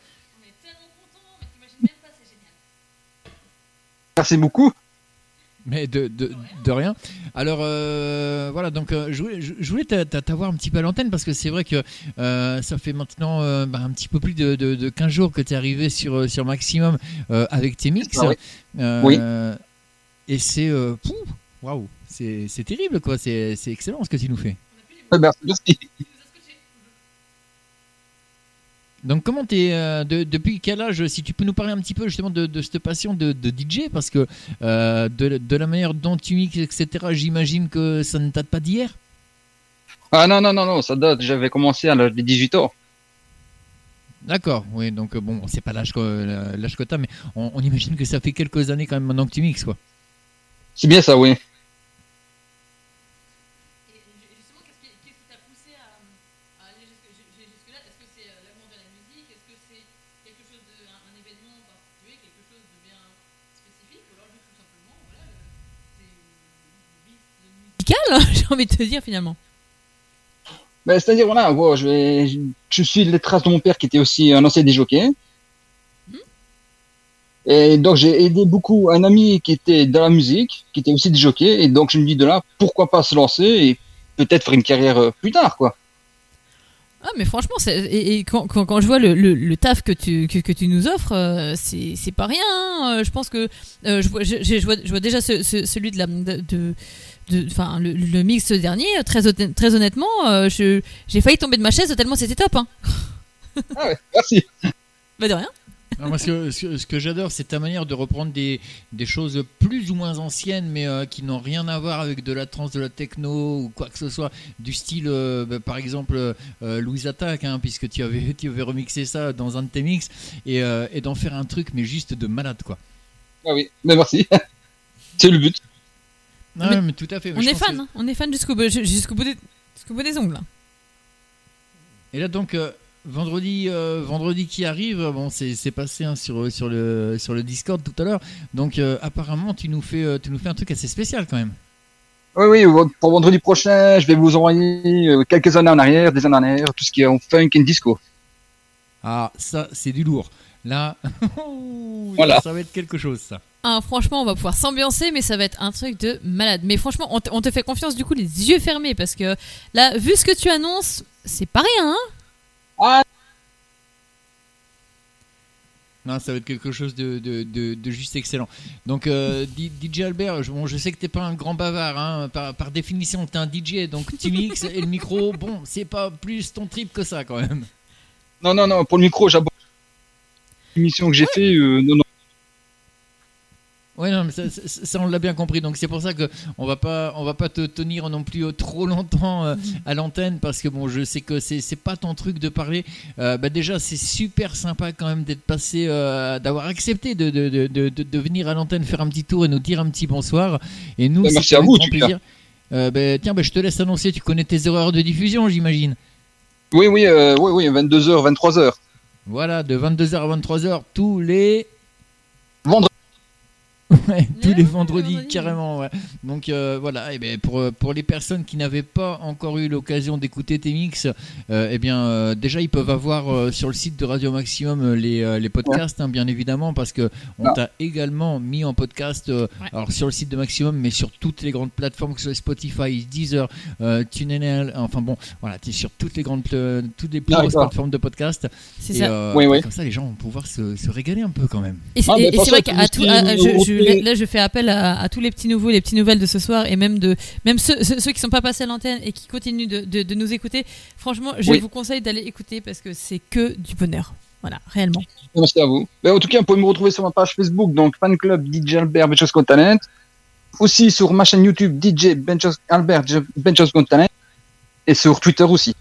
Merci beaucoup. Mais de, de, de rien. Alors euh, voilà, donc euh, je voulais, je voulais t'avoir un petit peu à l'antenne parce que c'est vrai que euh, ça fait maintenant bah, un petit peu plus de, de, 15 jours que tu es arrivé sur, sur Maximum avec tes mix. Ah oui. Et c'est. Waouh, c'est terrible quoi, c'est excellent ce que tu nous fais. Merci. Donc comment t'es euh, depuis quel âge si tu peux nous parler un petit peu justement de, cette passion de, DJ parce que euh, de, la manière dont tu mixes etc j'imagine que ça ne date pas d'hier. Ah non non non non ça date j'avais commencé à l'âge de 18 ans. D'accord oui donc bon c'est pas l'âge que l'âge que t'as mais on, on, imagine que ça fait quelques années quand même maintenant que tu mixes quoi. C'est bien ça oui. j'ai envie de te dire finalement. Ben, c'est-à-dire, voilà, je, vais, je, suis les traces de mon père qui était aussi un ancien des jockeys. Hmm. Et donc, j'ai aidé beaucoup un ami qui était dans la musique, qui était aussi des jockeys. Et donc, je me dis de là, pourquoi pas se lancer et peut-être faire une carrière euh, plus tard, quoi. Ah mais franchement, et, et quand, quand, quand, je vois le, le, taf que tu, que, que tu nous offres, euh, c'est pas rien. Hein. Je pense que euh, je, vois, je, je, vois, je, vois, déjà celui de la de, enfin le, le, mix dernier, très, très honnêtement, euh, j'ai failli tomber de ma chaise tellement c'était top. Hein. Ah ouais, merci. Bah de rien. ce que, j'adore, c'est ta manière de reprendre des, des, choses plus ou moins anciennes, mais euh, qui n'ont rien à voir avec de la trance, de la techno ou quoi que ce soit, du style, euh, bah, par exemple, Louise Attack, hein, puisque tu avais, tu avais remixé ça dans un de tes mix, et, et d'en faire un truc, mais juste de malade, quoi. Ah oui, mais merci. c'est le but. Ah mais, tout à fait. On est fan, hein. on est fan jusqu'au bout, jusqu'au bout, des, ongles. Et là donc, euh, vendredi, euh, vendredi qui arrive, bon, c'est passé hein, sur, sur, le, sur le Discord tout à l'heure. Donc, euh, apparemment, tu nous, fais, tu nous fais un truc assez spécial quand même. Oui, oui, pour vendredi prochain, je vais vous envoyer quelques années en arrière, des années en arrière, tout ce qui est en funk et disco. Ah, ça, c'est du lourd. Là, voilà. ça va être quelque chose, ça. Ah, franchement, on va pouvoir s'ambiancer, mais ça va être un truc de malade. Mais franchement, on, te fait confiance du coup les yeux fermés, parce que là, vu ce que tu annonces, c'est pas rien, hein ah. Non, ça va être quelque chose de, de, juste excellent. Donc, euh, DJ Albert, je, bon, je sais que t'es pas un grand bavard, hein, par, par, définition, t'es un DJ, donc Timix et le micro, bon, c'est pas plus ton trip que ça quand même. Non, non, non, pour le micro, j'aborde l'émission que j'ai fait, euh, non, non. Ouais, non, mais ça, on l'a bien compris. Donc c'est pour ça que on va pas, on va pas te tenir non plus euh, trop longtemps euh, à l'antenne parce que bon, je sais que c'est, c'est pas ton truc de parler. bah déjà, c'est super sympa quand même d'être passé, d'avoir accepté de de, de, de, de, venir à l'antenne faire un petit tour et nous dire un petit bonsoir. Et nous, c'est à vous, grand plaisir. Bah, tiens, bah, je te laisse annoncer. Tu connais tes erreurs de diffusion, j'imagine. Oui, oui, oui, oui, 22h, 23h. Voilà, de 22h à 23h tous les. Ouais, tous les vendredis, carrément. Ouais. Donc euh, voilà, et bien pour, euh, pour les personnes qui n'avaient pas encore eu l'occasion d'écouter tes mix, euh, eh bien déjà ils peuvent avoir sur le site de Radio Maximum les, les podcasts, hein, bien évidemment, parce que on ah. t'a également mis en podcast, alors sur le site de Maximum, mais sur toutes les grandes plateformes, que ce soit Spotify, Deezer, TuneIn, enfin bon, voilà, tu es sur toutes les grandes, toutes les plus grosses plateformes de podcast. C'est ça. Oui, oui. Comme ça, les gens vont pouvoir se, se régaler un peu quand même. Et c'est ah, vrai qu'à tout, je, là, je fais appel à, tous les petits nouveaux, les petits nouvelles de ce soir, et même de même ceux, ceux, qui sont pas passés à l'antenne et qui continuent de, de, nous écouter. Franchement, je vous conseille d'aller écouter parce que c'est que du bonheur. Voilà, réellement. Merci à vous. Mais en tout cas, vous pouvez me retrouver sur ma page Facebook, donc fan club DJ Albert Benchos Talent. Aussi sur ma chaîne YouTube DJ Benchos Albert Benchos Talent. Et sur Twitter aussi.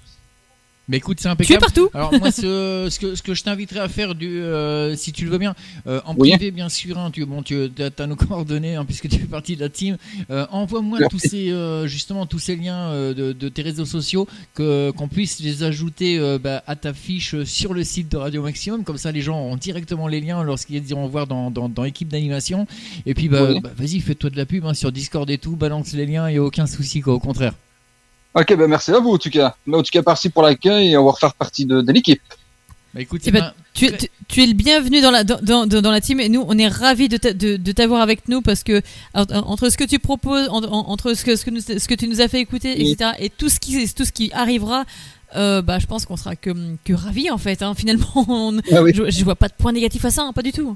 Mais écoute, c'est impeccable. Tu es partout. Alors moi, ce, ce, que, ce que je t'inviterais à faire, du, euh, si tu le veux bien, euh, en privé bien sûr, hein, tu, bon, tu as, nos coordonnées hein, puisque tu fais partie de la team. Euh, envoie-moi tous ces, justement, tous ces liens de, de, tes réseaux sociaux, que qu'on puisse les ajouter bah, à ta fiche sur le site de Radio Maximum. Comme ça, les gens ont directement les liens lorsqu'ils iront voir dans, dans, dans l'équipe d'animation. Et puis, bah, bah, vas-y, fais-toi de la pub hein, sur Discord et tout, balance les liens, il n'y a aucun souci, quoi, au contraire. Ok, ben merci à vous en tout cas. Mais en tout cas, merci pour l'accueil et on va refaire partie de, de l'équipe. Bah écoute, eh ben, tu, tu, es le bienvenu dans la, dans, dans, la team et nous, on est ravis de, de, t'avoir avec nous parce que entre ce que tu proposes, entre ce que, ce, que ce que tu nous as fait écouter, etc., et tout ce qui, tout ce qui arrivera, euh, bah, je pense qu'on sera que, que ravis en fait. Hein, finalement, ah je, je, vois pas de point négatif à ça, hein, pas du tout.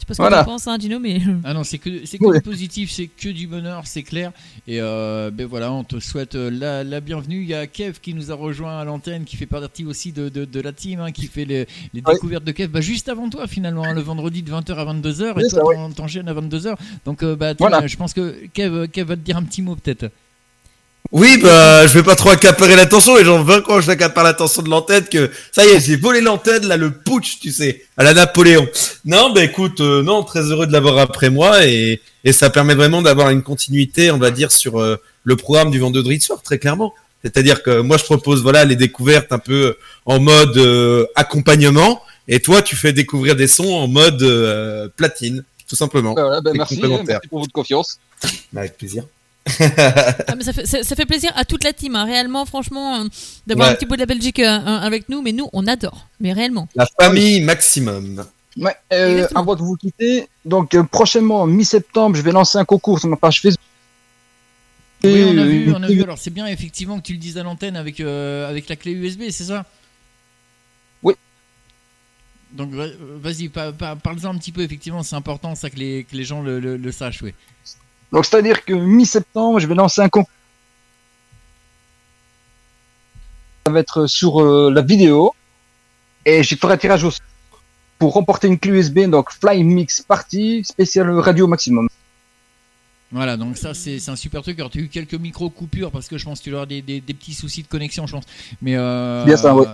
Je sais pas ce que tu penses, hein, Gino, mais. Ah non, c'est que, c'est que du positif, c'est que du bonheur, c'est clair. Et euh, ben voilà, on te souhaite euh, la, la, bienvenue. Il y a Kev qui nous a rejoint à l'antenne, qui fait partie aussi de, de, de la team, hein, qui fait les, les découvertes de Kev bah, juste avant toi, finalement, hein, le vendredi de 20h à 22h. et toi, t'enchaînes à 22h. Donc, euh, bah, je pense que Kev, Kev va te dire un petit mot, peut-être. Oui, bah, je vais pas trop accaparer l'attention, et j'en veux quand j'accapare l'attention de l'antenne que, ça y est, j'ai volé l'antenne, là, le putsch, tu sais, à la Napoléon. Non, bah, écoute, euh, non, très heureux de l'avoir après moi, et, et ça permet vraiment d'avoir une continuité, on va dire, sur euh, le programme du vendredi soir, très clairement. C'est-à-dire que moi, je propose, voilà, les découvertes un peu en mode euh, accompagnement, et toi, tu fais découvrir des sons en mode platine, tout simplement. Bah voilà, bah, merci, merci pour votre confiance. Bah, avec plaisir. Ah, ça, fait, ça, fait, plaisir à toute la team, hein. réellement, franchement, euh, d'avoir un petit bout de la Belgique euh, avec nous, mais nous, on adore, mais réellement. La famille maximum. Ouais, euh, avant de vous quitter, donc prochainement, mi-septembre, je vais lancer un concours sur ma page Facebook. Oui, on a vu, on a vu. Alors, c'est bien effectivement que tu le dises à l'antenne avec, avec la clé USB, c'est ça? Oui. Donc, vas-y, parle-en un petit peu, effectivement, c'est important, ça, que les, que les gens le, le, le sachent, oui. Donc c'est-à-dire que mi-septembre, je vais lancer un concours. Ça va être sur euh, la vidéo et j'ai ferai un tirage au pour remporter une clé USB donc Fly Mix Party spécial radio maximum. Voilà, donc ça c'est un super truc. Alors tu as eu quelques micro coupures parce que je pense que tu auras des, des, petits soucis de connexion, je pense. Mais euh, bien ça, ouais.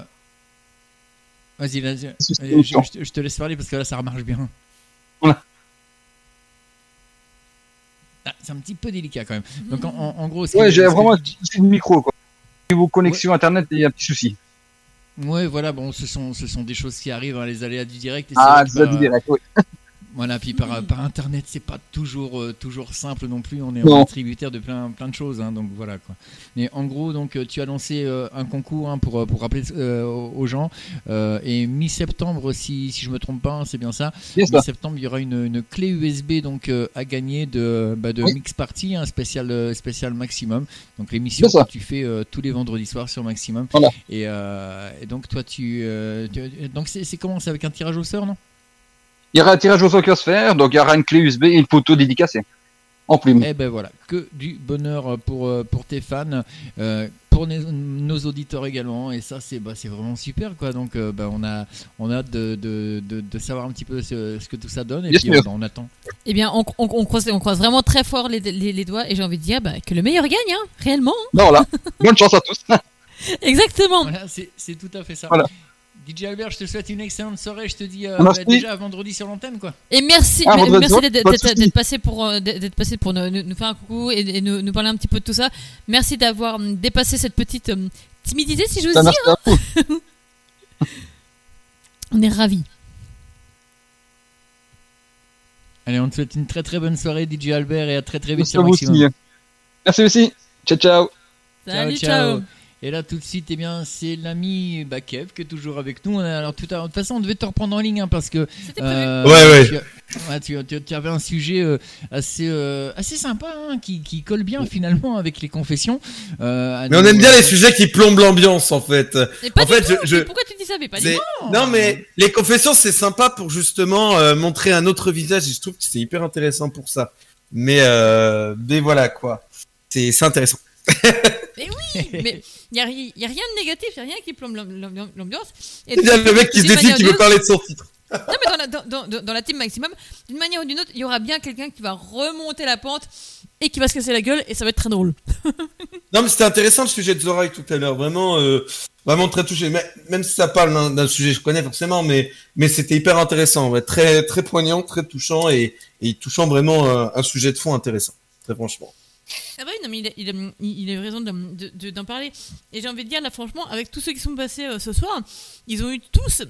Vas-y, vas-y. Je, je, te laisse parler parce que là ça marche bien. Voilà. Ah, c'est un petit peu délicat quand même. Donc en, gros, ouais, j'ai vraiment un petit souci de micro. Quoi. Niveau connexion internet, il y a un petit souci. Ouais, voilà, bon, ce sont, ce sont des choses qui arrivent, hein, les aléas du direct. ah, les aléas du direct, oui. Voilà, puis par, par internet, c'est pas toujours, euh, toujours simple non plus. On est tributaire de plein, plein de choses, hein, donc voilà quoi. Mais en gros, donc euh, tu as lancé euh, un concours hein, pour, pour rappeler aux gens. et mi-septembre, si, si je me trompe pas, hein, c'est bien ça. Mi-septembre, il y aura une, une clé USB donc à gagner de, bah, de Mix Party, un spécial, spécial Maximum. Donc l'émission que tu fais tous les vendredis soirs sur Maximum. Et, et, donc toi, tu, donc c'est comment C'est avec un tirage au sort, non? Il y aura un tirage au soccer faire, donc il y aura une clé USB et une photo dédicacée. En plume. Eh ben voilà, que du bonheur pour, euh, pour tes fans, euh, pour nos, auditeurs également, et ça c'est bah, vraiment super quoi. Donc euh, bah, on a on a hâte de, de, de, savoir un petit peu ce, que tout ça donne, et puis bah, on attend. Eh bien, on, on, croise, on croise vraiment très fort les, les, doigts, et j'ai envie de dire que le meilleur gagne, hein, réellement. Voilà, bonne chance à tous. Exactement. Voilà, c'est tout à fait ça. Voilà. DJ Albert, je te souhaite une excellente soirée. Je te dis euh, bah, déjà vendredi sur l'antenne, quoi. Et merci, ah, merci d'être passé pour euh, d'être passé pour nous, faire un coucou et, nous, parler un petit peu de tout ça. Merci d'avoir hum, dépassé cette petite hum, timidité, si j'ose dire. Hein. on est ravis. Allez, on te souhaite une très très bonne soirée, DJ Albert, et à très très vite sur Maximum. Merci aussi. Ciao, ciao. Salut, ciao. Et là, tout de suite, eh bien, c'est l'ami Bakev qui est toujours avec nous. Alors, tout à... De toute façon, on devait te reprendre en ligne hein, parce que. Euh, ouais, ouais. Tu, tu, avais un sujet euh, assez, euh, assez sympa hein, qui, qui, colle bien finalement avec les confessions. mais on aime bien les sujets qui plombent l'ambiance en fait. en fait, je, Pourquoi tu dis ça mais pas Non, mais les confessions, c'est sympa pour justement montrer un autre visage et je trouve que c'est hyper intéressant pour ça. Mais, mais voilà quoi. C'est intéressant. mais oui, mais il n'y a, y a, rien de négatif, il n'y a rien qui plombe l'ambiance. Il y a le mec qui se défie qui veut parler de son titre. non, mais dans la, dans, dans, dans la team maximum, d'une manière ou d'une autre, il y aura bien quelqu'un qui va remonter la pente et qui va se casser la gueule et ça va être très drôle. non, mais c'était intéressant le sujet de Zoraï tout à l'heure, vraiment, euh, vraiment très touché. Mais, même si ça parle d'un sujet que je connais forcément, mais, mais c'était hyper intéressant, ouais, très, très poignant, très touchant et, et touchant vraiment euh, un sujet de fond intéressant, très franchement. Ah bah oui, non, mais il a, il il a eu raison d'en de, parler. Et j'ai envie de dire, là, franchement, avec tous ceux qui sont passés euh, ce soir, ils ont eu tous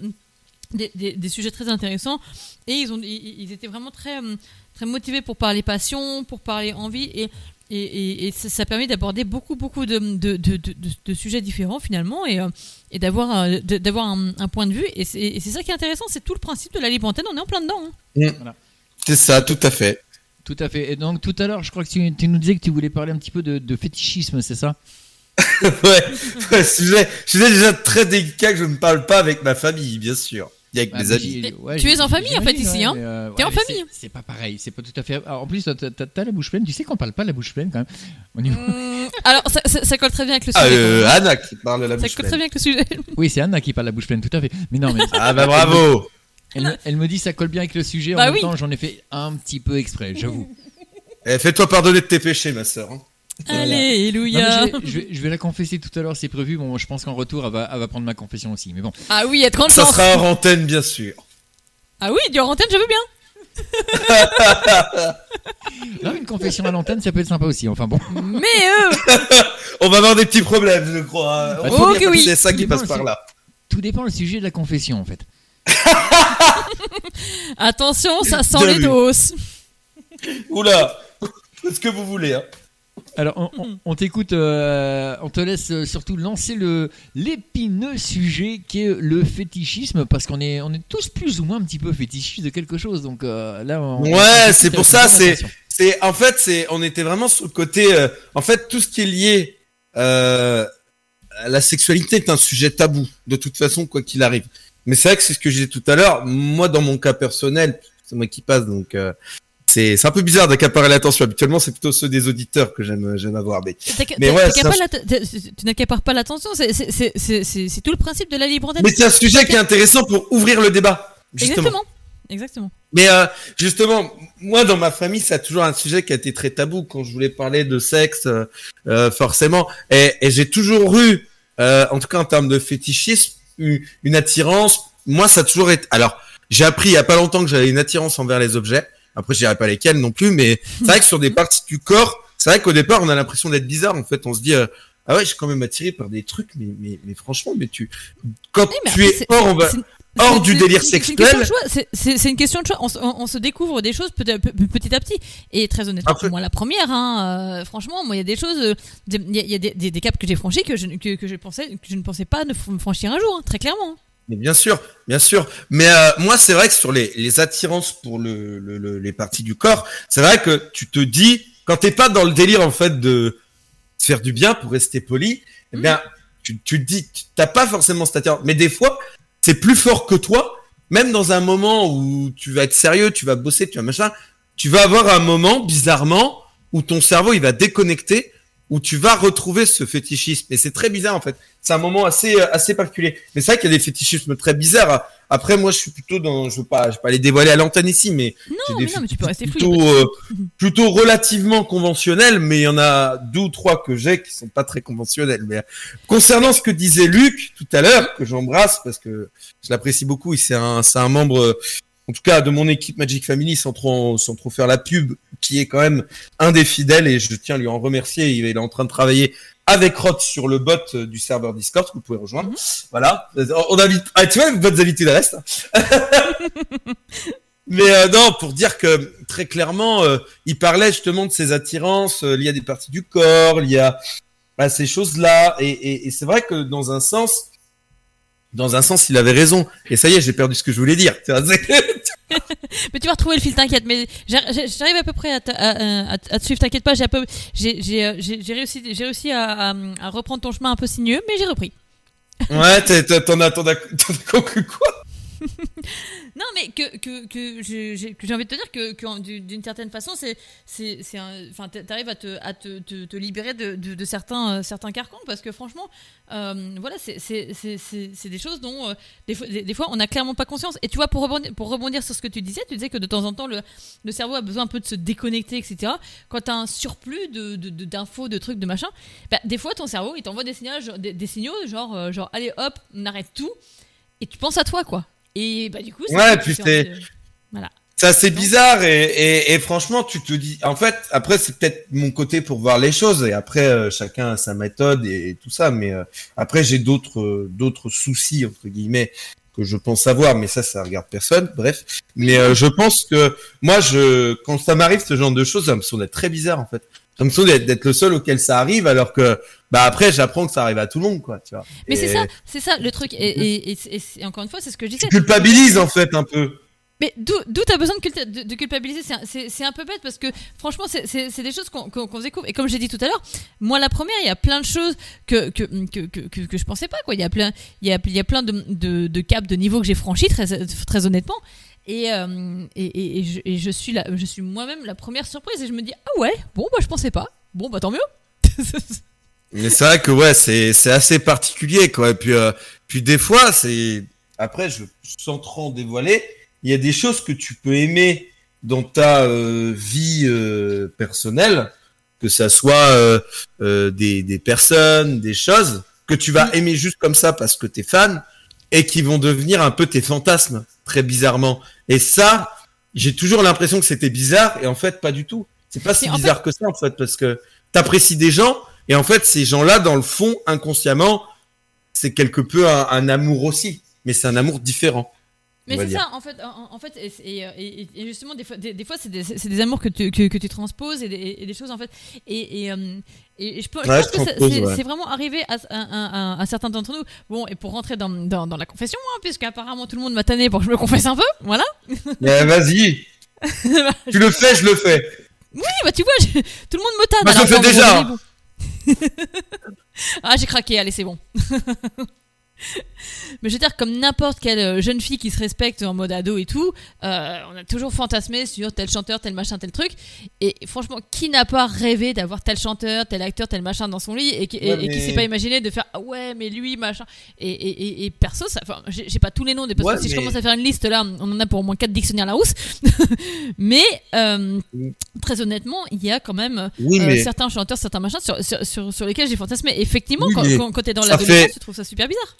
des, des, sujets très intéressants et ils, ont, ils, étaient vraiment très, euh, très motivés pour parler passion, pour parler envie et, et, et, ça, permet d'aborder beaucoup, beaucoup de, de, sujets différents finalement et, euh, et d'avoir, d'avoir un, point de vue. Et c'est, ça qui est intéressant, c'est tout le principe de la libre antenne, on est en plein dedans. Hein. Mmh. C'est ça, tout à fait. Tout à fait. Et donc tout à l'heure, je crois que tu, nous disais que tu voulais parler un petit peu de, fétichisme, c'est ça? Ouais, ouais sujet, sujet déjà très délicat que je ne parle pas avec ma famille, bien sûr. Il y a avec mes amis. tu es en famille en fait ici, hein euh, T'es en famille. C'est pas pareil, c'est pas tout à fait. en plus, t'as la bouche pleine. Tu sais qu'on parle pas la bouche pleine quand même. Mmh, alors, ça, ça, colle très bien avec le sujet. Ah, euh, Anna qui parle de la bouche pleine. Ça colle très bien avec le sujet. Oui, c'est Anna qui parle la bouche pleine, tout à fait. Mais non, mais. ah bah bravo. Elle, me dit ça colle bien avec le sujet. en bah même temps, j'en ai fait un petit peu exprès, j'avoue. Eh, fais-toi pardonner de tes péchés, ma sœur. Hein. Alléluia. Je, je, vais la confesser tout à l'heure, c'est prévu. Bon, je pense qu'en retour, elle va, elle va, prendre ma confession aussi. Mais bon. Ah oui, être en Ça sera en antenne, bien sûr. Ah oui, du en antenne, je veux bien. non, une confession à l'antenne, ça peut être sympa aussi. Enfin bon. Mais euh... On va avoir des petits problèmes, je crois. Bah, oh, oui. C'est ça qui passe par là. Tout dépend du sujet de la confession, en fait. Attention, ça sent les doses. Oula ce que vous voulez. Hein. Alors, on, t'écoute, euh, on te laisse euh, surtout lancer le l'épineux sujet qui est le fétichisme, parce qu'on est, on est tous plus ou moins un petit peu fétichistes de quelque chose. Donc euh, là, ouais, c'est pour ça. C'est, c'est, en fait, c'est, on était vraiment sur le côté. en fait, tout ce qui est lié à la sexualité est un sujet tabou, de toute façon, quoi qu'il arrive. Mais c'est vrai que c'est ce que je disais tout à l'heure. Moi, dans mon cas personnel, c'est moi qui passe, donc c'est un peu bizarre d'accaparer l'attention. Habituellement, c'est plutôt ceux des auditeurs que j'aime j'aime avoir. Mais, mais ouais, tu n'accapares pas l'attention. C'est tout le principe de la libre antenne. Mais c'est un sujet qui est intéressant pour ouvrir le débat. Justement. Exactement. Mais euh, justement, moi dans ma famille, c'est toujours un sujet qui a été très tabou quand je voulais parler de sexe, euh, euh forcément. Et, et j'ai toujours eu, euh, en tout cas en termes de fétichisme, une attirance. Moi, ça a toujours été. Alors, j'ai appris il y a pas longtemps que j'avais une attirance envers les objets. Après, je dirais pas lesquels non plus, mais c'est vrai que sur des parties du corps, c'est vrai qu'au départ, on a l'impression d'être bizarre. En fait, on se dit, euh, ah ouais, je suis quand même attiré par des trucs, mais, mais, mais franchement, mais tu, quand tu es hors, hors du délire sexuel. C'est une question de choix. On, se découvre des choses petit à petit. Et très honnêtement, moi la première, hein, euh, franchement, moi il y a des choses, euh, il y a, des, des, caps que j'ai franchis que je, que, je pensais, que je ne pensais pas ne franchir un jour, hein, très clairement. Mais bien sûr, bien sûr. Mais euh, moi, c'est vrai que sur les, les attirances pour le, le, les parties du corps, c'est vrai que tu te dis, quand t'es pas dans le délire en fait de faire du bien pour rester poli, eh bien, mm. tu, tu te dis, t'as pas forcément cette attirance. Mais des fois, c'est plus fort que toi, même dans un moment où tu vas être sérieux, tu vas bosser, tu vas machin, tu vas avoir un moment, bizarrement, où ton cerveau, il va déconnecter où tu vas retrouver ce fétichisme. Et c'est très bizarre en fait. C'est un moment assez euh, assez particulier. Mais c'est vrai qu'il y a des fétichismes très bizarres. Après, moi, je suis plutôt dans, je veux pas, je vais pas les dévoiler à l'antenne ici, mais non, mais, non, mais tu peux rester plutôt euh, plutôt relativement conventionnels. Mais il y en a deux ou trois que j'ai qui sont pas très conventionnels. Mais concernant ce que disait Luc tout à l'heure, que j'embrasse parce que je l'apprécie beaucoup, c'est un c'est un membre en tout cas de mon équipe Magic Family, sans trop, sans trop faire la pub, qui est quand même un des fidèles et je tiens à lui en remercier. Il est en train de travailler avec Rod sur le bot du serveur Discord que vous pouvez rejoindre. Mhm. Voilà. On invite, ah, tu vois, votre habitudes restent. Mais euh, non, pour dire que très clairement, euh, il parlait justement de ses attirances euh, liées à des parties du corps, liées à, à ces choses-là. Et, et, et c'est vrai que dans un sens, dans un sens, il avait raison. Et ça y est, j'ai perdu ce que je voulais dire. mais tu vas retrouver le fil, t'inquiète. Mais j'arrive à peu près à, te suivre, t'inquiète pas. J'ai j'ai réussi, j'ai réussi à, reprendre ton chemin un peu sinueux, mais j'ai repris. ouais, t'en as, as, conclu quoi? Non, mais que, que, que j'ai envie de te dire que, d'une certaine façon, c'est, c'est, enfin, t'arrives à te, à te, te, libérer de, de, certains, euh, certains carcans parce que franchement, euh, voilà, c'est des choses dont euh, des, fois, des, fois on n'a clairement pas conscience. Et tu vois, pour rebondir, pour rebondir sur ce que tu disais, tu disais que de temps en temps, le, le cerveau a besoin un peu de se déconnecter, etc. Quand tu as un surplus d'infos, de, de, trucs, de machin, bah, des fois, ton cerveau, il t'envoie des signaux, des signaux genre, genre, allez hop, on arrête tout. Et tu penses à toi, quoi. Et bah, du coup, ouais, puis c'est. Voilà. C'est assez bizarre et, et, franchement, tu te dis, en fait, après, c'est peut-être mon côté pour voir les choses et après, euh, chacun a sa méthode et, tout ça, mais euh, après, j'ai d'autres, d'autres soucis, entre guillemets, que je pense avoir, mais ça, ça regarde personne, bref. Mais euh, je pense que, moi, je, quand ça m'arrive ce genre de choses, ça me semble très bizarre, en fait. Semble d'être le seul auquel ça arrive, alors que bah après j'apprends que ça arrive à tout le monde quoi tu vois mais c'est ça c'est ça le truc et, et, et, encore une fois c'est ce que je disais tu culpabilises en fait un peu mais d'où t'as besoin de, de, culpabiliser C'est un peu bête parce que franchement, c'est des choses qu'on qu découvre. Et comme j'ai dit tout à l'heure, moi la première, il y a plein de choses que que, que, que, que je pensais pas. Quoi. Il y a plein, il y a, il y a plein de, de, de caps, de niveaux que j'ai franchis, très, très honnêtement. Et, euh, et, et, je, et, je, suis, je suis moi-même la première surprise. Et je me dis, ah ouais, bon, bah je pensais pas. Bon, bah tant mieux. Mais c'est vrai que ouais, c'est c'est assez particulier quoi. Et puis euh, puis des fois c'est après je sans trop dévoiler, il y a des choses que tu peux aimer dans ta euh, vie euh, personnelle, que ça soit des des personnes, des choses que tu vas aimer juste comme ça parce que t'es fan et qui vont devenir un peu tes fantasmes très bizarrement. Et ça, j'ai toujours l'impression que c'était bizarre et en fait pas du tout. C'est pas si bizarre que ça en fait parce que t'apprécies des gens et en fait, ces gens-là, dans le fond, inconsciemment, c'est quelque peu un, amour aussi, mais c'est un amour différent. Mais c'est ça, en fait, en, fait et, justement, des fois, des, fois c'est des, des, amours que tu, que, tu transposes et des, choses, en fait. Et, et, je, pense que c'est vraiment arrivé à, à, certains d'entre nous. Bon, et pour rentrer dans, dans, dans la confession, hein, puisque apparemment tout le monde m'a tanné pour que je me confesse un peu, voilà. vas-y. tu le fais, je le fais. Oui, bah tu vois, tout le monde me tanne. Bah, je le fais déjà. ah, j'ai craqué, allez, c'est bon. Mais je veux dire, comme n'importe quelle euh, jeune fille qui se respecte en mode ado et tout, euh, on a toujours fantasmé sur tel chanteur, tel machin, tel truc. Et franchement, qui n'a pas rêvé d'avoir tel chanteur, tel acteur, tel machin dans son lit et qui, s'est pas imaginé de faire ah ouais, mais lui, machin. Et, perso, enfin, j'ai pas tous les noms, parce que si je commence à faire une liste là, on en a pour au moins 4 dictionnaires Larousse. mais euh, très honnêtement, il y a quand même certains chanteurs, certains machins sur, sur, lesquels j'ai fantasmé. effectivement, quand, quand, t'es dans l'adolescence, fait... tu trouves ça super bizarre.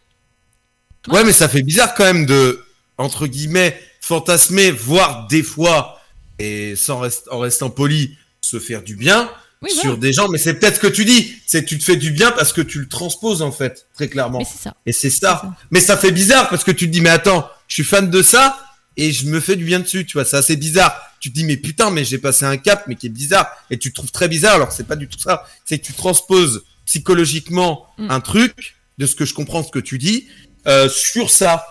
Ouais, mais ça fait bizarre quand même de, entre guillemets, fantasmer, voire des fois, et sans rest en restant poli, se faire du bien. sur des gens, mais c'est peut-être ce que tu dis. C'est tu te fais du bien parce que tu le transposes en fait, très clairement. Ça. Et c'est ça. Mais ça fait bizarre parce que tu te dis mais attends, je suis fan de ça et je me fais du bien dessus, tu vois. C'est assez bizarre. Tu te dis mais putain, mais j'ai passé un cap, mais qui est bizarre. Et tu te trouves très bizarre. Alors c'est pas du tout ça. C'est que tu transposes psychologiquement mm. un truc de ce que je comprends, ce que tu dis, euh, sur ça.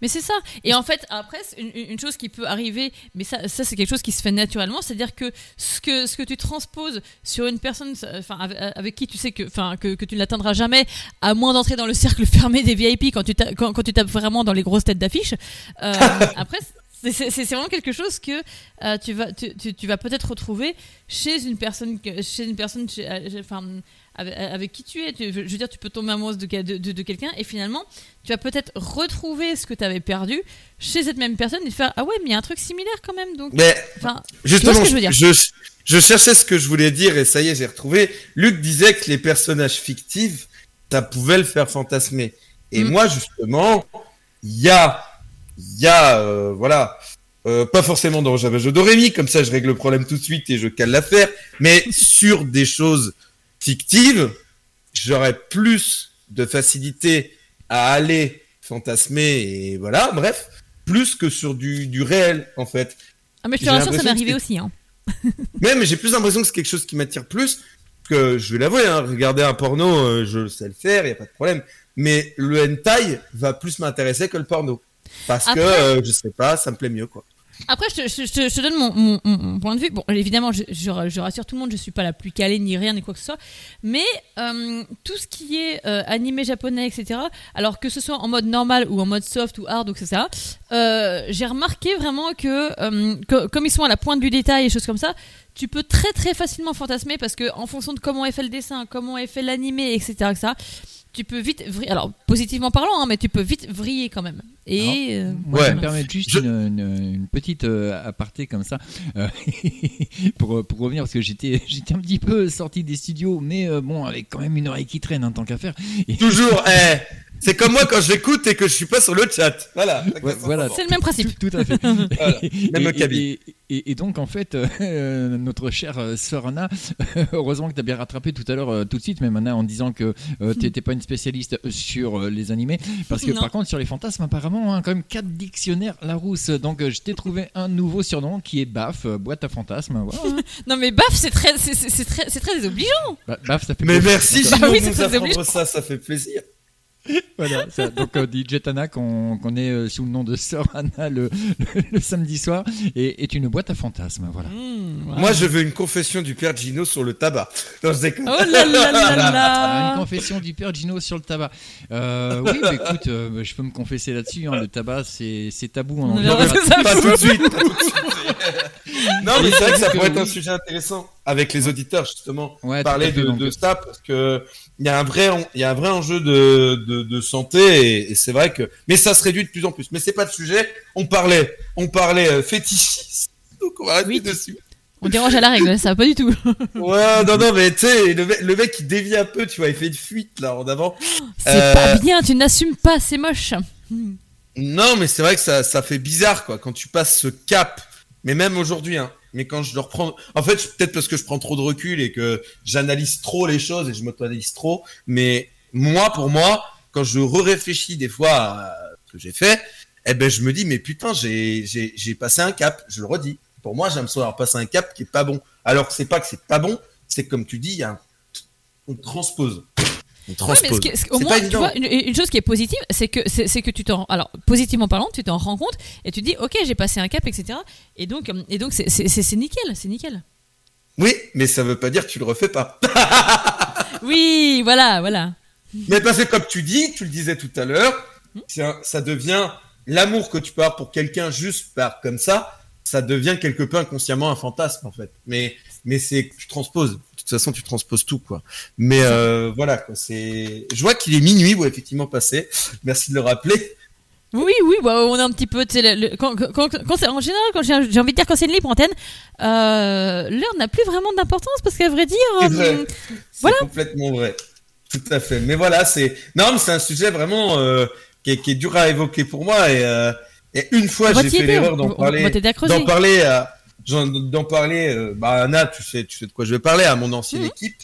Mais c'est ça. Et en fait, après, une, chose qui peut arriver, mais ça, ça c'est quelque chose qui se fait naturellement, c'est-à-dire que ce, que ce que tu transposes sur une personne enfin, avec, qui tu sais que, enfin, que, que tu ne l'atteindras jamais, à moins d'entrer dans le cercle fermé des VIP quand tu, quand, quand tu tapes vraiment dans les grosses têtes d'affiche. Euh, après, c'est vraiment quelque chose que euh, tu vas, tu, tu, vas peut-être retrouver chez une personne, chez une personne, chez, enfin, avec, qui tu es. je veux dire, tu peux tomber amoureuse de, de, quelqu'un et finalement, tu vas peut-être retrouver ce que tu avais perdu chez cette même personne et faire Ah ouais, mais il y a un truc similaire quand même. Donc, mais justement, je, je, cherchais ce que je voulais dire et ça y est, j'ai retrouvé. Luc disait que les personnages fictifs, ça pouvait le faire fantasmer. Et mm. moi, justement, il y a, il y a, euh, voilà. Euh, pas forcément dans Java Jeu Dorémy, comme ça je règle le problème tout de suite et je cale l'affaire, mais sur des choses fictive, j'aurais plus de facilité à aller fantasmer et voilà, bref, plus que sur du, du réel en fait. Ah mais je te rassure, ça m'est arrivé aussi. Hein. j'ai plus l'impression que c'est quelque chose qui m'attire plus que je vais l'avouer, hein, regarder un porno, euh, je sais le faire, il y a pas de problème. Mais le hentai va plus m'intéresser que le porno. Parce que, euh, je sais pas, ça me plaît mieux, quoi. Après, je te, donne mon, point de vue. Bon, évidemment, je, rassure tout le monde, je suis pas la plus calée ni rien ni quoi que ce soit. Mais euh, tout ce qui est euh, animé japonais, etc. Alors que ce soit en mode normal ou en mode soft ou hard ou etc. Euh, j'ai remarqué vraiment que, comme ils sont à la pointe du détail et choses comme ça, tu peux très très facilement fantasmer parce que en fonction de comment est fait le dessin, comment est fait l'animé, etc., etc tu peux vite vriller. Alors, positivement parlant, hein, mais tu peux vite vriller quand même. Et. Euh, moi, je me permettre juste une, une, petite euh, aparté comme ça, euh, pour, pour revenir, parce que j'étais un petit peu sorti des studios, mais bon, avec quand même une oreille qui traîne en tant qu'affaire. Toujours, eh c'est comme moi quand j'écoute et que je suis pas sur le chat. Voilà. voilà. C'est le même principe. Tout, à fait. Même et, et, et, donc en fait, euh, notre chère euh, sœur Anna, heureusement que tu as bien rattrapé tout à l'heure, euh, tout de suite, même Anna, en disant que tu n'étais pas une spécialiste sur les animés, parce que par contre sur les fantasmes, apparemment, hein, quand même quatre dictionnaires Larousse. Donc je t'ai trouvé un nouveau surnom qui est BAF, boîte à fantasmes. non mais BAF, c'est très, c'est très, très désobligeant. Bah, BAF, ça fait. Mais merci, bah, oui, nous apprendre ça, ça fait plaisir. Voilà, donc on dit Jetana qu'on est euh, sous le nom de Sœur Anna le, samedi soir et est une boîte à fantasmes. Voilà. Mmh, Moi, je veux une confession du père Gino sur le tabac. Non, je oh là là là là Une confession du père Gino sur le tabac. Euh, oui, mais écoute, euh, je peux me confesser là-dessus. Hein, le tabac, c'est tabou en anglais. Pas, tout de suite. non, mais c'est vrai que ça pourrait être un sujet intéressant avec les auditeurs justement. parler de, de ça parce que il y a un vrai, il y a un vrai enjeu de, de, de santé et, c'est vrai que, mais ça se réduit de plus en plus. Mais c'est pas le sujet. On parlait, on parlait euh, fétichisme. Donc on va oui. dessus. On dérange à la règle, ça pas du tout. ouais, non, non, mais tu sais, le, le, mec il dévie un peu, tu vois, il fait une fuite là en avant. C'est pas euh, bien, tu n'assumes pas, c'est moche. Non, mais c'est vrai que ça, ça fait bizarre quoi quand tu passes ce cap. Mais même aujourd'hui, hein, mais quand je le reprends, en fait, peut-être parce que je prends trop de recul et que j'analyse trop les choses et je m'auto-analyse trop. Mais moi, pour moi, quand je réfléchis des fois à ce que j'ai fait, eh ben, je me dis, mais putain, j'ai, passé un cap. Je le redis. Pour moi, j'aime ça avoir passé un cap qui est pas bon. Alors que c'est pas que c'est pas bon, c'est comme tu dis, on transpose au moins, tu vois, une, chose qui est positive, c'est que c'est que tu t'en alors positivement parlant, tu t'en rends compte et tu dis ok j'ai passé un cap etc. Et donc euh, et donc c'est nickel, c'est nickel. Oui, mais ça veut pas dire que tu le refais pas. oui, voilà, voilà. Mais parce que comme tu dis, tu le disais tout à l'heure, hmm? ça devient l'amour que tu peux avoir pour quelqu'un juste par comme ça, ça devient quelque peu inconsciemment un fantasme en fait. Mais mais c'est tu transposes de toute façon, tu transposes tout, quoi. Mais euh, voilà, quoi. C'est. Je vois qu'il est minuit, ou effectivement passé. Merci de le rappeler. Oui, oui, bah, on est un petit peu. quand, quand, quand en général, quand j'ai envie de dire quand c'est une libre antenne, euh, l'heure n'a plus vraiment d'importance parce qu'à vrai dire, euh, c'est complètement vrai. Tout à fait. Mais voilà, c'est non, mais c'est un sujet vraiment euh, qui, est, qui, est, dur à évoquer pour moi et, et une fois j'ai fait l'erreur d'en parler, d'en parler à d'en parler. Euh, bah, Anna, tu sais, tu sais de quoi je vais parler à mon ancienne mhm. équipe.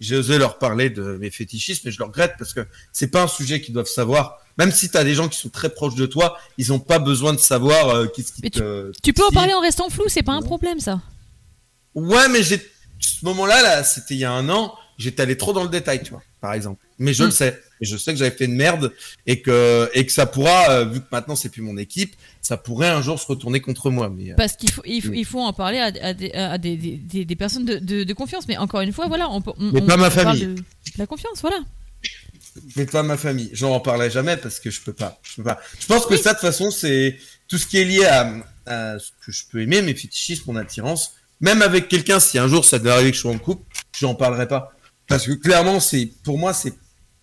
J'ai osé leur parler de mes fétichismes, mais je le regrette parce que c'est pas un sujet qu'ils doivent savoir. Même si tu as des gens qui sont très proches de toi, ils n'ont pas besoin de savoir euh, qu'est-ce qui te. Tu, peux en parler en restant flou, c'est pas un problème ça. Ouais, mais j'ai ce moment-là, là, c'était il y a un an, j'étais allé trop dans le détail, tu vois, par exemple. Mais je le hmm. sais. Et je sais que j'avais fait une merde et que, et que ça pourra, euh, vu que maintenant c'est plus mon équipe, ça pourrait un jour se retourner contre moi. Mais, euh, Parce qu'il faut, il faut, en parler à, à, des, des, des, personnes de, de, confiance. Mais encore une fois, voilà. On, mais pas ma famille. la confiance, voilà. Mais pas ma famille. J'en parlerai jamais parce que je peux pas. Je peux pas. Je pense que ça, de toute façon, c'est tout ce qui est lié à, à ce que je peux aimer, mes fétichismes, mon attirance. Même avec quelqu'un, si un jour ça devait arriver que je sois en couple, j'en parlerai pas. Parce que clairement, c'est pour moi, c'est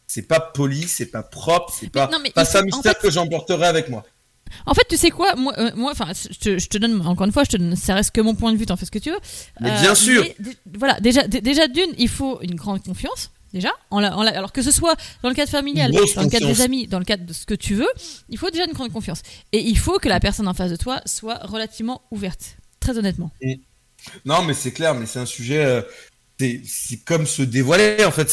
c'est pas poli, c'est pas propre, c'est pas pas ça mystère que j'emporterai avec moi. En fait, tu sais quoi, moi, euh, moi, enfin, je, te donne encore une fois, je te donne, ça reste que mon point de vue, t'en fais ce que tu veux. Mais bien euh, sûr. voilà, déjà, déjà d'une, il faut une grande confiance. Déjà, en alors que ce soit dans le cadre familial, dans le cadre des amis, dans le cadre de ce que tu veux, il faut déjà une grande confiance. Et il faut que la personne en face de toi soit relativement ouverte, très honnêtement. Non, mais c'est clair, mais c'est un sujet. Euh, c'est comme se dévoiler en fait.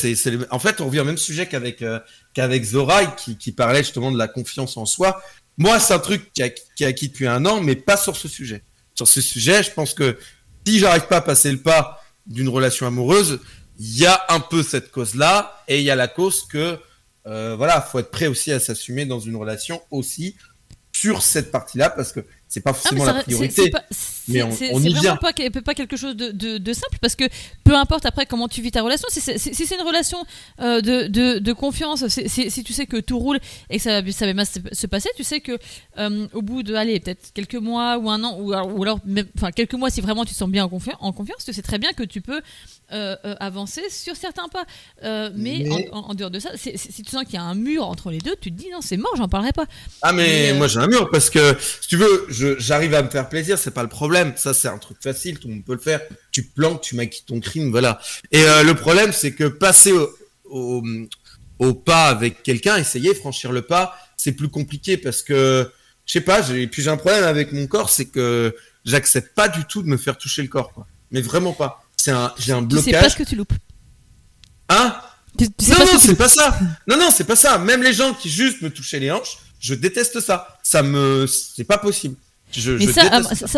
En fait on revient au même sujet qu'avec euh, Zoraï qui, parlait justement de la confiance en soi. Moi, c'est un truc qui a, qui a acquis depuis un an, mais pas sur ce sujet. Sur ce sujet, je pense que si j'arrive pas à passer le pas d'une relation amoureuse, il y a un peu cette cause-là, et il y a la cause que euh, voilà, faut être prêt aussi à s'assumer dans une relation aussi sur cette partie-là, parce que c'est pas forcément la priorité. mais on, on y vraiment Pas, pas quelque chose de, de, simple parce que peu importe après comment tu vis ta relation, si c'est une relation euh, de, de, confiance, si tu sais que tout roule et que ça, ça va bien se passer, tu sais que euh, au bout de, allez, peut-être quelques mois ou un an, ou, ou alors même, enfin quelques mois si vraiment tu te sens bien en, confiance, en confiance, tu sais très bien que tu peux euh, avancer sur certains pas. mais, En, dehors de ça, si tu sens qu'il y a un mur entre les deux, tu te dis non, c'est mort, j'en parlerai pas. Ah, mais, moi j'ai un mur parce que si tu veux, j'arrive à me faire plaisir, c'est pas le problème. Ça, c'est un truc facile, tout le monde peut le faire. Tu planques, tu maquilles ton crime, voilà. Et euh, le problème, c'est que passer au, au, pas avec quelqu'un, essayer, franchir le pas, c'est plus compliqué parce que, je sais pas, j'ai, puis j'ai un problème avec mon corps, c'est que j'accepte pas du tout de me faire toucher le corps, quoi. Mais vraiment pas. C'est un, j'ai un blocage. Sais pas ce que tu loupes. Hein? non, non, c'est pas ça. Non, non, c'est pas ça. Même les gens qui juste me touchaient les hanches, je déteste ça. Ça me, c'est pas possible. Je, mais ça,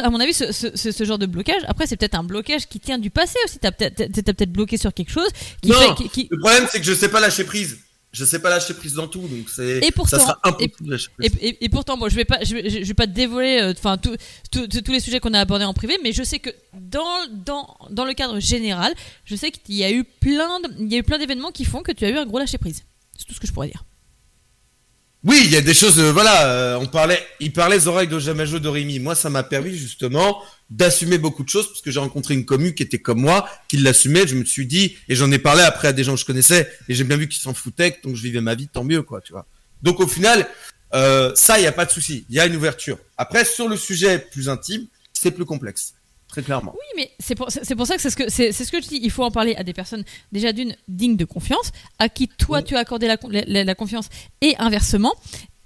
à, mon avis, ce, ce, genre de blocage, après, c'est peut-être un blocage qui tient du passé aussi. T'as peut-être peut bloqué sur quelque chose. Qui non, qui... le problème, c'est que je sais pas lâcher prise. Je sais pas lâcher prise dans tout, donc c'est. Et pourtant, ça sera impossible et, et, et, pourtant, bon, je vais pas, je vais, je vais pas te dévoiler, euh, enfin, tous les sujets qu'on a abordés en privé, mais je sais que dans, dans, dans le cadre général, je sais qu'il y a eu plein, il y a eu plein d'événements qui font que tu as eu un gros lâcher prise. C'est tout ce que je pourrais dire. Oui, il y a des choses, euh, voilà, euh, on parlait, il parlait des oreilles de Jamajo Dorimi. Moi, ça m'a permis justement d'assumer beaucoup de choses parce que j'ai rencontré une commu qui était comme moi, qui l'assumait. Je me suis dit, et j'en ai parlé après à des gens que je connaissais, et j'ai bien vu qu'ils s'en foutaient, donc je vivais ma vie, tant mieux, quoi, tu vois. Donc au final, euh, ça, il n'y a pas de souci. Il y a une ouverture. Après, sur le sujet plus intime, c'est plus complexe très clairement. Oui, mais c'est pour, c'est pour ça que c'est ce que c'est, ce que je dis. Il faut en parler à des personnes déjà d'une digne de confiance, à qui toi tu as accordé la, la, confiance, et inversement.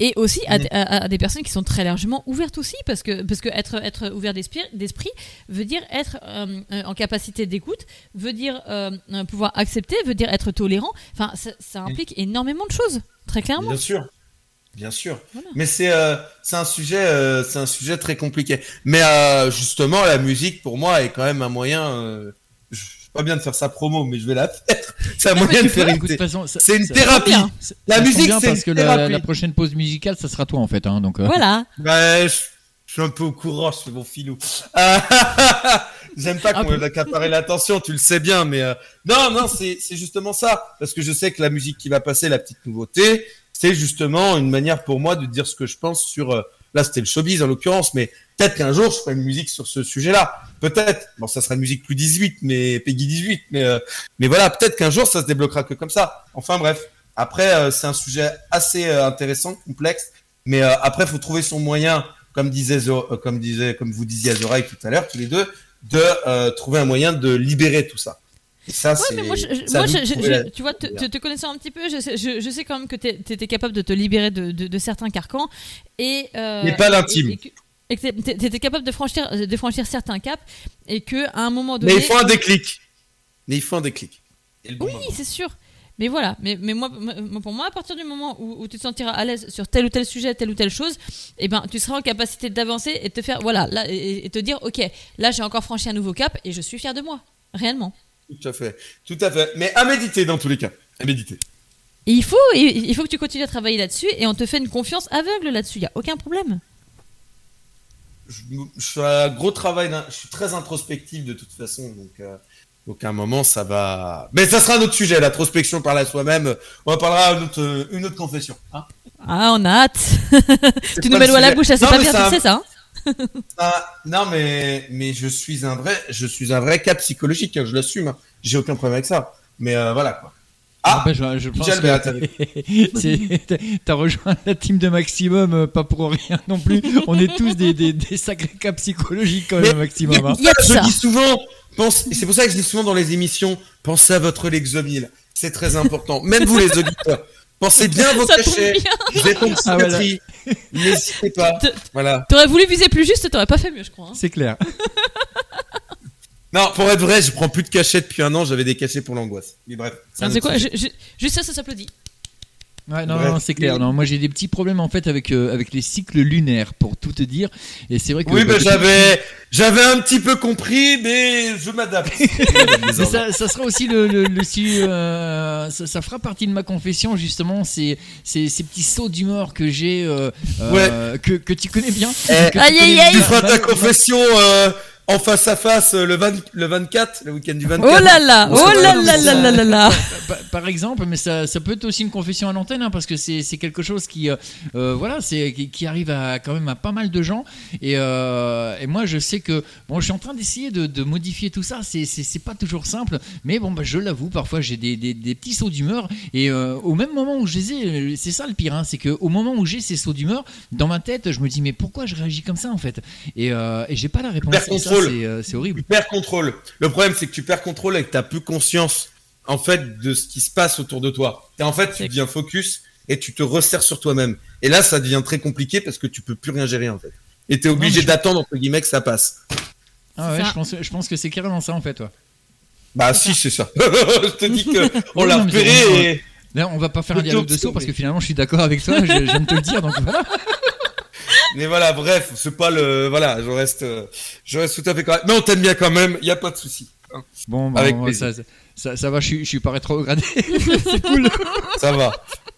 Et aussi à, des personnes qui sont très largement ouvertes aussi, parce que, parce que être, être ouvert d'esprit, d'esprit veut dire être euh, en capacité d'écoute, veut dire euh, pouvoir accepter, veut dire être tolérant. Enfin, ça, ça implique énormément de choses, très clairement. Bien sûr. Bien sûr, mais c'est euh, c'est un sujet euh, c'est un sujet très compliqué. Mais euh, justement, la musique pour moi est quand même un moyen. je pas bien de faire sa promo, mais je vais la faire. C'est un moyen de faire une. C'est une thérapie. La musique, c'est parce que la, la, prochaine pause musicale, ça sera toi en fait, hein, donc. Voilà. Bah, je, suis un peu au courant, je fais mon filou. J'aime pas qu'on accaparer l'attention, tu le sais bien, mais non, non, c'est c'est justement ça, parce que je sais que la musique qui va passer, la petite nouveauté, c'est justement une manière pour moi de dire ce que je pense sur. Euh, là, c'était le showbiz en l'occurrence, mais peut-être qu'un jour je ferai une musique sur ce sujet-là. Peut-être. Bon, ça sera une musique plus 18, mais Peggy 18, mais euh, mais voilà, peut-être qu'un jour ça se débloquera que comme ça. Enfin bref. Après, euh, c'est un sujet assez intéressant, complexe, mais après, faut trouver son moyen, comme disait, comme disait, comme vous disiez à Zoraï tout à l'heure, tous les deux, de trouver un moyen de libérer tout ça. Ça, ouais, mais moi, tu vois, te, connaissant un petit peu, je sais, je, sais quand même que tu étais capable de te libérer de, de, certains carcans. Et, euh, mais pas l'intime. et que tu étais capable de franchir, de franchir certains caps et que à un moment donné. Mais il faut un déclic. Mais il faut un déclic. oui, c'est sûr. Mais voilà, mais, mais moi, pour moi, à partir du moment où, tu te sentiras à l'aise sur tel ou tel sujet, telle ou telle chose, eh ben, tu seras en capacité d'avancer et de te faire, voilà, là, et, te dire, ok, là, j'ai encore franchi un nouveau cap et je suis fier de moi, réellement. Tout à fait, tout à fait. Mais à méditer dans tous les cas, à méditer. Et il faut, il faut que tu continues à travailler là-dessus et on te fait une confiance aveugle là-dessus, il y a aucun problème. Je, je, fais un gros travail, je suis très introspectif de toute façon, donc. Euh, donc à un moment, ça va. Mais ça sera un autre sujet, l'introspection par la soi-même. On en parlera une autre, une autre confession. Hein ah, on a hâte. tu nous mets l'eau à la bouche, c'est pas bien, sais ça. Hein ah, non, mais mais je suis un vrai, je suis un vrai cas psychologique. Hein, je l'assume. Hein. J'ai aucun problème avec ça. Mais euh, voilà quoi. Ah, ah bah, je, je pense que t'as rejoint la team de Maximum, euh, pas pour rien non plus. On est tous des, des, des sacrés cas psychologiques quand même, Maximum. Hein. je dis souvent, c'est pour ça que je dis souvent dans les émissions, pensez à votre Lexomil. C'est très important. Même vous, les auditeurs. Pensez bien à vos cachets. Êtes en ah, N'hésitez pas. Voilà. T'aurais voulu viser plus juste, t'aurais pas fait mieux, je crois. Hein. C'est clair. non, pour être vrai, je prends plus de cachets depuis un an. J'avais des cachets pour l'angoisse. Mais bref. C'est quoi Juste ça, ça s'applaudit. Ouais, non, non c'est clair. Non, moi j'ai des petits problèmes en fait avec euh, avec les cycles lunaires, pour tout te dire. Et c'est vrai que. Oui, mais j'avais j'avais un petit peu compris, mais je m'adapte. ça, ça, sera aussi le le, le euh, ça, ça, fera partie de ma confession justement. C'est ces, ces petits sauts d'humeur que j'ai, euh, euh, que que tu connais bien. Eh, aïe aïe aïe. Tu feras ta confession. Euh, en face à face le, 20, le 24, le week-end du 24. Oh là là, oh là là là là là là. Par, exemple, mais ça, ça peut être aussi une confession à l'antenne, hein, parce que c'est quelque chose qui, euh, euh, voilà, c'est qui, arrive à quand même à pas mal de gens. Et, euh, et moi, je sais que bon, je suis en train d'essayer de, de, modifier tout ça. C'est pas toujours simple, mais bon, bah, je l'avoue, parfois j'ai des, des, des, petits sauts d'humeur. Et au même moment où je les ai, c'est ça le pire, hein, c'est que au moment où j'ai ces sauts d'humeur, dans ma tête, je me dis mais pourquoi je réagis comme ça en fait? Et, et j'ai pas la réponse. Euh, c'est horrible. Tu perds contrôle. Le problème, c'est que tu perds contrôle et que tu n'as plus conscience, en fait, de ce qui se passe autour de toi. Et en fait, tu deviens focus et tu te resserres sur toi-même. Et là, ça devient très compliqué parce que tu peux plus rien gérer, en fait. Et tu es obligé d'attendre, entre guillemets, que ça passe. Ah ouais, je pense, je pense que c'est carrément ça, en fait, toi. Bah, si, c'est ça. je te dis qu'on l'a repéré et. Là, on va pas faire un dialogue de saut parce que finalement, je suis d'accord avec toi, je, je viens de te le dire, donc voilà. Mais voilà, bref, c'est pas le. Voilà, je reste, je reste tout à fait correct. Mais on t'aime bien quand même, il n'y a pas de souci. Hein. Bon, bah, Avec ça, ça, ça, va, je, je suis pas rétrogradé. c'est cool. Ça va.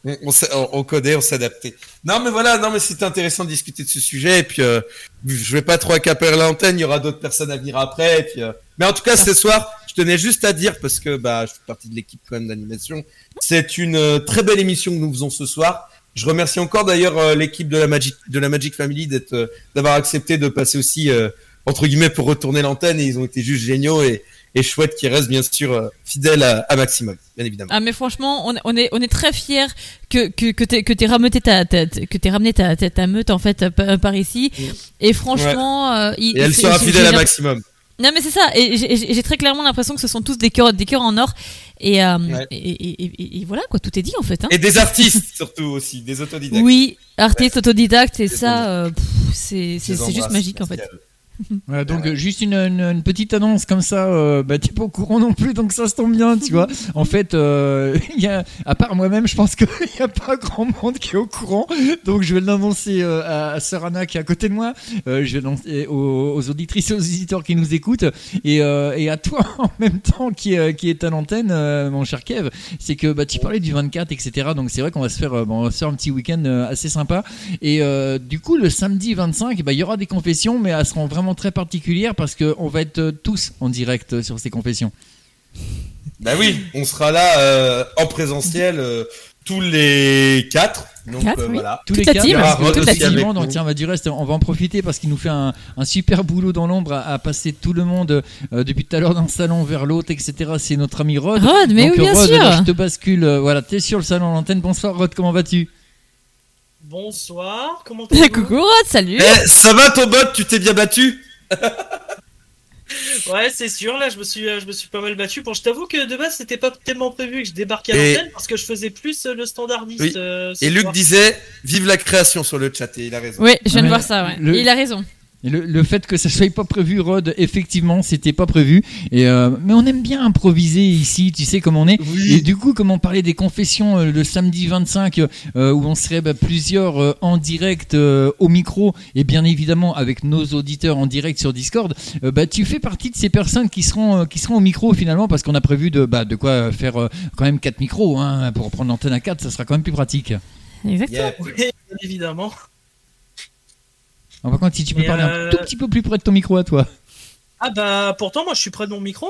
On, on, on connaît, on s'adaptait. Non, mais voilà, non, mais c'était intéressant de discuter de ce sujet. Et puis, euh, je vais pas trop accaparer l'antenne, il y aura d'autres personnes à venir après. Et puis, euh, Mais en tout cas, ce soir, je tenais juste à dire, parce que bah, je fais partie de l'équipe quand même d'animation, c'est une euh, très belle émission que nous faisons ce soir. Je remercie encore d'ailleurs euh, l'équipe de la Magic de la Magic Family d'être euh, d'avoir accepté de passer aussi euh, entre guillemets pour retourner l'antenne et ils ont été juste géniaux et et chouette qui reste bien sûr fidèle à, à, Maximum, bien évidemment. Ah mais franchement, on, on est on est très fiers que que que t'aies que t'aies ramené ta, ta, que t'aies ramené ta, ta, meute en fait par ici. Et franchement, il, et elle sera fidèle à Maximum. Non mais c'est ça, et j'ai très clairement l'impression que ce sont tous des cœurs, des cœurs en or, et, euh, et, et, voilà quoi, tout est dit en fait. Hein. Et des artistes surtout aussi, des autodidactes. Oui, artistes, autodidactes, et ça, euh, c'est juste magique en fait. Voilà, donc juste une, une, petite annonce comme ça, euh, bah t'es pas au courant non plus, donc ça se tombe bien, tu vois. En fait, euh, y a, à part moi-même, je pense qu'il n'y a pas grand monde qui est au courant, donc je vais l'annoncer euh, à, à Sœur Anna qui est à côté de moi, euh, je vais l'annoncer aux, aux, auditrices et aux auditeurs qui nous écoutent, et, et à toi en même temps qui, qui est à l'antenne, mon cher Kev, c'est que bah, tu parlais du 24, etc. Donc c'est vrai qu'on va se faire, bon, on va se faire un petit week-end assez sympa, et du coup le samedi 25, bah, il y aura des confessions, mais elles seront vraiment très particulière parce qu'on va être tous en direct sur ces confessions. Bah oui, on sera là euh, en présentiel euh, tous les quatre. Donc euh, voilà. Tous les quatre. Donc tiens, bah, du reste, on va en profiter parce qu'il nous fait un, super boulot dans l'ombre à, passer tout le monde depuis tout à l'heure d'un salon vers l'autre, etc. C'est notre ami Rod. Rod, mais oui, bien sûr. je te bascule. voilà, t'es sur le salon l'antenne. Bonsoir Rod, comment vas-tu? Bonsoir, comment allez-vous Coucou Rod, salut eh, Ça va ton bot, tu t'es bien battu Ouais, c'est sûr. Là, je me suis, je me suis pas mal battu. Bon, je t'avoue que de base, c'était pas tellement prévu que je débarque à l'antenne parce que je faisais plus le standardiste. et Luc disait, vive la création sur le chat et il a raison. Oui, je viens de voir ça. Ouais. Il a raison le, fait que ça soit pas prévu, Rod, effectivement, c'était pas prévu. Et euh, mais on aime bien improviser ici, tu sais comme on est. Et du coup, comme on parlait des confessions euh, le samedi 25, euh, où on serait bah, plusieurs en direct au micro, et bien évidemment avec nos auditeurs en direct sur Discord, bah tu fais partie de ces personnes qui seront qui seront au micro finalement, parce qu'on a prévu de bah, de quoi faire quand même quatre micros, hein, pour prendre l'antenne à 4 ça sera quand même plus pratique. Exactement. évidemment. Par contre, si tu peux parler un euh, tout petit peu plus près de ton micro à toi. Ah bah pourtant moi je suis près de mon micro.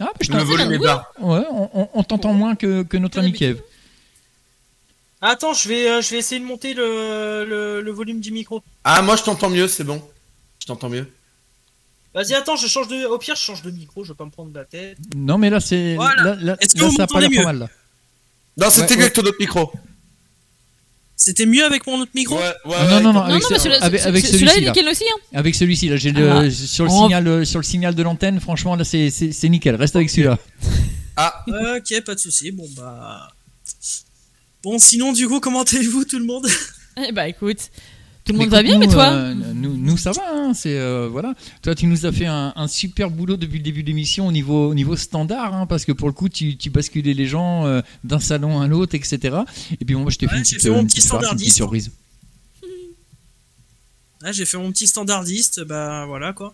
Ah bah, je le Ouais, on, t'entend moins que, notre ami Kev. Attends, je vais, euh, je vais essayer de monter le, le, volume du micro. Ah moi je t'entends mieux, c'est bon. Je t'entends mieux. Vas-y, attends, je change de. Au pire, je change de micro, je vais pas me prendre la tête. Non, mais là, c'est. Là, Est-ce que vous ça pas mieux mal. Là. Non, c'était mieux que ton autre micro. C'était mieux avec mon autre micro ouais, ouais, Non, non, non, avec, celui-ci. Celui-là est nickel aussi. Hein. Avec celui-ci, là, j'ai ah. sur, le signal, euh, sur le signal de l'antenne, franchement, là, c'est nickel. Reste avec celui-là. Ah, ok, pas de souci. Bon, bah. Bon, sinon, du coup, comment allez-vous, tout le monde? Eh bah, écoute. Tout le monde va bien, mais toi euh, nous, nous, ça va. Hein, c'est euh, voilà. Toi, tu nous as fait un, super boulot depuis le début de l'émission au niveau, au niveau standard, hein, parce que pour le coup, tu, tu basculais les gens euh, d'un salon à l'autre, etc. Et puis moi, je t'ai fait une petite, mon petit standardiste, surprise. j'ai fait mon petit standardiste, bah voilà quoi.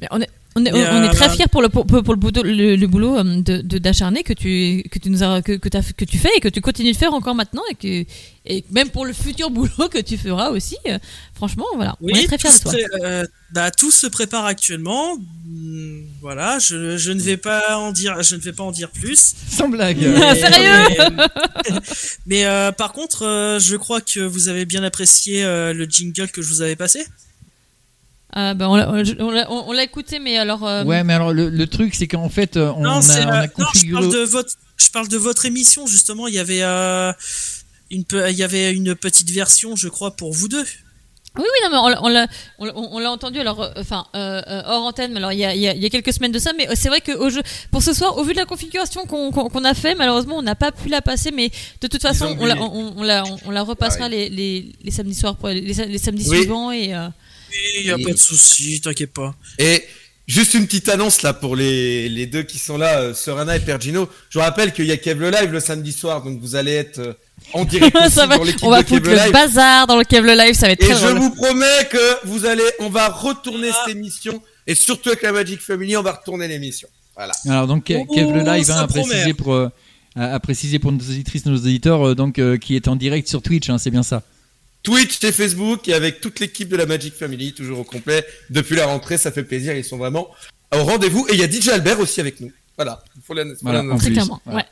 Mais on est, on est, on est très fiers pour le, pour, pour le, boulot, le, boulot euh, de d'acharné que tu, que, tu nous as, que, que, as, que tu fais et que tu continues de faire encore maintenant et, que, et même pour le futur boulot que tu feras aussi. Euh, franchement, voilà, on est très fiers de toi. Euh, bah, tout se prépare actuellement. Hmm, voilà, je, je, ne vais pas en dire, je ne vais pas en dire plus. Sans blague. Sérieux Mais, par contre, je crois que vous avez bien apprécié le jingle que je vous avais passé. Ah bah on l'a écouté, mais alors. Euh, ouais, mais alors le, truc, c'est qu'en fait, euh, on, a, on a configuré. Non, je, parle de votre, je parle de votre émission, justement. Il y avait, euh, une, il y avait une petite version, je crois, pour vous deux. Oui, oui, non, mais on, l'a, on, l'a entendu, alors, enfin, hors antenne, mais alors il y, a, il y a, quelques semaines de ça, mais c'est vrai que au jeu, pour ce soir, au vu de la configuration qu'on, a fait, malheureusement, on n'a pas pu la passer, mais de toute façon, on la, on, la, on, la repassera les, les, les, samedis soirs, les, les samedis suivants et. Il n'y a pas de souci, t'inquiète pas. Et juste une petite annonce là pour les, les deux qui sont là, euh, Serena et Pergino. Je vous rappelle qu'il y a Kev le Live le samedi soir, donc vous allez être euh, en direct aussi ça va, dans l'équipe On va foutre le bazar dans le Kev le Live, ça va être très Et je vous promets que vous allez, on va retourner ah. cette émission et surtout avec la Magic Family, on va retourner l'émission. Voilà. Alors donc Kev le Live hein, a précisé pour euh, a précisé pour nos auditrices, nos auditeurs, donc qui est en direct sur Twitch, hein, c'est bien ça. Twitch et Facebook et avec toute l'équipe de la Magic Family, toujours au complet. Depuis la rentrée, ça fait plaisir. Ils sont vraiment au rendez-vous. Et il y a DJ Albert aussi avec nous. Voilà. Il faut la, voilà, ouais.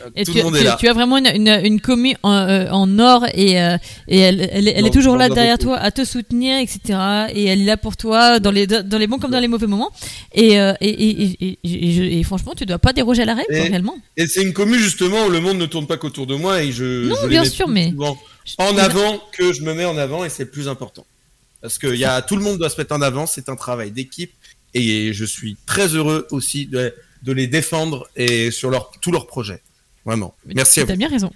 Euh, tu, tu, as vraiment une, une, une commu en, euh, en, or et, euh, et elle, elle, elle est toujours là derrière toi à te soutenir, etc. Et elle est là pour toi dans les, dans les bons comme dans les mauvais moments. Et, et, franchement, tu dois pas déroger à la règle, réellement. Et c'est une commu justement où le monde ne tourne pas qu'autour de moi et je. Non, bien sûr, mais. En avant que je me mets en avant et c'est le plus important. Parce que y a, tout le monde doit se mettre en avant, c'est un travail d'équipe et je suis très heureux aussi de, de les défendre et sur leur, tous leurs projets. Vraiment. Merci à vous. as bien raison.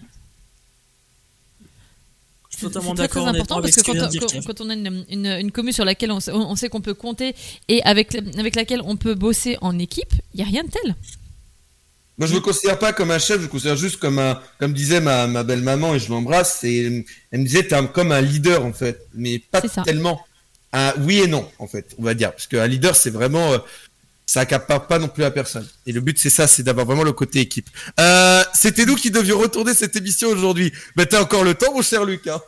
Je suis totalement d'accord. C'est important parce que quand, on a une, une, une commune sur laquelle on, on sait qu'on peut compter et avec, avec laquelle on peut bosser en équipe, il n'y a rien de tel. Moi, je me considère pas comme un chef, je me considère juste comme un, comme disait ma, ma belle maman et je l'embrasse. Et elle me disait, t'es comme un leader en fait, mais pas tellement. Un oui et non en fait, on va dire, parce qu'un leader c'est vraiment, euh, ça accapare pas non plus à personne. Et le but, c'est ça, c'est d'avoir vraiment le côté équipe. Euh, C'était nous qui devions retourner cette émission aujourd'hui. Mais t'as encore le temps, mon cher Luc. Hein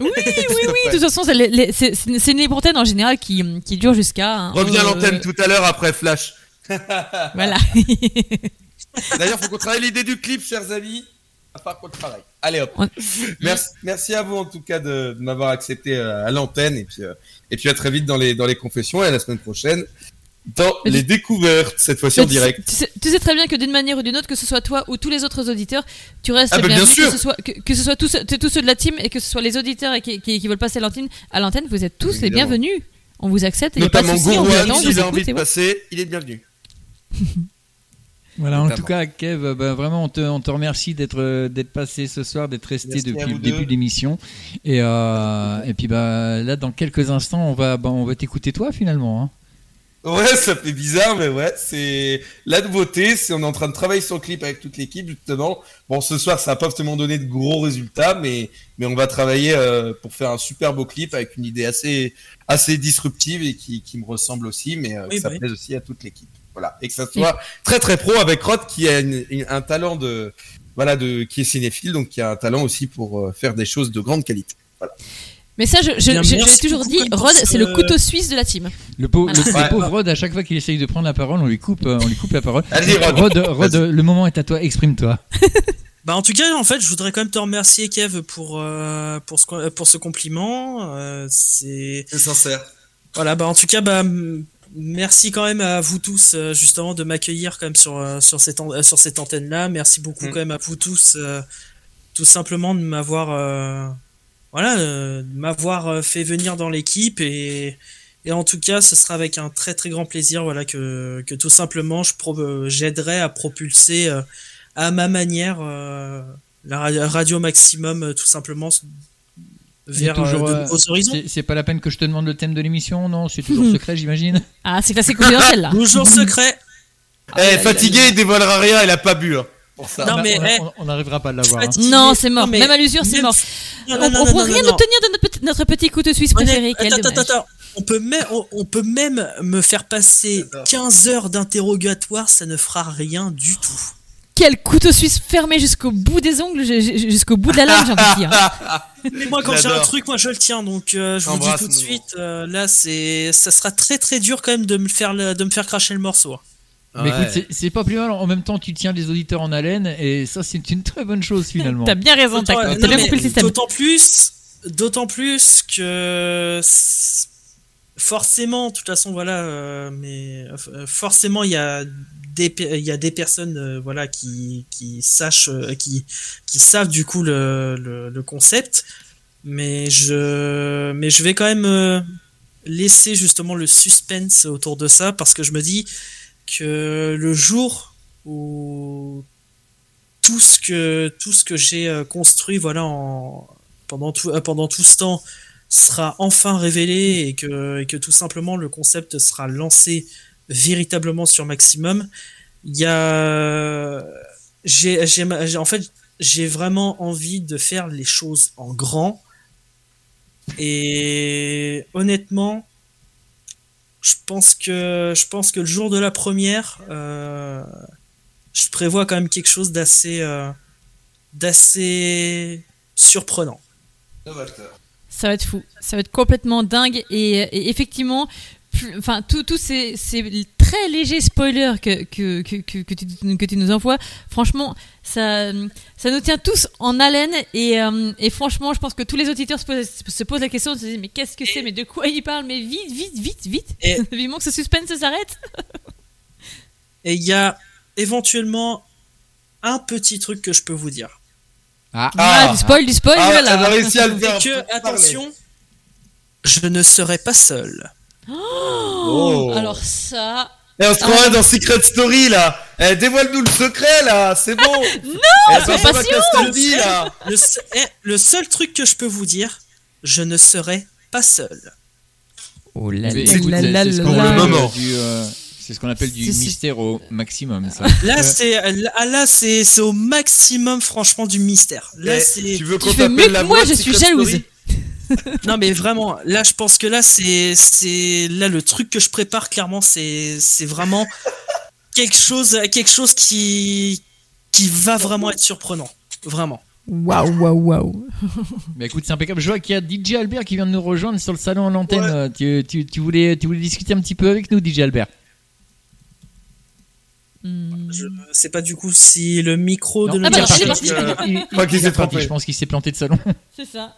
oui, oui, oui. De toute façon, c'est une libre en général qui, qui dure jusqu'à. Hein, Reviens à euh, l'antenne tout à l'heure après Flash. voilà. D'ailleurs, faut qu'on travaille l'idée du clip, chers amis. À part qu'on travaille. Allez hop. Merci, merci à vous en tout cas de, m'avoir accepté euh, à l'antenne et puis euh, et puis à très vite dans les dans les confessions et à la semaine prochaine dans les découvertes, cette fois-ci en direct. Tu sais, très bien que d'une manière ou d'une autre, que ce soit toi ou tous les autres auditeurs, tu restes ah bah, bien, sûr. Que, ce soit, que, ce soit tous, tous, ceux de la team et que ce soit les auditeurs et qui, qui, veulent passer à l'antenne, à l'antenne, vous êtes tous les bienvenus. on vous accepte. Notamment Gourou, s'il a envie de passer, il est bienvenu. Voilà, en tout cas, Kev, bah, vraiment, on te, on te remercie d'être d'être passé ce soir, d'être resté depuis le début de l'émission. Et, euh, et puis bah, là, dans quelques instants, on va, bah, on va t'écouter toi finalement. Hein. Ouais, ça fait bizarre, mais ouais, c'est la nouveauté. C'est on est en train de travailler sur le clip avec toute l'équipe justement. Bon, ce soir, ça n'a pas forcément donné de gros résultats, mais mais on va travailler euh, pour faire un super beau clip avec une idée assez assez disruptive et qui, qui me ressemble aussi, mais euh, ça plaît aussi à toute l'équipe. Voilà, et que ça soit très très pro avec Rod qui a un talent de voilà de qui est cinéphile, donc qui a un talent aussi pour euh, faire des choses de grande qualité. Voilà. Mais ça, je, je, l'ai toujours dit, Rod, c'est le couteau suisse de la team. Le, pauvre, Rod, à chaque fois qu'il essaye de prendre la parole, on lui coupe, euh, on lui coupe la parole. Allez, Rod. Rod, le moment est à toi, exprime-toi. Bah en tout cas, en fait, je voudrais quand même te remercier, Kev, pour euh, pour ce pour ce compliment. Euh, c'est sincère. Voilà, bah en tout cas, bah merci quand même à vous tous justement de m'accueillir quand même sur sur cette sur cette antenne là. Merci beaucoup mm. quand même à vous tous, tout simplement de m'avoir voilà, euh, m'avoir euh, fait venir dans l'équipe et, et en tout cas, ce sera avec un très très grand plaisir, voilà, que, que tout simplement je euh, j'aiderai à propulser à ma manière la radio maximum, tout simplement vers toujours, de nouveaux horizons. C'est pas la peine que je te demande le thème de l'émission, non? C'est toujours secret, j'imagine? Ah, c'est classé confidentiel là. toujours secret. Eh, fatigué, il dévoilera rien, il a pas bu. Hein. Non, mais, on n'arrivera pas à l'avoir. Hein. Non, c'est mort. Même à l'usure, c'est mort. on, ne pourrait rien obtenir de notre petit, notre petit couteau suisse préféré. Attends, attends, attends. On peut, même, on, peut même me faire passer 15 heures d'interrogatoire, ça ne fera rien du tout. Quel couteau suisse fermé jusqu'au bout des ongles, jusqu'au bout de la lame, j'ai envie de dire. Mais moi, quand j'ai un truc, moi je le tiens, donc euh, je vous dis tout de suite, euh, là, c'est, ça sera très très dur quand même de me faire, de me faire cracher le morceau. Mais écoute, c'est pas plus mal. En même temps, tu tiens les auditeurs en haleine et ça, c'est une très bonne chose finalement. t'as bien raison, t'as bien compris le système. D'autant plus, d'autant plus que forcément, de toute façon, voilà, euh, mais euh, forcément, il y a des il y a des personnes, euh, voilà, qui qui sachent, qui qui savent du coup le, le, le, concept, mais je mais je vais quand même laisser justement le suspense autour de ça parce que je me dis que le jour où tout ce que tout ce que j'ai euh, construit voilà en, pendant tout euh, pendant tout ce temps sera enfin révélé et que et que tout simplement le concept sera lancé véritablement sur maximum il y a j'ai j'ai en fait j'ai vraiment envie de faire les choses en grand. Et honnêtement je pense que je pense que le jour de la première, euh, je prévois quand même quelque chose d'assez euh, d'assez surprenant. Ça va être fou, ça va être complètement dingue. Et, effectivement, enfin tous ces, ces, très légers spoilers que, que, que, que, tu, que tu nous envoies, franchement, ça, ça nous tient tous en haleine et, euh, et franchement, je pense que tous les auditeurs se posent, se posent la question, se disent mais qu'est-ce que c'est, mais de quoi il parle, mais vite, vite, vite, vite, et... vivement que ce suspense s'arrête. et il y a éventuellement un petit truc que je peux vous dire. Ah, ah, du spoil, du spoil, ah, voilà. réussi à le faire. que, attention, je ne serai pas seul. Oh, Alors ça. Et on se croirait ah. dans Secret Story là. Eh, dévoile-nous le secret là, c'est bon. non, eh, c'est pas là. Le, eh, le, seul truc que je peux vous dire, je ne serai pas seul. Oh là là là là. C'est ce qu'on appelle du mystère au maximum. Ça. Là, c'est ah, là, c'est au maximum, franchement, du mystère. Là, c'est. Tu veux qu'on t'appelle la Moi, je suis jalouse non mais vraiment, là je pense que là c'est c'est là le truc que je prépare clairement c'est c'est vraiment quelque chose quelque chose qui qui va vraiment être surprenant, vraiment. Waouh waouh waouh. Mais écoute, c'est impeccable. Je vois qu'il y a DJ Albert qui vient de nous rejoindre sur le salon en antenne. Tu, tu, tu, voulais tu voulais discuter un petit peu avec nous DJ Albert? Je sais pas du coup si le micro de ah bah, Je pense qu'il s'est planté de salon. C'est ça.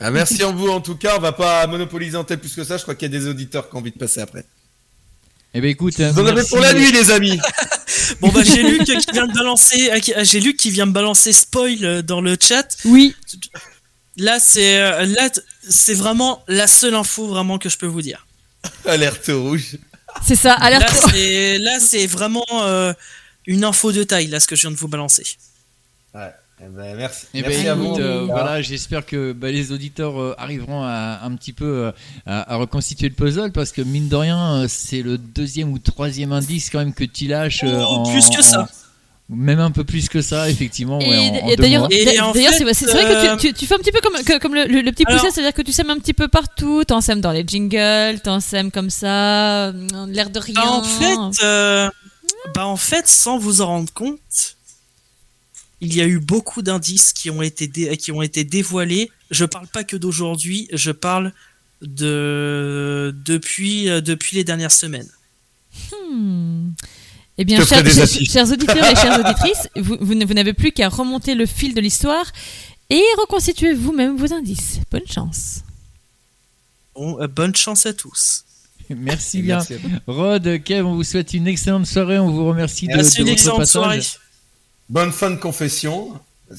Ah, merci en vous en tout cas. On va pas monopoliser en tête plus que ça. Je crois qu'il y a des auditeurs qui ont envie de passer après. Eh ben écoute, vous en avez pour la nuit, les amis. bon bah j'ai lu qui vient de balancer, j'ai lu qui vient me balancer spoil dans le chat. Oui. Là, c'est euh, là, c'est vraiment la seule info vraiment que je peux vous dire. Alerte rouge. C'est ça, alerte. Là, là, c'est vraiment euh, une info de taille là ce que je viens de vous balancer. Ouais. Eh ben, merci. Eh ben, merci à vous. euh, voilà, j'espère que bah, les auditeurs euh, arriveront à un petit peu euh, à, à reconstituer le puzzle parce que mine de rien, c'est le deuxième ou troisième indice quand même que tu lâches. Oh, en, plus que ça. en- même un peu plus que ça, effectivement. Et, ouais, d'ailleurs, c'est vrai euh, que tu, tu, tu fais un petit peu comme, que- comme le, le- le petit Alors- poussette, c'est-à-dire que tu sèmes un petit peu partout, t'en sèmes dans les jingles, t'en sèmes comme ça, l'air de rien. Bah, en fait, euh, bah en fait, sans vous en rendre compte, il y a eu beaucoup d'indices qui ont été dé- qui ont été dévoilés. Je parle pas que d'aujourd'hui, je parle de depuis euh, depuis les dernières semaines. Hmm. Eh bien, chers, auditeurs et chères auditrices, vous, vous ne- n'avez plus qu'à remonter le fil de l'histoire et reconstituer vous-même vos indices. Bonne chance. Bon, euh, bonne chance à tous. Merci bien. Merci. Rod, Kev, on vous souhaite une excellente soirée. On vous remercie de, Merci de une votre excellente passage. soirée. Bonne fin de confession.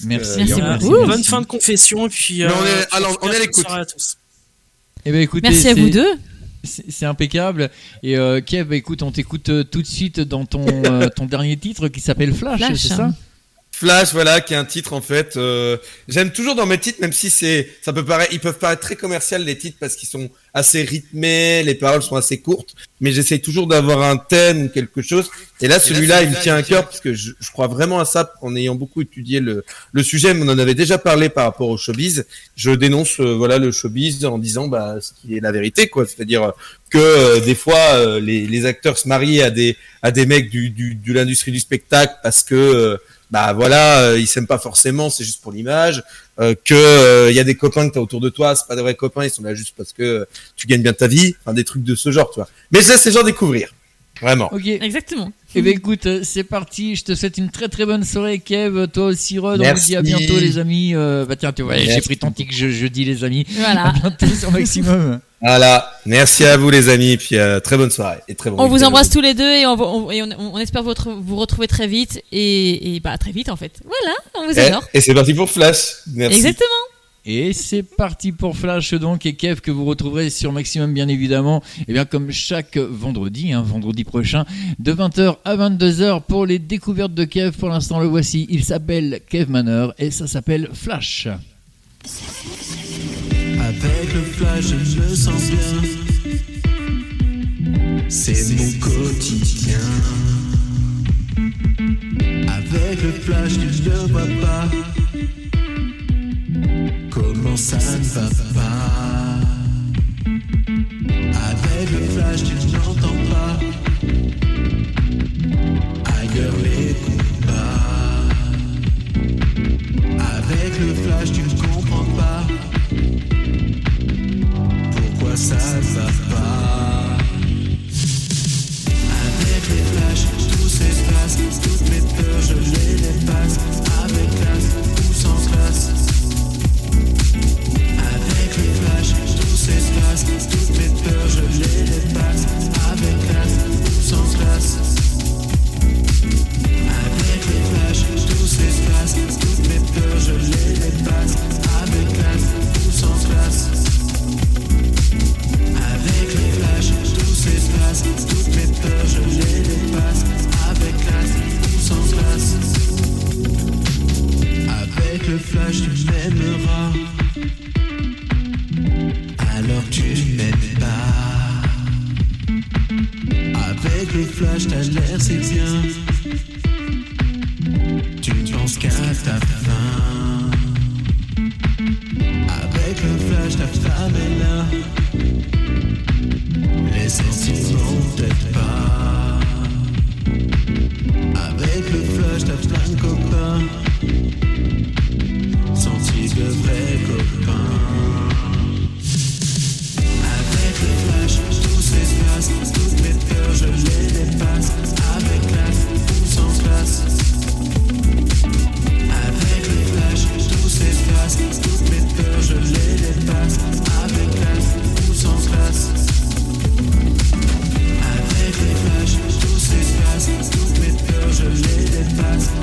Merci. beaucoup. Bonne fin de confession et puis. Mais on est- euh, alors, on est à l'écoute. soirée à tous. Eh ben, écoutez, Merci à vous deux. C'est impeccable. Et euh, Kev, écoute, on t'écoute euh, tout de suite dans ton, euh, ton dernier titre qui s'appelle Flash, Flash. c'est ça? Flash, voilà, qui est un titre en fait. euh, J'aime toujours dans mes titres, même si c'est, ça peut paraître, ils peuvent paraître très commercial les titres parce qu'ils sont assez rythmés, les paroles sont assez courtes, mais j'essaye toujours d'avoir un thème ou quelque chose. Et là, celui-là, il me tient à cœur parce que je, je crois vraiment à ça en ayant beaucoup étudié le, le sujet. Mais on en avait déjà parlé par rapport au showbiz. Je dénonce, euh, voilà, le showbiz en disant, bah, ce qui est la vérité, quoi. C'est-à-dire que euh, des fois, euh, les, les acteurs se marient à des à des mecs du, du de l'industrie du spectacle parce que euh, bah voilà, euh, ils s'aiment pas forcément, c'est juste pour l'image. Euh, que euh, il y a des copains que t'as autour de toi, c'est pas des vrais copains, ils sont là juste parce que euh, tu gagnes bien ta vie, enfin des trucs de ce genre, tu vois. Mais ça, c'est genre découvrir, vraiment. Ok. Exactement. Eh ben écoute, euh, c'est parti. Je te souhaite une très très bonne soirée, Kev. Toi aussi, Rod. On vous Merci. dit à bientôt, les amis. Euh, bah tiens, tu vois, j'ai pris ton tic. Je, je dis les amis. À Voilà. bientôt sur Maximum. Voilà, merci à vous les amis, puis euh, très bonne soirée et très bon. On vous embrasse tous les deux et on, va- on- et on- on espère vous, retrouver- vous retrouver très vite et, et bah très vite en fait. Voilà, on vous Eh, adore. Et, c'est parti pour Flash. Merci. Exactement. Et c'est parti pour Flash donc et Kev que vous retrouverez sur Maximum bien évidemment. Et bien comme chaque vendredi, hein, vendredi prochain, de 20h à 22h pour les découvertes de Kev. Pour l'instant le voici. Il s'appelle Kev Manor et ça s'appelle Flash. Avec le flash, je sens bien. C'est mon quotidien. Avec le flash, tu ne vois pas. Comment ça ne va pas. Avec le flash, tu n'entends pas. Ailleurs les combats. Avec le flash, tu ne comprends pas pourquoi ça ne va pas. Avec les flashs, tout s'espace, toutes mes peurs, je les dépasse. Avec classe, tout sans classe. Je. Avec les flashs, tout toutes mes peurs, je les. Avec classe. Avec les flashs, toutes mes peurs, je les dépasse. Avec classe, sans classe. Avec le flash, tu m'aimeras. Alors tu m'aimes pas. Avec le flash, t'as l'air c'est bien. Tu ne penses qu'à ta fin. Avec le flash, ta femme est là. Les sentiments peut-être pas. Avec le flash, t'as plein de copains. Toutes mes peurs, je les dépasse. Avec classe, ou sans classe. Avec le flash, tout. Toutes mes peurs, je les dépasse. Avec classe, ou sans classe. Avec les flashs, tout toutes mes peurs, je les dépasse.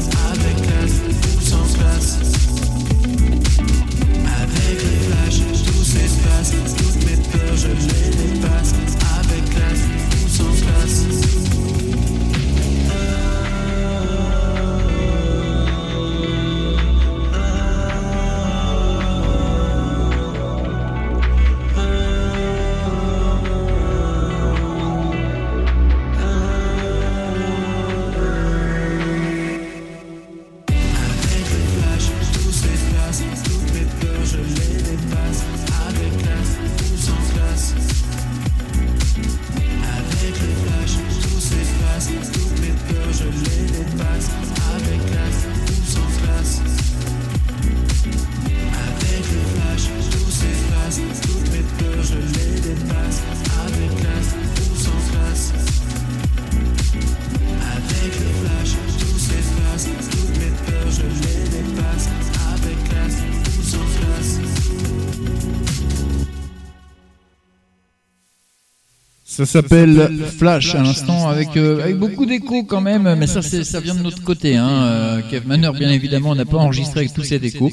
Ça s'appelle Flash à l'instant avec, euh, avec beaucoup d'écho quand même, mais ça c'est- ça vient de notre côté. Hein. Euh, Kev Manner, bien évidemment, n'a pas enregistré avec tous ces échos.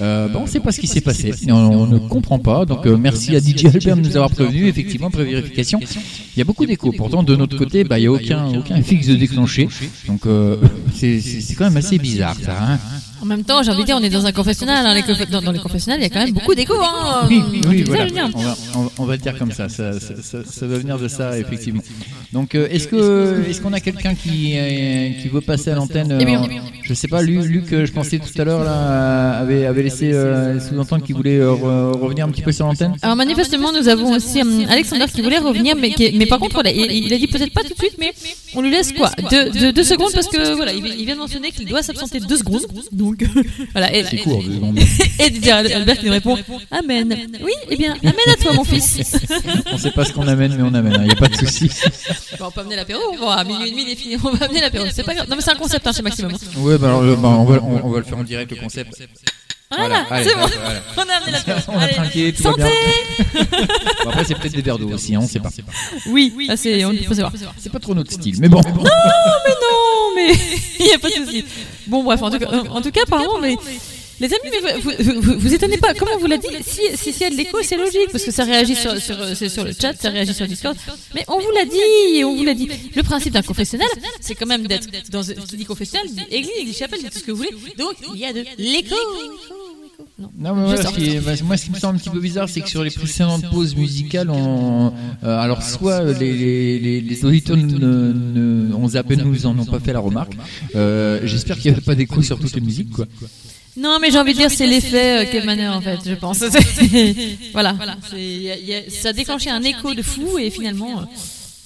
Euh, bah, on ne sait pas ce qui s'est passé, on, on ne comprend pas. Donc euh, merci à DJ Albert de nous avoir prévenu. Effectivement, pré-vérification, il y a beaucoup d'échos. Pourtant, de notre côté, bah, il n'y a aucun, aucun fixe de déclenché. Donc euh, c'est quand même assez bizarre ça. Hein. En même temps, j'ai envie de dire, on est dans un confessionnal. hein, les conf- dans, dans les confessionnels, il y a quand même beaucoup d'écho. Hein. Oui, oui, voilà. On va, on va- on va le dire comme ça. Ça, ça, ça- ça va venir de ça, effectivement. Donc, euh, est-ce que, est-ce qu'on a quelqu'un qui, euh, qui veut passer à l'antenne Eh euh. Je sais pas, Luc, Luc, euh, je pensais tout à l'heure là, avait, avait laissé euh, sous-entendre qu'il voulait euh, re- revenir un petit peu sur l'antenne. Alors manifestement, nous avons aussi Alexander qui voulait revenir, mais, qui- mais par contre, voilà, il, il a dit peut-être pas tout de suite, mais on lui laisse quoi deux, deux, deux secondes parce que voilà, il, il vient de mentionner qu'il doit s'absenter deux secondes. Donc voilà. Et, C'est court, deux secondes. et Albert qui nous répond Amen. Oui, eh bien, Amen à toi, mon fils. On sait pas ce qu'on amène, mais on amène. Il n'y a pas de souci. Bon, on peut amener l'apéro. Bon, à minuit et demi, il est fini. On va amener l'apéro. C'est pas grave. Non, mais c'est un concept hein, chez Maximum. Ouais, bah alors, euh, bah, on, va, on, on va le faire en direct le concept. Voilà, allez, c'est bon. voilà. On a amené l'apéro. On a trinqué, tout va santé. bien. Bon, après, c'est peut-être des verres d'eau aussi, hein, on sait pas. Oui, ah, c'est, on peut savoir. C'est pas trop notre style, mais bon. Non, mais non, mais il n'y a pas de souci. Bon, bref, en tout cas, en tout cas apparemment, mais. Les amis, mais vous, vous, vous, vous étonnez pas, comme on vous l'a dit, si si- s'il y a de l'écho, c'est logique, parce que ça réagit sur, sur, le chat, ça réagit sur Discord. Mais on vous l'a dit, on vous l'a dit. Le principe d'un confessionnal, c'est quand même d'être dans, qui dit confessionnal, dit église, dit chapelle, dit tout ce que vous voulez. Donc, il y a de l'écho. Non, mais voilà, ce qui est- bah, moi, ce qui me semble un petit peu bizarre, c'est que sur les précédentes pauses musicales, on, euh, alors soit les, les, les, les auditeurs ne, ne, on zappé, nous en ont pas fait la remarque. Euh, J'espère qu'il n'y avait pas d'écho sur toutes les musiques, quoi. Non, mais j'ai envie de dire, c'est l'effet euh, Kev Manner, en fait, je pense. Voilà. C'est- il y a- il y a- ça a déclenché un écho de fou et finalement, euh,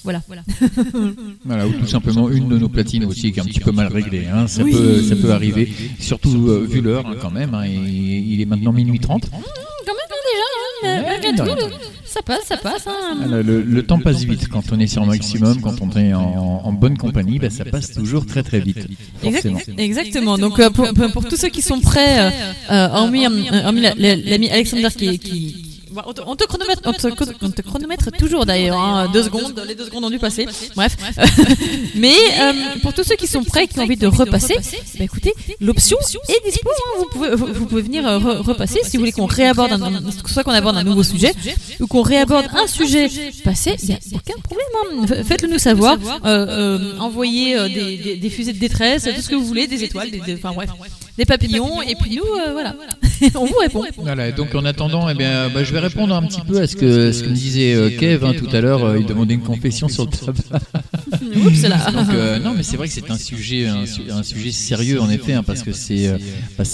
voilà. Voilà, ou tout simplement une de nos platines aussi qui est un petit peu mal réglée. Hein. Ça, Oui. peut, ça peut arriver, surtout euh, vu l'heure hein, quand même. Hein, il, il est maintenant minuit 30. Quand même, déjà, le- ça passe, ça passe. Hein. Ah, Le, le temps passe vite quand on est sur maximum, quand on est en, en bonne compagnie, bah, ça passe toujours très très vite. Forcément. exactement. Donc euh, pour, pour, pour tous ceux qui sont prêts, euh, euh, hormis, euh, hormis la- la- l'ami Alexander qui, qui on, te, on te chronomètre, on te, on te chronomètre toujours d'ailleurs, hein, deux secondes, les deux secondes ont dû passer. Bref, mais euh, pour tous ceux qui sont prêts, qui ont envie de repasser, bah écoutez, l'option est dispo. hein, vous pouvez, vous, vous pouvez venir euh, re- repasser si vous voulez qu'on réaborde, un, soit qu'on aborde un nouveau sujet ou qu'on réaborde un sujet passé. Il n'y a aucun problème. hein. Faites-le nous savoir. Euh, euh, envoyez euh, des, des, des fusées de détresse, tout ce que vous voulez, des étoiles, des, enfin bref, des papillons, et puis nous, euh, voilà, on vous répond. Voilà, donc en attendant, eh bien, bah, je vais répondre un petit peu à ce que, ce que me disait euh, Kev hein, tout à l'heure. euh, il demandait une confession sur le tabac. Oups là. Donc, euh, non, mais c'est vrai que c'est un sujet, un, su- un sujet sérieux en effet, hein, parce que c'est, euh, bah,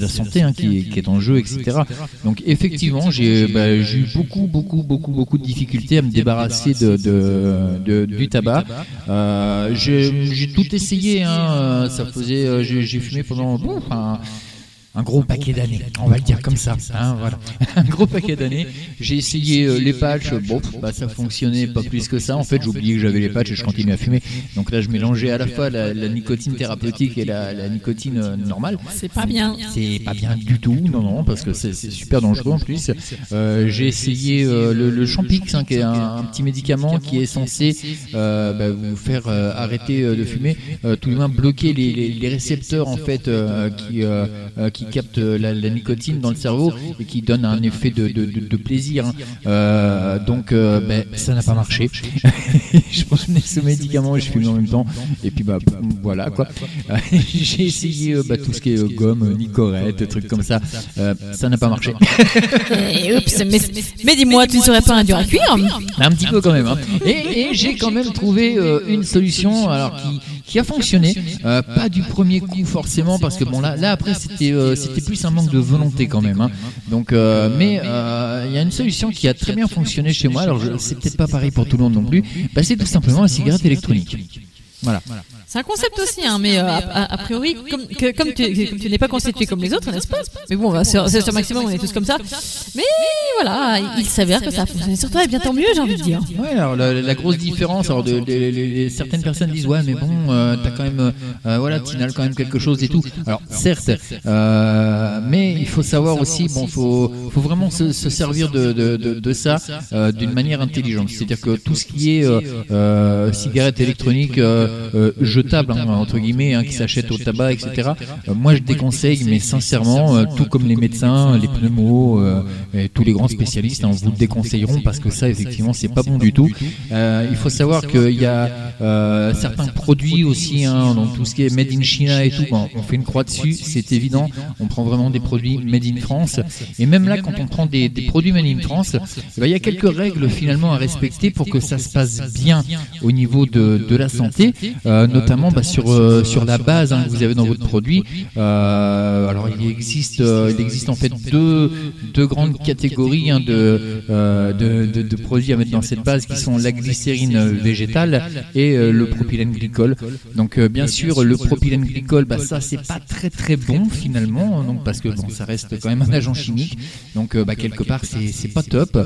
la santé hein, qui, est, qui est en jeu, etc. Donc effectivement, j'ai, bah, j'ai eu beaucoup, beaucoup, beaucoup, beaucoup de difficultés à me débarrasser de, de, de- du tabac. Euh, j'ai, tout essayé. Hein, euh, ça faisait, euh, j'ai, fumé pendant bon, un gros paquet d'années, on va le dire comme ça. Hein, voilà. un gros paquet d'années. J'ai essayé euh, les patchs, bon, bah, ça fonctionnait pas plus que ça. En fait, j'ai oublié que j'avais les patchs et je continuais à fumer. Donc là, je mélangeais à la fois la, la nicotine thérapeutique et la, la nicotine euh, normale. C'est pas bien. C'est pas bien du tout, non, non, parce que c'est super dangereux en plus. Euh, j'ai essayé euh, le, le Champix, hein, qui est un, un petit médicament qui est censé euh, bah, vous faire euh, arrêter euh, de fumer, euh, tout du moins bloquer les, les- les récepteurs en fait euh, qui, euh, euh, qui captent la, la nicotine dans le cerveau et qui donnent un effet de, de- de- de plaisir. hein. Euh, donc euh, ben, ça n'a pas marché. je prenais ce médicament et je fumais en même temps. Et puis bah voilà quoi. j'ai essayé euh, bah, tout ce qui est euh, gomme, euh, nicorette, trucs comme ça. Euh, ça n'a pas marché. Oups, mais, mais dis-moi, tu ne serais pas un dur à cuire Un petit peu quand même. hein. Et, et j'ai quand même trouvé euh, une solution alors qui, qui a fonctionné. Euh, pas du premier coup forcément parce que bon là, là après c'était euh, c'était plus un manque de volonté quand même. hein. Donc euh, mais euh, il y a une solution qui a très bien fonctionné chez moi. Alors je- c'est peut-être pas pareil pour tout le monde non plus. Bah, c'est tout simplement la cigarette électronique. Voilà. C'est un concept aussi, hein, mais euh, a, priori, comme, comme tu, n'es pas constitué comme les autres, n'est-ce pas Mais bon, c'est sur maximum, on est tous comme ça. Mais voilà, il s'avère que ça a fonctionné sur toi, et bien tant mieux, j'ai envie de dire. Ouais, alors la, grosse différence, alors certaines personnes disent ouais, mais bon, euh, t'as quand même, euh, voilà, Tinal quand même quelque chose et tout. Alors certes, mais il faut savoir aussi, bon, faut, faut vraiment se, servir de, de, ça d'une manière intelligente. C'est-à-dire que tout ce qui est cigarette électronique jetable hein, entre guillemets hein, qui s'achètent au tabac etc euh, moi je déconseille mais sincèrement euh, tout comme les médecins les pneumos euh, et tous les grands spécialistes hein, vous le déconseilleront parce que ça effectivement c'est pas bon du tout. il faut savoir qu'il y a certains produits aussi dans tout ce qui est made in China et tout on fait une croix dessus c'est évident. on prend vraiment des produits made in France. et même là quand on prend des, produits made in France eh ben, il y a quelques règles finalement à respecter pour que ça se passe bien au niveau de, de la santé notamment bah, sur, euh, sur la base hein, que vous avez dans votre produit. Euh, alors il existe, euh, il existe en fait deux, deux grandes catégories hein, de, de, de, produits à mettre dans cette base qui sont la glycérine végétale et le propylène glycol. Donc bien sûr le propylène glycol, bah, ça c'est pas très très bon finalement, donc parce que bon ça reste quand même un agent chimique. Donc bah, quelque part c'est pas top.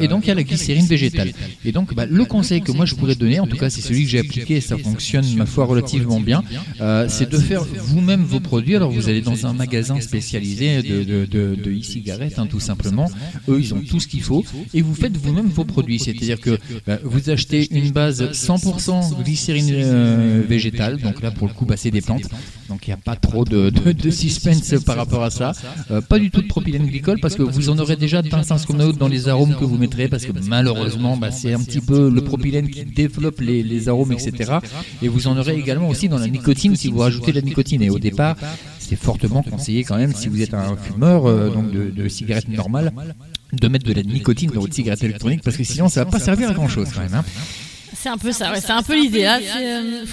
et donc il y a la glycérine végétale. Et donc bah, le conseil que moi je pourrais donner, en tout cas c'est celui que j'ai appliqué et ça fonctionne ma foi relativement bien, euh, c'est de faire vous-même vos produits. Alors vous allez dans un magasin spécialisé de, de, e-cigarettes, hein, tout simplement. Eux, ils ont tout ce qu'il faut et vous faites vous-même vos produits. C'est-à-dire que bah, vous achetez une base 100% glycérine euh, végétale. Donc là, pour le coup, bah, c'est des plantes. Donc il n'y a pas trop de, suspense par rapport à ça. Euh, pas du tout de propylène glycol parce que vous en aurez déjà d'un sens dans les arômes que vous mettrez parce que malheureusement, bah, c'est un petit peu le propylène qui développe les, les arômes, etc. Et vous en aurez également aussi dans la nicotine si vous rajoutez de la nicotine. Et au départ, c'est fortement conseillé quand même si vous êtes un fumeur euh, donc de, de cigarettes normales de mettre de la nicotine dans votre cigarette électronique parce que sinon ça va pas servir à grand chose quand même. Hein. C'est un peu ça, c'est un peu l'idée. Hein. Euh,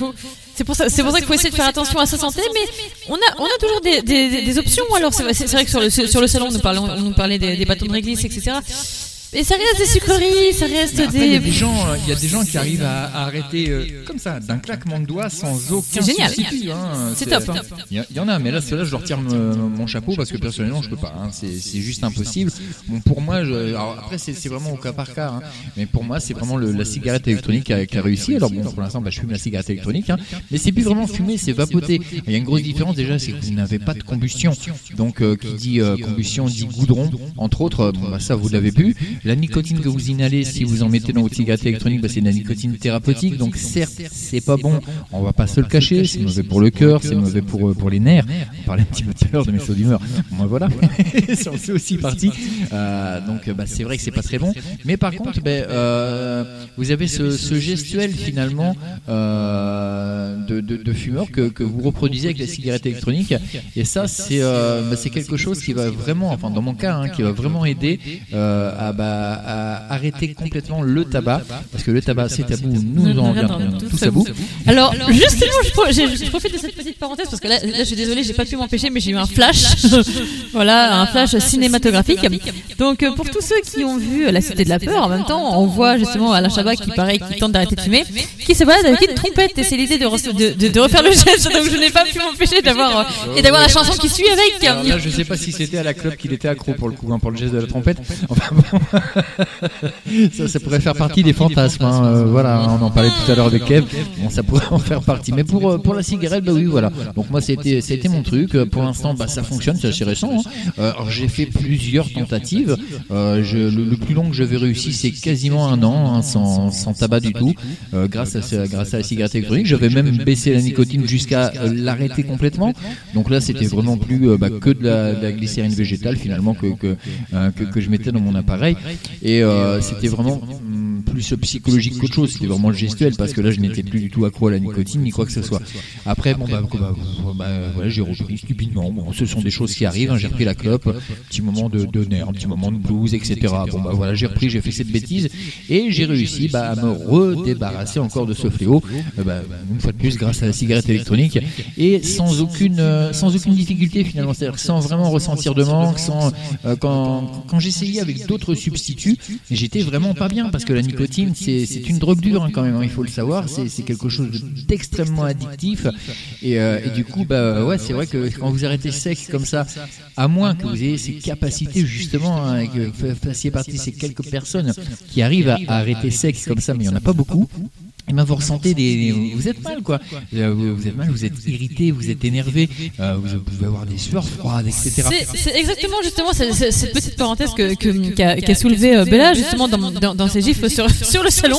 c'est pour ça, c'est pour ça qu'il faut essayer de faire attention à sa santé, mais on a, on a toujours des, des, options. Alors c'est vrai que sur le, sur le salon, on nous parlait, on nous parlait des, des bâtons de réglisse, etc. Et ça reste des sucreries, ça reste des. Il y a des gens, il y a des gens qui arrivent à, arrêter euh, comme ça, d'un claquement de doigts, sans aucun C'est génial. Hein. c'est top. Hein. Il y, en a, mais là, cela, je leur tire mon chapeau parce que personnellement, je peux pas. Hein. C'est juste impossible. Bon, pour moi, je, après, c'est vraiment au cas par cas. Hein. Mais pour moi, c'est vraiment le, la cigarette électronique qui a, qui a, réussi. Alors bon, pour l'instant, bah, je fume la cigarette électronique, mais c'est plus vraiment fumer, c'est vapoter. Il y a une grosse différence déjà, c'est que vous n'avez pas de combustion. Donc, euh, qui dit euh, combustion dit goudron, entre autres. Bon, bah, ça, vous l'avez vu. La nicotine que vous inhalez, si vous en mettez dans votre cigarette électronique, bah, c'est de la nicotine thérapeutique. Donc certes, c'est pas bon, on va pas se le cacher, c'est mauvais pour le cœur, c'est mauvais pour, euh, pour les nerfs. On parlait un petit peu tout à l'heure de mes sauts d'humeur. Moi voilà, c'est aussi parti. Euh, donc bah, c'est vrai que c'est pas très bon. Mais par contre, bah, euh, vous avez ce, gestuel finalement de, de, fumeur que, que, vous reproduisez avec la cigarette électronique. Et ça, c'est bah, c'est quelque chose qui va vraiment, enfin dans mon cas, hein, qui va vraiment aider à, à arrêter complètement le tabac, parce que le tabac c'est tabou, nous en vient tout à bout. Alors, justement, je, profite de cette petite parenthèse, parce que là, là je suis désolée, j'ai pas pu m'empêcher, mais j'ai eu un flash, voilà, un flash cinématographique. Donc, euh, pour tous ceux qui ont vu La Cité de la Peur, en même temps, on voit justement Alain Chabat qui, pareil, qui tente d'arrêter de fumer, qui se balade avec une trompette, et c'est l'idée de, de, de, refaire le geste, donc je n'ai pas pu m'empêcher d'avoir, et d'avoir la chanson qui suit avec. là, je sais pas si c'était à la club qu'il était accro pour le coup, hein, pour le geste de la trompette. Ça, ça, pourrait faire partie des fantasmes. Hein. Euh, voilà, on en parlait tout à l'heure de Kev. Bon, ça pourrait en faire partie. Mais pour, euh, pour la cigarette, bah oui, voilà. Donc moi, c'était, c'était mon truc. Pour l'instant, bah, ça fonctionne, c'est assez récent. Hein. Euh, alors j'ai fait plusieurs tentatives. Je, le, plus long que j'avais réussi, c'est quasiment un an, hein, sans, sans, tabac du tout, grâce, à, grâce à la cigarette électronique. J'avais même baissé la nicotine jusqu'à l'arrêter complètement. Donc là, c'était vraiment plus bah, que de la, glycérine végétale finalement que, que, que, que, je mettais dans mon appareil. Et euh, c'était vraiment mm, plus psychologique qu'autre chose, c'était vraiment gestuel parce que là je n'étais plus du tout accro à la nicotine ni quoi que ce soit. Après, bon, bah, bah, bah voilà, j'ai repris stupidement. Bon, ce sont des choses qui arrivent, hein, j'ai repris la clope, petit moment de, de nerfs, un petit moment de blues, etc. Bon, bah voilà, j'ai repris, j'ai fait cette bêtise et j'ai réussi bah, à me redébarrasser encore de ce fléau, euh, bah, une fois de plus grâce à la cigarette électronique et sans aucune, euh, sans aucune difficulté finalement, c'est-à-dire sans vraiment ressentir de manque, sans, quand, quand j'essayais avec d'autres substituts, j'étais vraiment pas bien parce que la nicotine c'est une drogue dure hein, quand même, hein, il faut le savoir. C'est quelque chose d'extrêmement addictif. Et, et, du coup, bah ouais, c'est vrai que quand vous arrêtez sec comme ça, à moins que vous ayez ces capacités justement, hein, que vous fassiez partie de ces quelques personnes qui arrivent à, arrêter sec comme ça, mais il n'y en a pas beaucoup. Et ben vous ressentez des, vous êtes mal quoi. Euh, vous, êtes mal, vous êtes irrité, vous êtes énervé, euh, vous pouvez avoir des sueurs froides, etc. C'est exactement justement cette, petite parenthèse que qu'a qu soulevé euh, Bella justement dans, dans, dans, ses gifs sur, sur le salon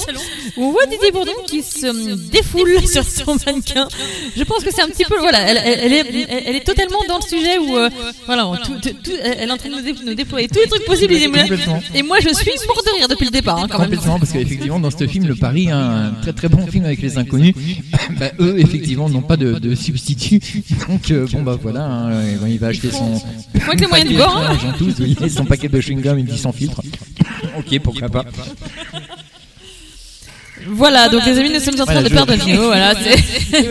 où on voit Didier Bourdon qui se défoule sur son mannequin. Je pense que c'est un petit peu voilà, elle, elle, est, elle, est totalement dans le sujet où voilà, tout, tout, elle est en train de nous, déployer tous les trucs possibles. Et moi je suis mort de rire depuis le départ. Hein, quand Complètement parce qu'effectivement dans ce film le pari un très très bon film avec les inconnus. bah, eux, effectivement, n'ont pas de, de, substitut. Donc, euh, bon, bah voilà, hein, il va acheter son. paquet, de bord, hein. son paquet de chewing-gum, il dit sans filtre. ok, pourquoi pas. Voilà, donc les amis, nous sommes en train de perdre niveau. Voilà,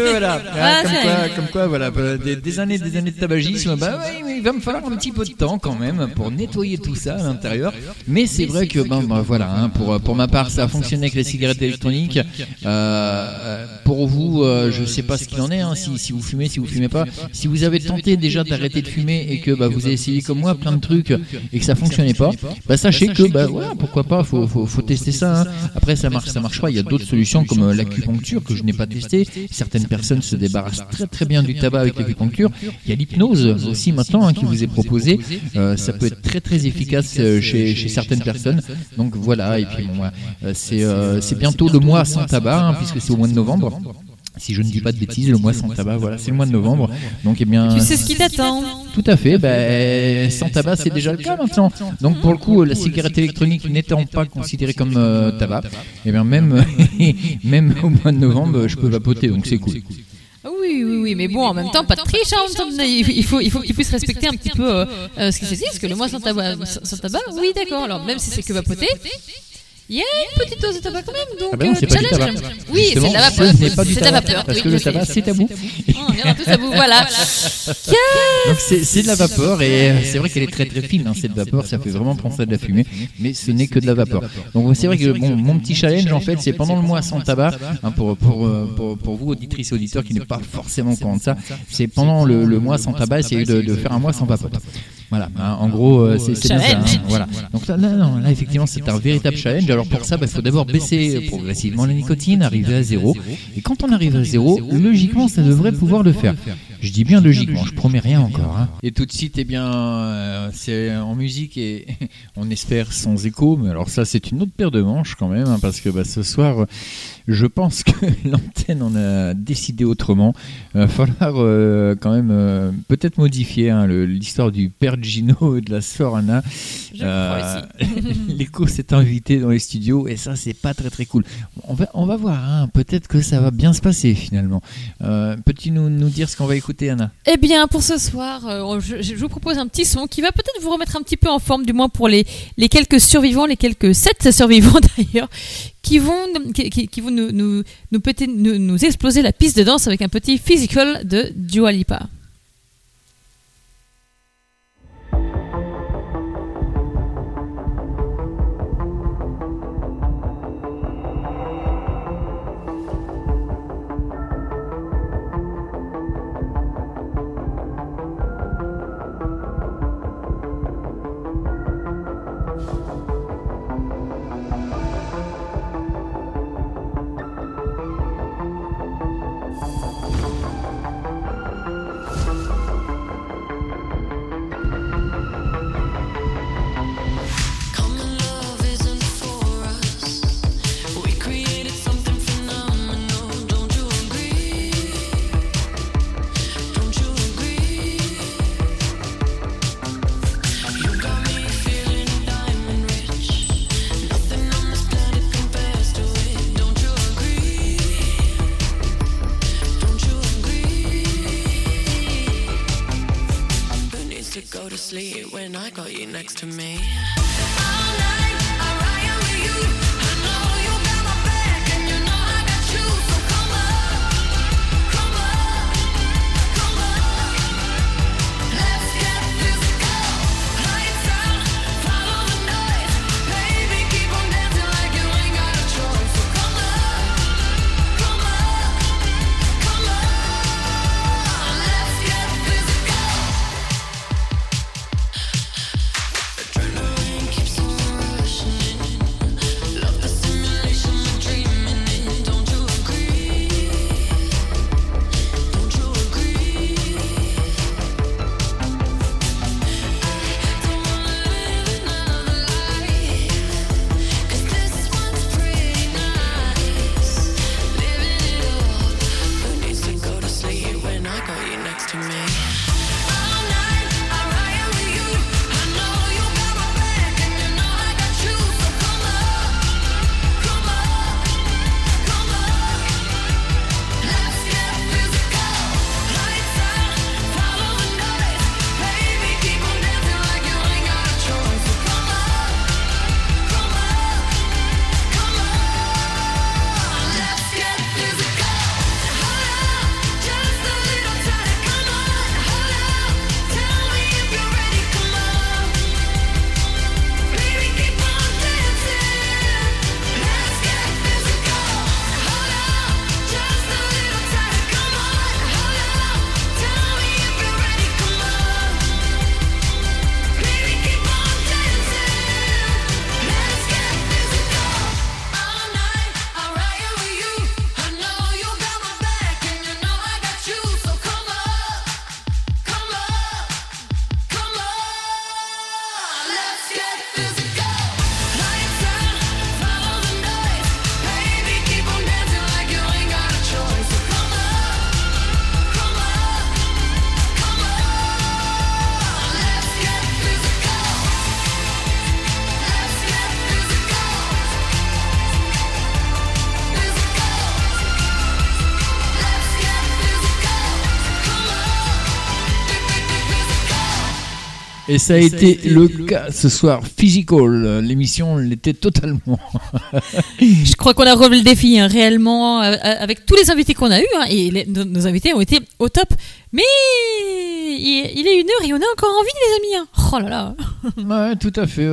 voilà. Ah, comme, quoi, comme, quoi, voilà, bah, des, années, des années de tabagisme. Bah il va me falloir un petit peu de temps quand même pour nettoyer tout ça à l'intérieur. Mais c'est vrai que, ben, bah, voilà, hein, pour pour ma part, ça a fonctionné avec les cigarettes électroniques. Euh, pour vous, euh, je sais pas ce qu'il en est. Hein, si, si vous fumez, si vous fumez pas, si vous avez tenté déjà d'arrêter de fumer et que bah, vous avez essayé comme moi plein de trucs et que ça fonctionnait pas, bah sachez que, bah voilà, pourquoi pas, faut, faut, faut tester ça. Hein. Après, ça marche, ça marche pas. Il y a d'autres solutions comme euh, l'acupuncture que je n'ai pas testé. Certaines personnes se débarrassent très très bien du tabac avec l'acupuncture. Il y a l'hypnose aussi maintenant hein, qui vous est proposée. Euh, ça peut être très très efficace euh, chez, certaines personnes. Donc voilà, et puis bon, c'est bientôt le mois sans tabac hein, puisque c'est au mois de novembre si je ne dis pas de bêtises, le mois sans tabac, voilà, c'est le mois de novembre. Donc, eh bien. Tu sais ce qui t'attend. Tout à fait. Ben, sans tabac, c'est déjà le cas maintenant. Donc, pour le coup, la cigarette électronique n'étant pas considérée comme euh, tabac, eh bien, même, même au mois de novembre, je peux vapoter, donc c'est cool. Oui, oui, oui, mais bon, en même temps, pas de triche. Hein, il faut, il faut qu'il puisse respecter un petit peu euh, ce qui s'est dit, parce que le mois sans tabac, sans tabac, oui, d'accord. Alors, même si c'est que vapoter, il y a une petite dose de tabac quand même, donc ah bah non, c'est pas du tabac. Oui, c'est de la vapeur. C'est de la vapeur. Parce que le tabac, c'est tabou. On vient tous à bout, voilà. donc c'est de la vapeur et euh, c'est vrai qu'elle est très très fine, hein, cette vapeur, ça fait vraiment penser à de la fumée, mais ce n'est que de la vapeur. Donc c'est vrai que bon, mon petit challenge en fait, c'est pendant le mois sans tabac, hein, pour, pour, euh, pour, pour, vous, auditrices et auditeurs qui ne parlent forcément au courant de ça, c'est pendant le, le, mois sans tabac, essayer de, de faire un mois sans vapote. Voilà, hein, en gros, euh, c'est bien ça. Hein, voilà. Donc là, non, là, effectivement, c'est un véritable challenge. Alors pour ça, il bah, faut d'abord baisser progressivement la nicotine, arriver à zéro. Et quand on arrive à zéro, logiquement, ça devrait pouvoir le faire. Je dis bien logiquement, je promets rien encore. Hein. Et tout de suite, eh bien, euh, c'est en musique et on espère sans écho. Mais alors ça, c'est une autre paire de manches quand même, parce que bah, ce soir, je pense que l'antenne en a décidé autrement. Il va falloir euh, quand même euh, peut-être modifier hein, l'histoire du père Gino et de la sœur Anna. Euh, L'écho s'est invité dans les studios et ça, c'est pas très très cool. On va, on va voir, hein. peut-être que ça va bien se passer finalement. Peux-tu nous, nous, dire ce qu'on va écouter, Eh bien, pour ce soir, je, je, vous propose un petit son qui va peut-être vous remettre un petit peu en forme, du moins pour les, quelques survivants, les quelques sept survivants d'ailleurs, qui vont, qui, vont nous, exploser la piste de danse avec un petit physical de Dua Lipa. Et ça a, été, le cas ce soir. Physical, l'émission l'était totalement. Je crois qu'on a relevé le défi hein, réellement euh, avec tous les invités qu'on a eu hein, et nos, invités ont été au top. Mais il, est une heure et on a encore envie, les amis. Hein. Oh là là. Ouais, tout à fait.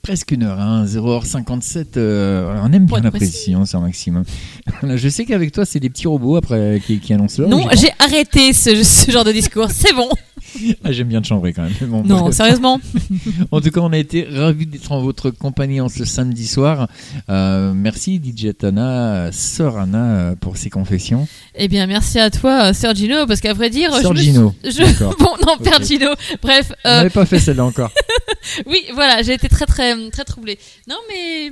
presque une heure. Hein, 0h57. Euh, on aime bien la précision, c'est un maximum. Je sais qu'avec toi, c'est des petits robots après qui, qui annoncent l'heure. Non, j'ai arrêté ce, ce genre de discours. C'est bon. Ah, j'aime bien te chambrer quand même. non, sérieusement. en tout cas, on a été ravis d'être en votre compagnie en ce samedi soir. Euh, merci DJ Tana, Sœur Anna, pour ces confessions. Eh bien, merci à toi, Sœur Gino, parce qu'à vrai dire, Sœur Gino. Je... Bon, non, Père Gino. Bref. Euh... On n'avait pas fait celle-là encore. oui, voilà, j'ai été très, très, très troublée. Non, mais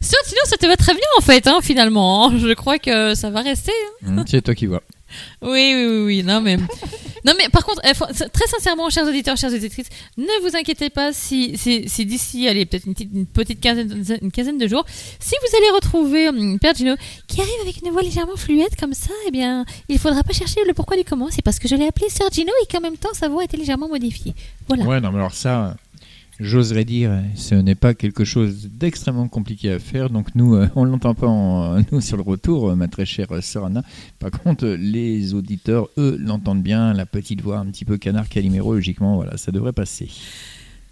Sœur Gino, ça te va très bien en fait, hein, finalement. Hein. Je crois que ça va rester. Hein. Mmh, c'est toi qui vois. Oui, oui, oui, oui. Non, mais, non, mais par contre, très sincèrement, chers auditeurs, chères auditrices, ne vous inquiétez pas si, si, d'ici, allez, peut-être une petite, quinzaine, une quinzaine de jours, si vous allez retrouver um, Père Gino qui arrive avec une voix légèrement fluette comme ça, eh bien, il faudra pas chercher le pourquoi du comment. C'est parce que je l'ai appelé Sir Gino et qu'en même temps, sa voix était légèrement modifiée. Voilà. Ouais, non, mais alors ça, J'oserais dire, ce n'est pas quelque chose d'extrêmement compliqué à faire. Donc nous, euh, on ne l'entend pas en, nous sur le retour, euh, ma très chère sœur Anna. Par contre, les auditeurs, eux, l'entendent bien. La petite voix un petit peu canard caliméro, logiquement, voilà, ça devrait passer.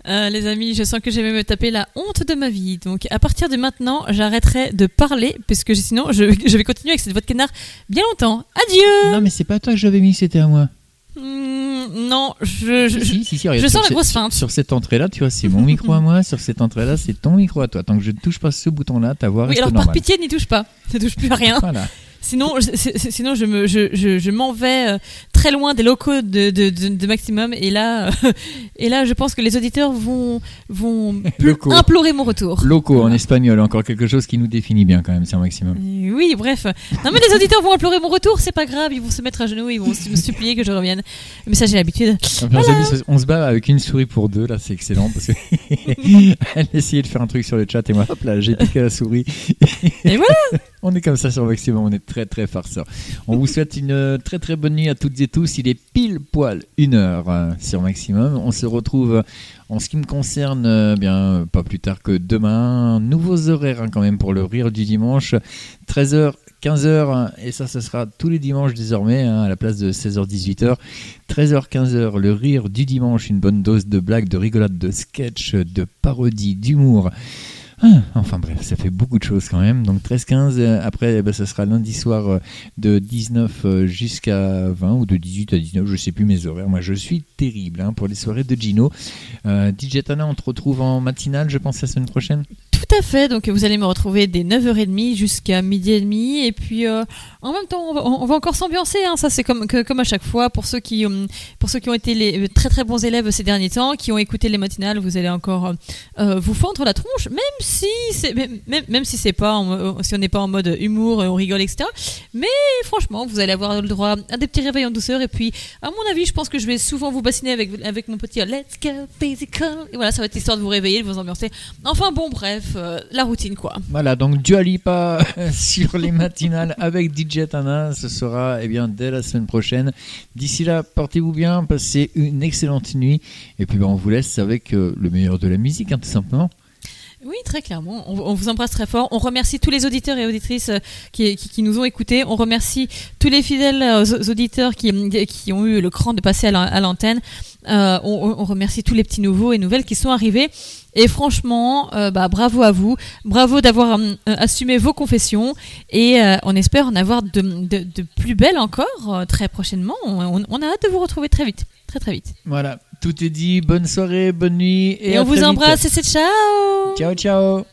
Euh, les amis, je sens que je vais me taper la honte de ma vie. Donc à partir de maintenant, j'arrêterai de parler, puisque sinon, je, je vais continuer avec cette voix de canard bien longtemps. Adieu Non mais c'est pas toi que j'avais mis, c'était à moi. Hmm, non, je, je, je sens la grosse feinte. Sur cette entrée-là, tu vois, c'est mon micro à moi. Sur cette entrée-là, c'est ton micro à toi. Tant que je ne touche pas ce bouton-là, ta voix oui, reste alors par pitié, n'y touche pas. Ne touche plus à rien. Voilà. Sinon, je, sinon je me, je, je, m'en vais euh, très loin des locaux de, de, de, maximum. Et là, et là, je pense que les auditeurs vont, vont implorer mon retour. Locaux en espagnol, encore quelque chose qui nous définit bien quand même, c'est un maximum. oui, bref. Non, mais les auditeurs vont implorer mon retour, c'est pas grave. Ils vont se mettre à genoux, ils vont me supplier que je revienne. Mais ça, j'ai l'habitude. on se bat avec une souris pour deux, là, c'est excellent parce que elle essayait de faire un truc sur le chat et moi, hop là, j'ai piqué la souris. et voilà. On est comme ça sur Maximum, on est très très farceur. On vous souhaite une très très bonne nuit à toutes et tous. Il est pile poil une heure euh, sur Maximum. On se retrouve en ce qui me concerne, euh, bien pas plus tard que demain. Nouveaux horaires hein, quand même pour le rire du dimanche. 13h 15h, et ça, ce sera tous les dimanches désormais, hein, à la place de 16h-18h. 13h, 15h, le rire du dimanche, une bonne dose de blagues, de rigolade, de sketch, de parodie, d'humour. Ah, enfin bref, ça fait beaucoup de choses quand même. Donc 13-15, euh, après, bah, ça sera lundi soir euh, de 19 euh, jusqu'à 20 ou de 18 à 19, je sais plus mes horaires. Moi, je suis terrible hein, pour les soirées de Gino. DJ Tana, on te retrouve en matinale, je pense, la semaine prochaine? Tout à fait. Donc vous allez me retrouver dès 9h30 jusqu'à midi et demi. Et puis euh, en même temps, on va, encore s'ambiancer. Hein. Ça, c'est comme, comme à chaque fois. Pour ceux, qui, euh, pour ceux qui ont été les très très bons élèves ces derniers temps, qui ont écouté les matinales, vous allez encore euh, vous fendre la tronche, même si c'est même, même si c'est pas si on n'est pas en mode humour, on rigole, etc. Mais franchement, vous allez avoir le droit à des petits réveils en douceur. Et puis, à mon avis, je pense que je vais souvent vous bassiner avec, avec mon petit Let's Go Physical. Et voilà, ça va être histoire de vous réveiller, de vous ambiancer. Enfin bon, bref. Euh, la routine quoi. Voilà, donc Dua Lipa sur les matinales avec DJ Tana, ce sera eh bien, dès la semaine prochaine. D'ici là, portez-vous bien, passez une excellente nuit et puis ben, on vous laisse avec euh, le meilleur de la musique, hein, tout simplement. Oui, très clairement. On, vous embrasse très fort. On remercie tous les auditeurs et auditrices euh, qui, nous ont écoutés. On remercie tous les fidèles auditeurs qui, ont eu le cran de passer à l'antenne. on, on, remercie tous les petits nouveaux et nouvelles qui sont arrivés. Et franchement, euh, bah, bravo à vous. Bravo d'avoir euh, assumé vos confessions. Et euh, on espère en avoir de, de, plus belles encore très prochainement. On, a hâte de vous retrouver très vite. Très très vite. Voilà, tout est dit. Bonne soirée, bonne nuit. Et, on vous embrasse et c'est ciao. Ciao, ciao.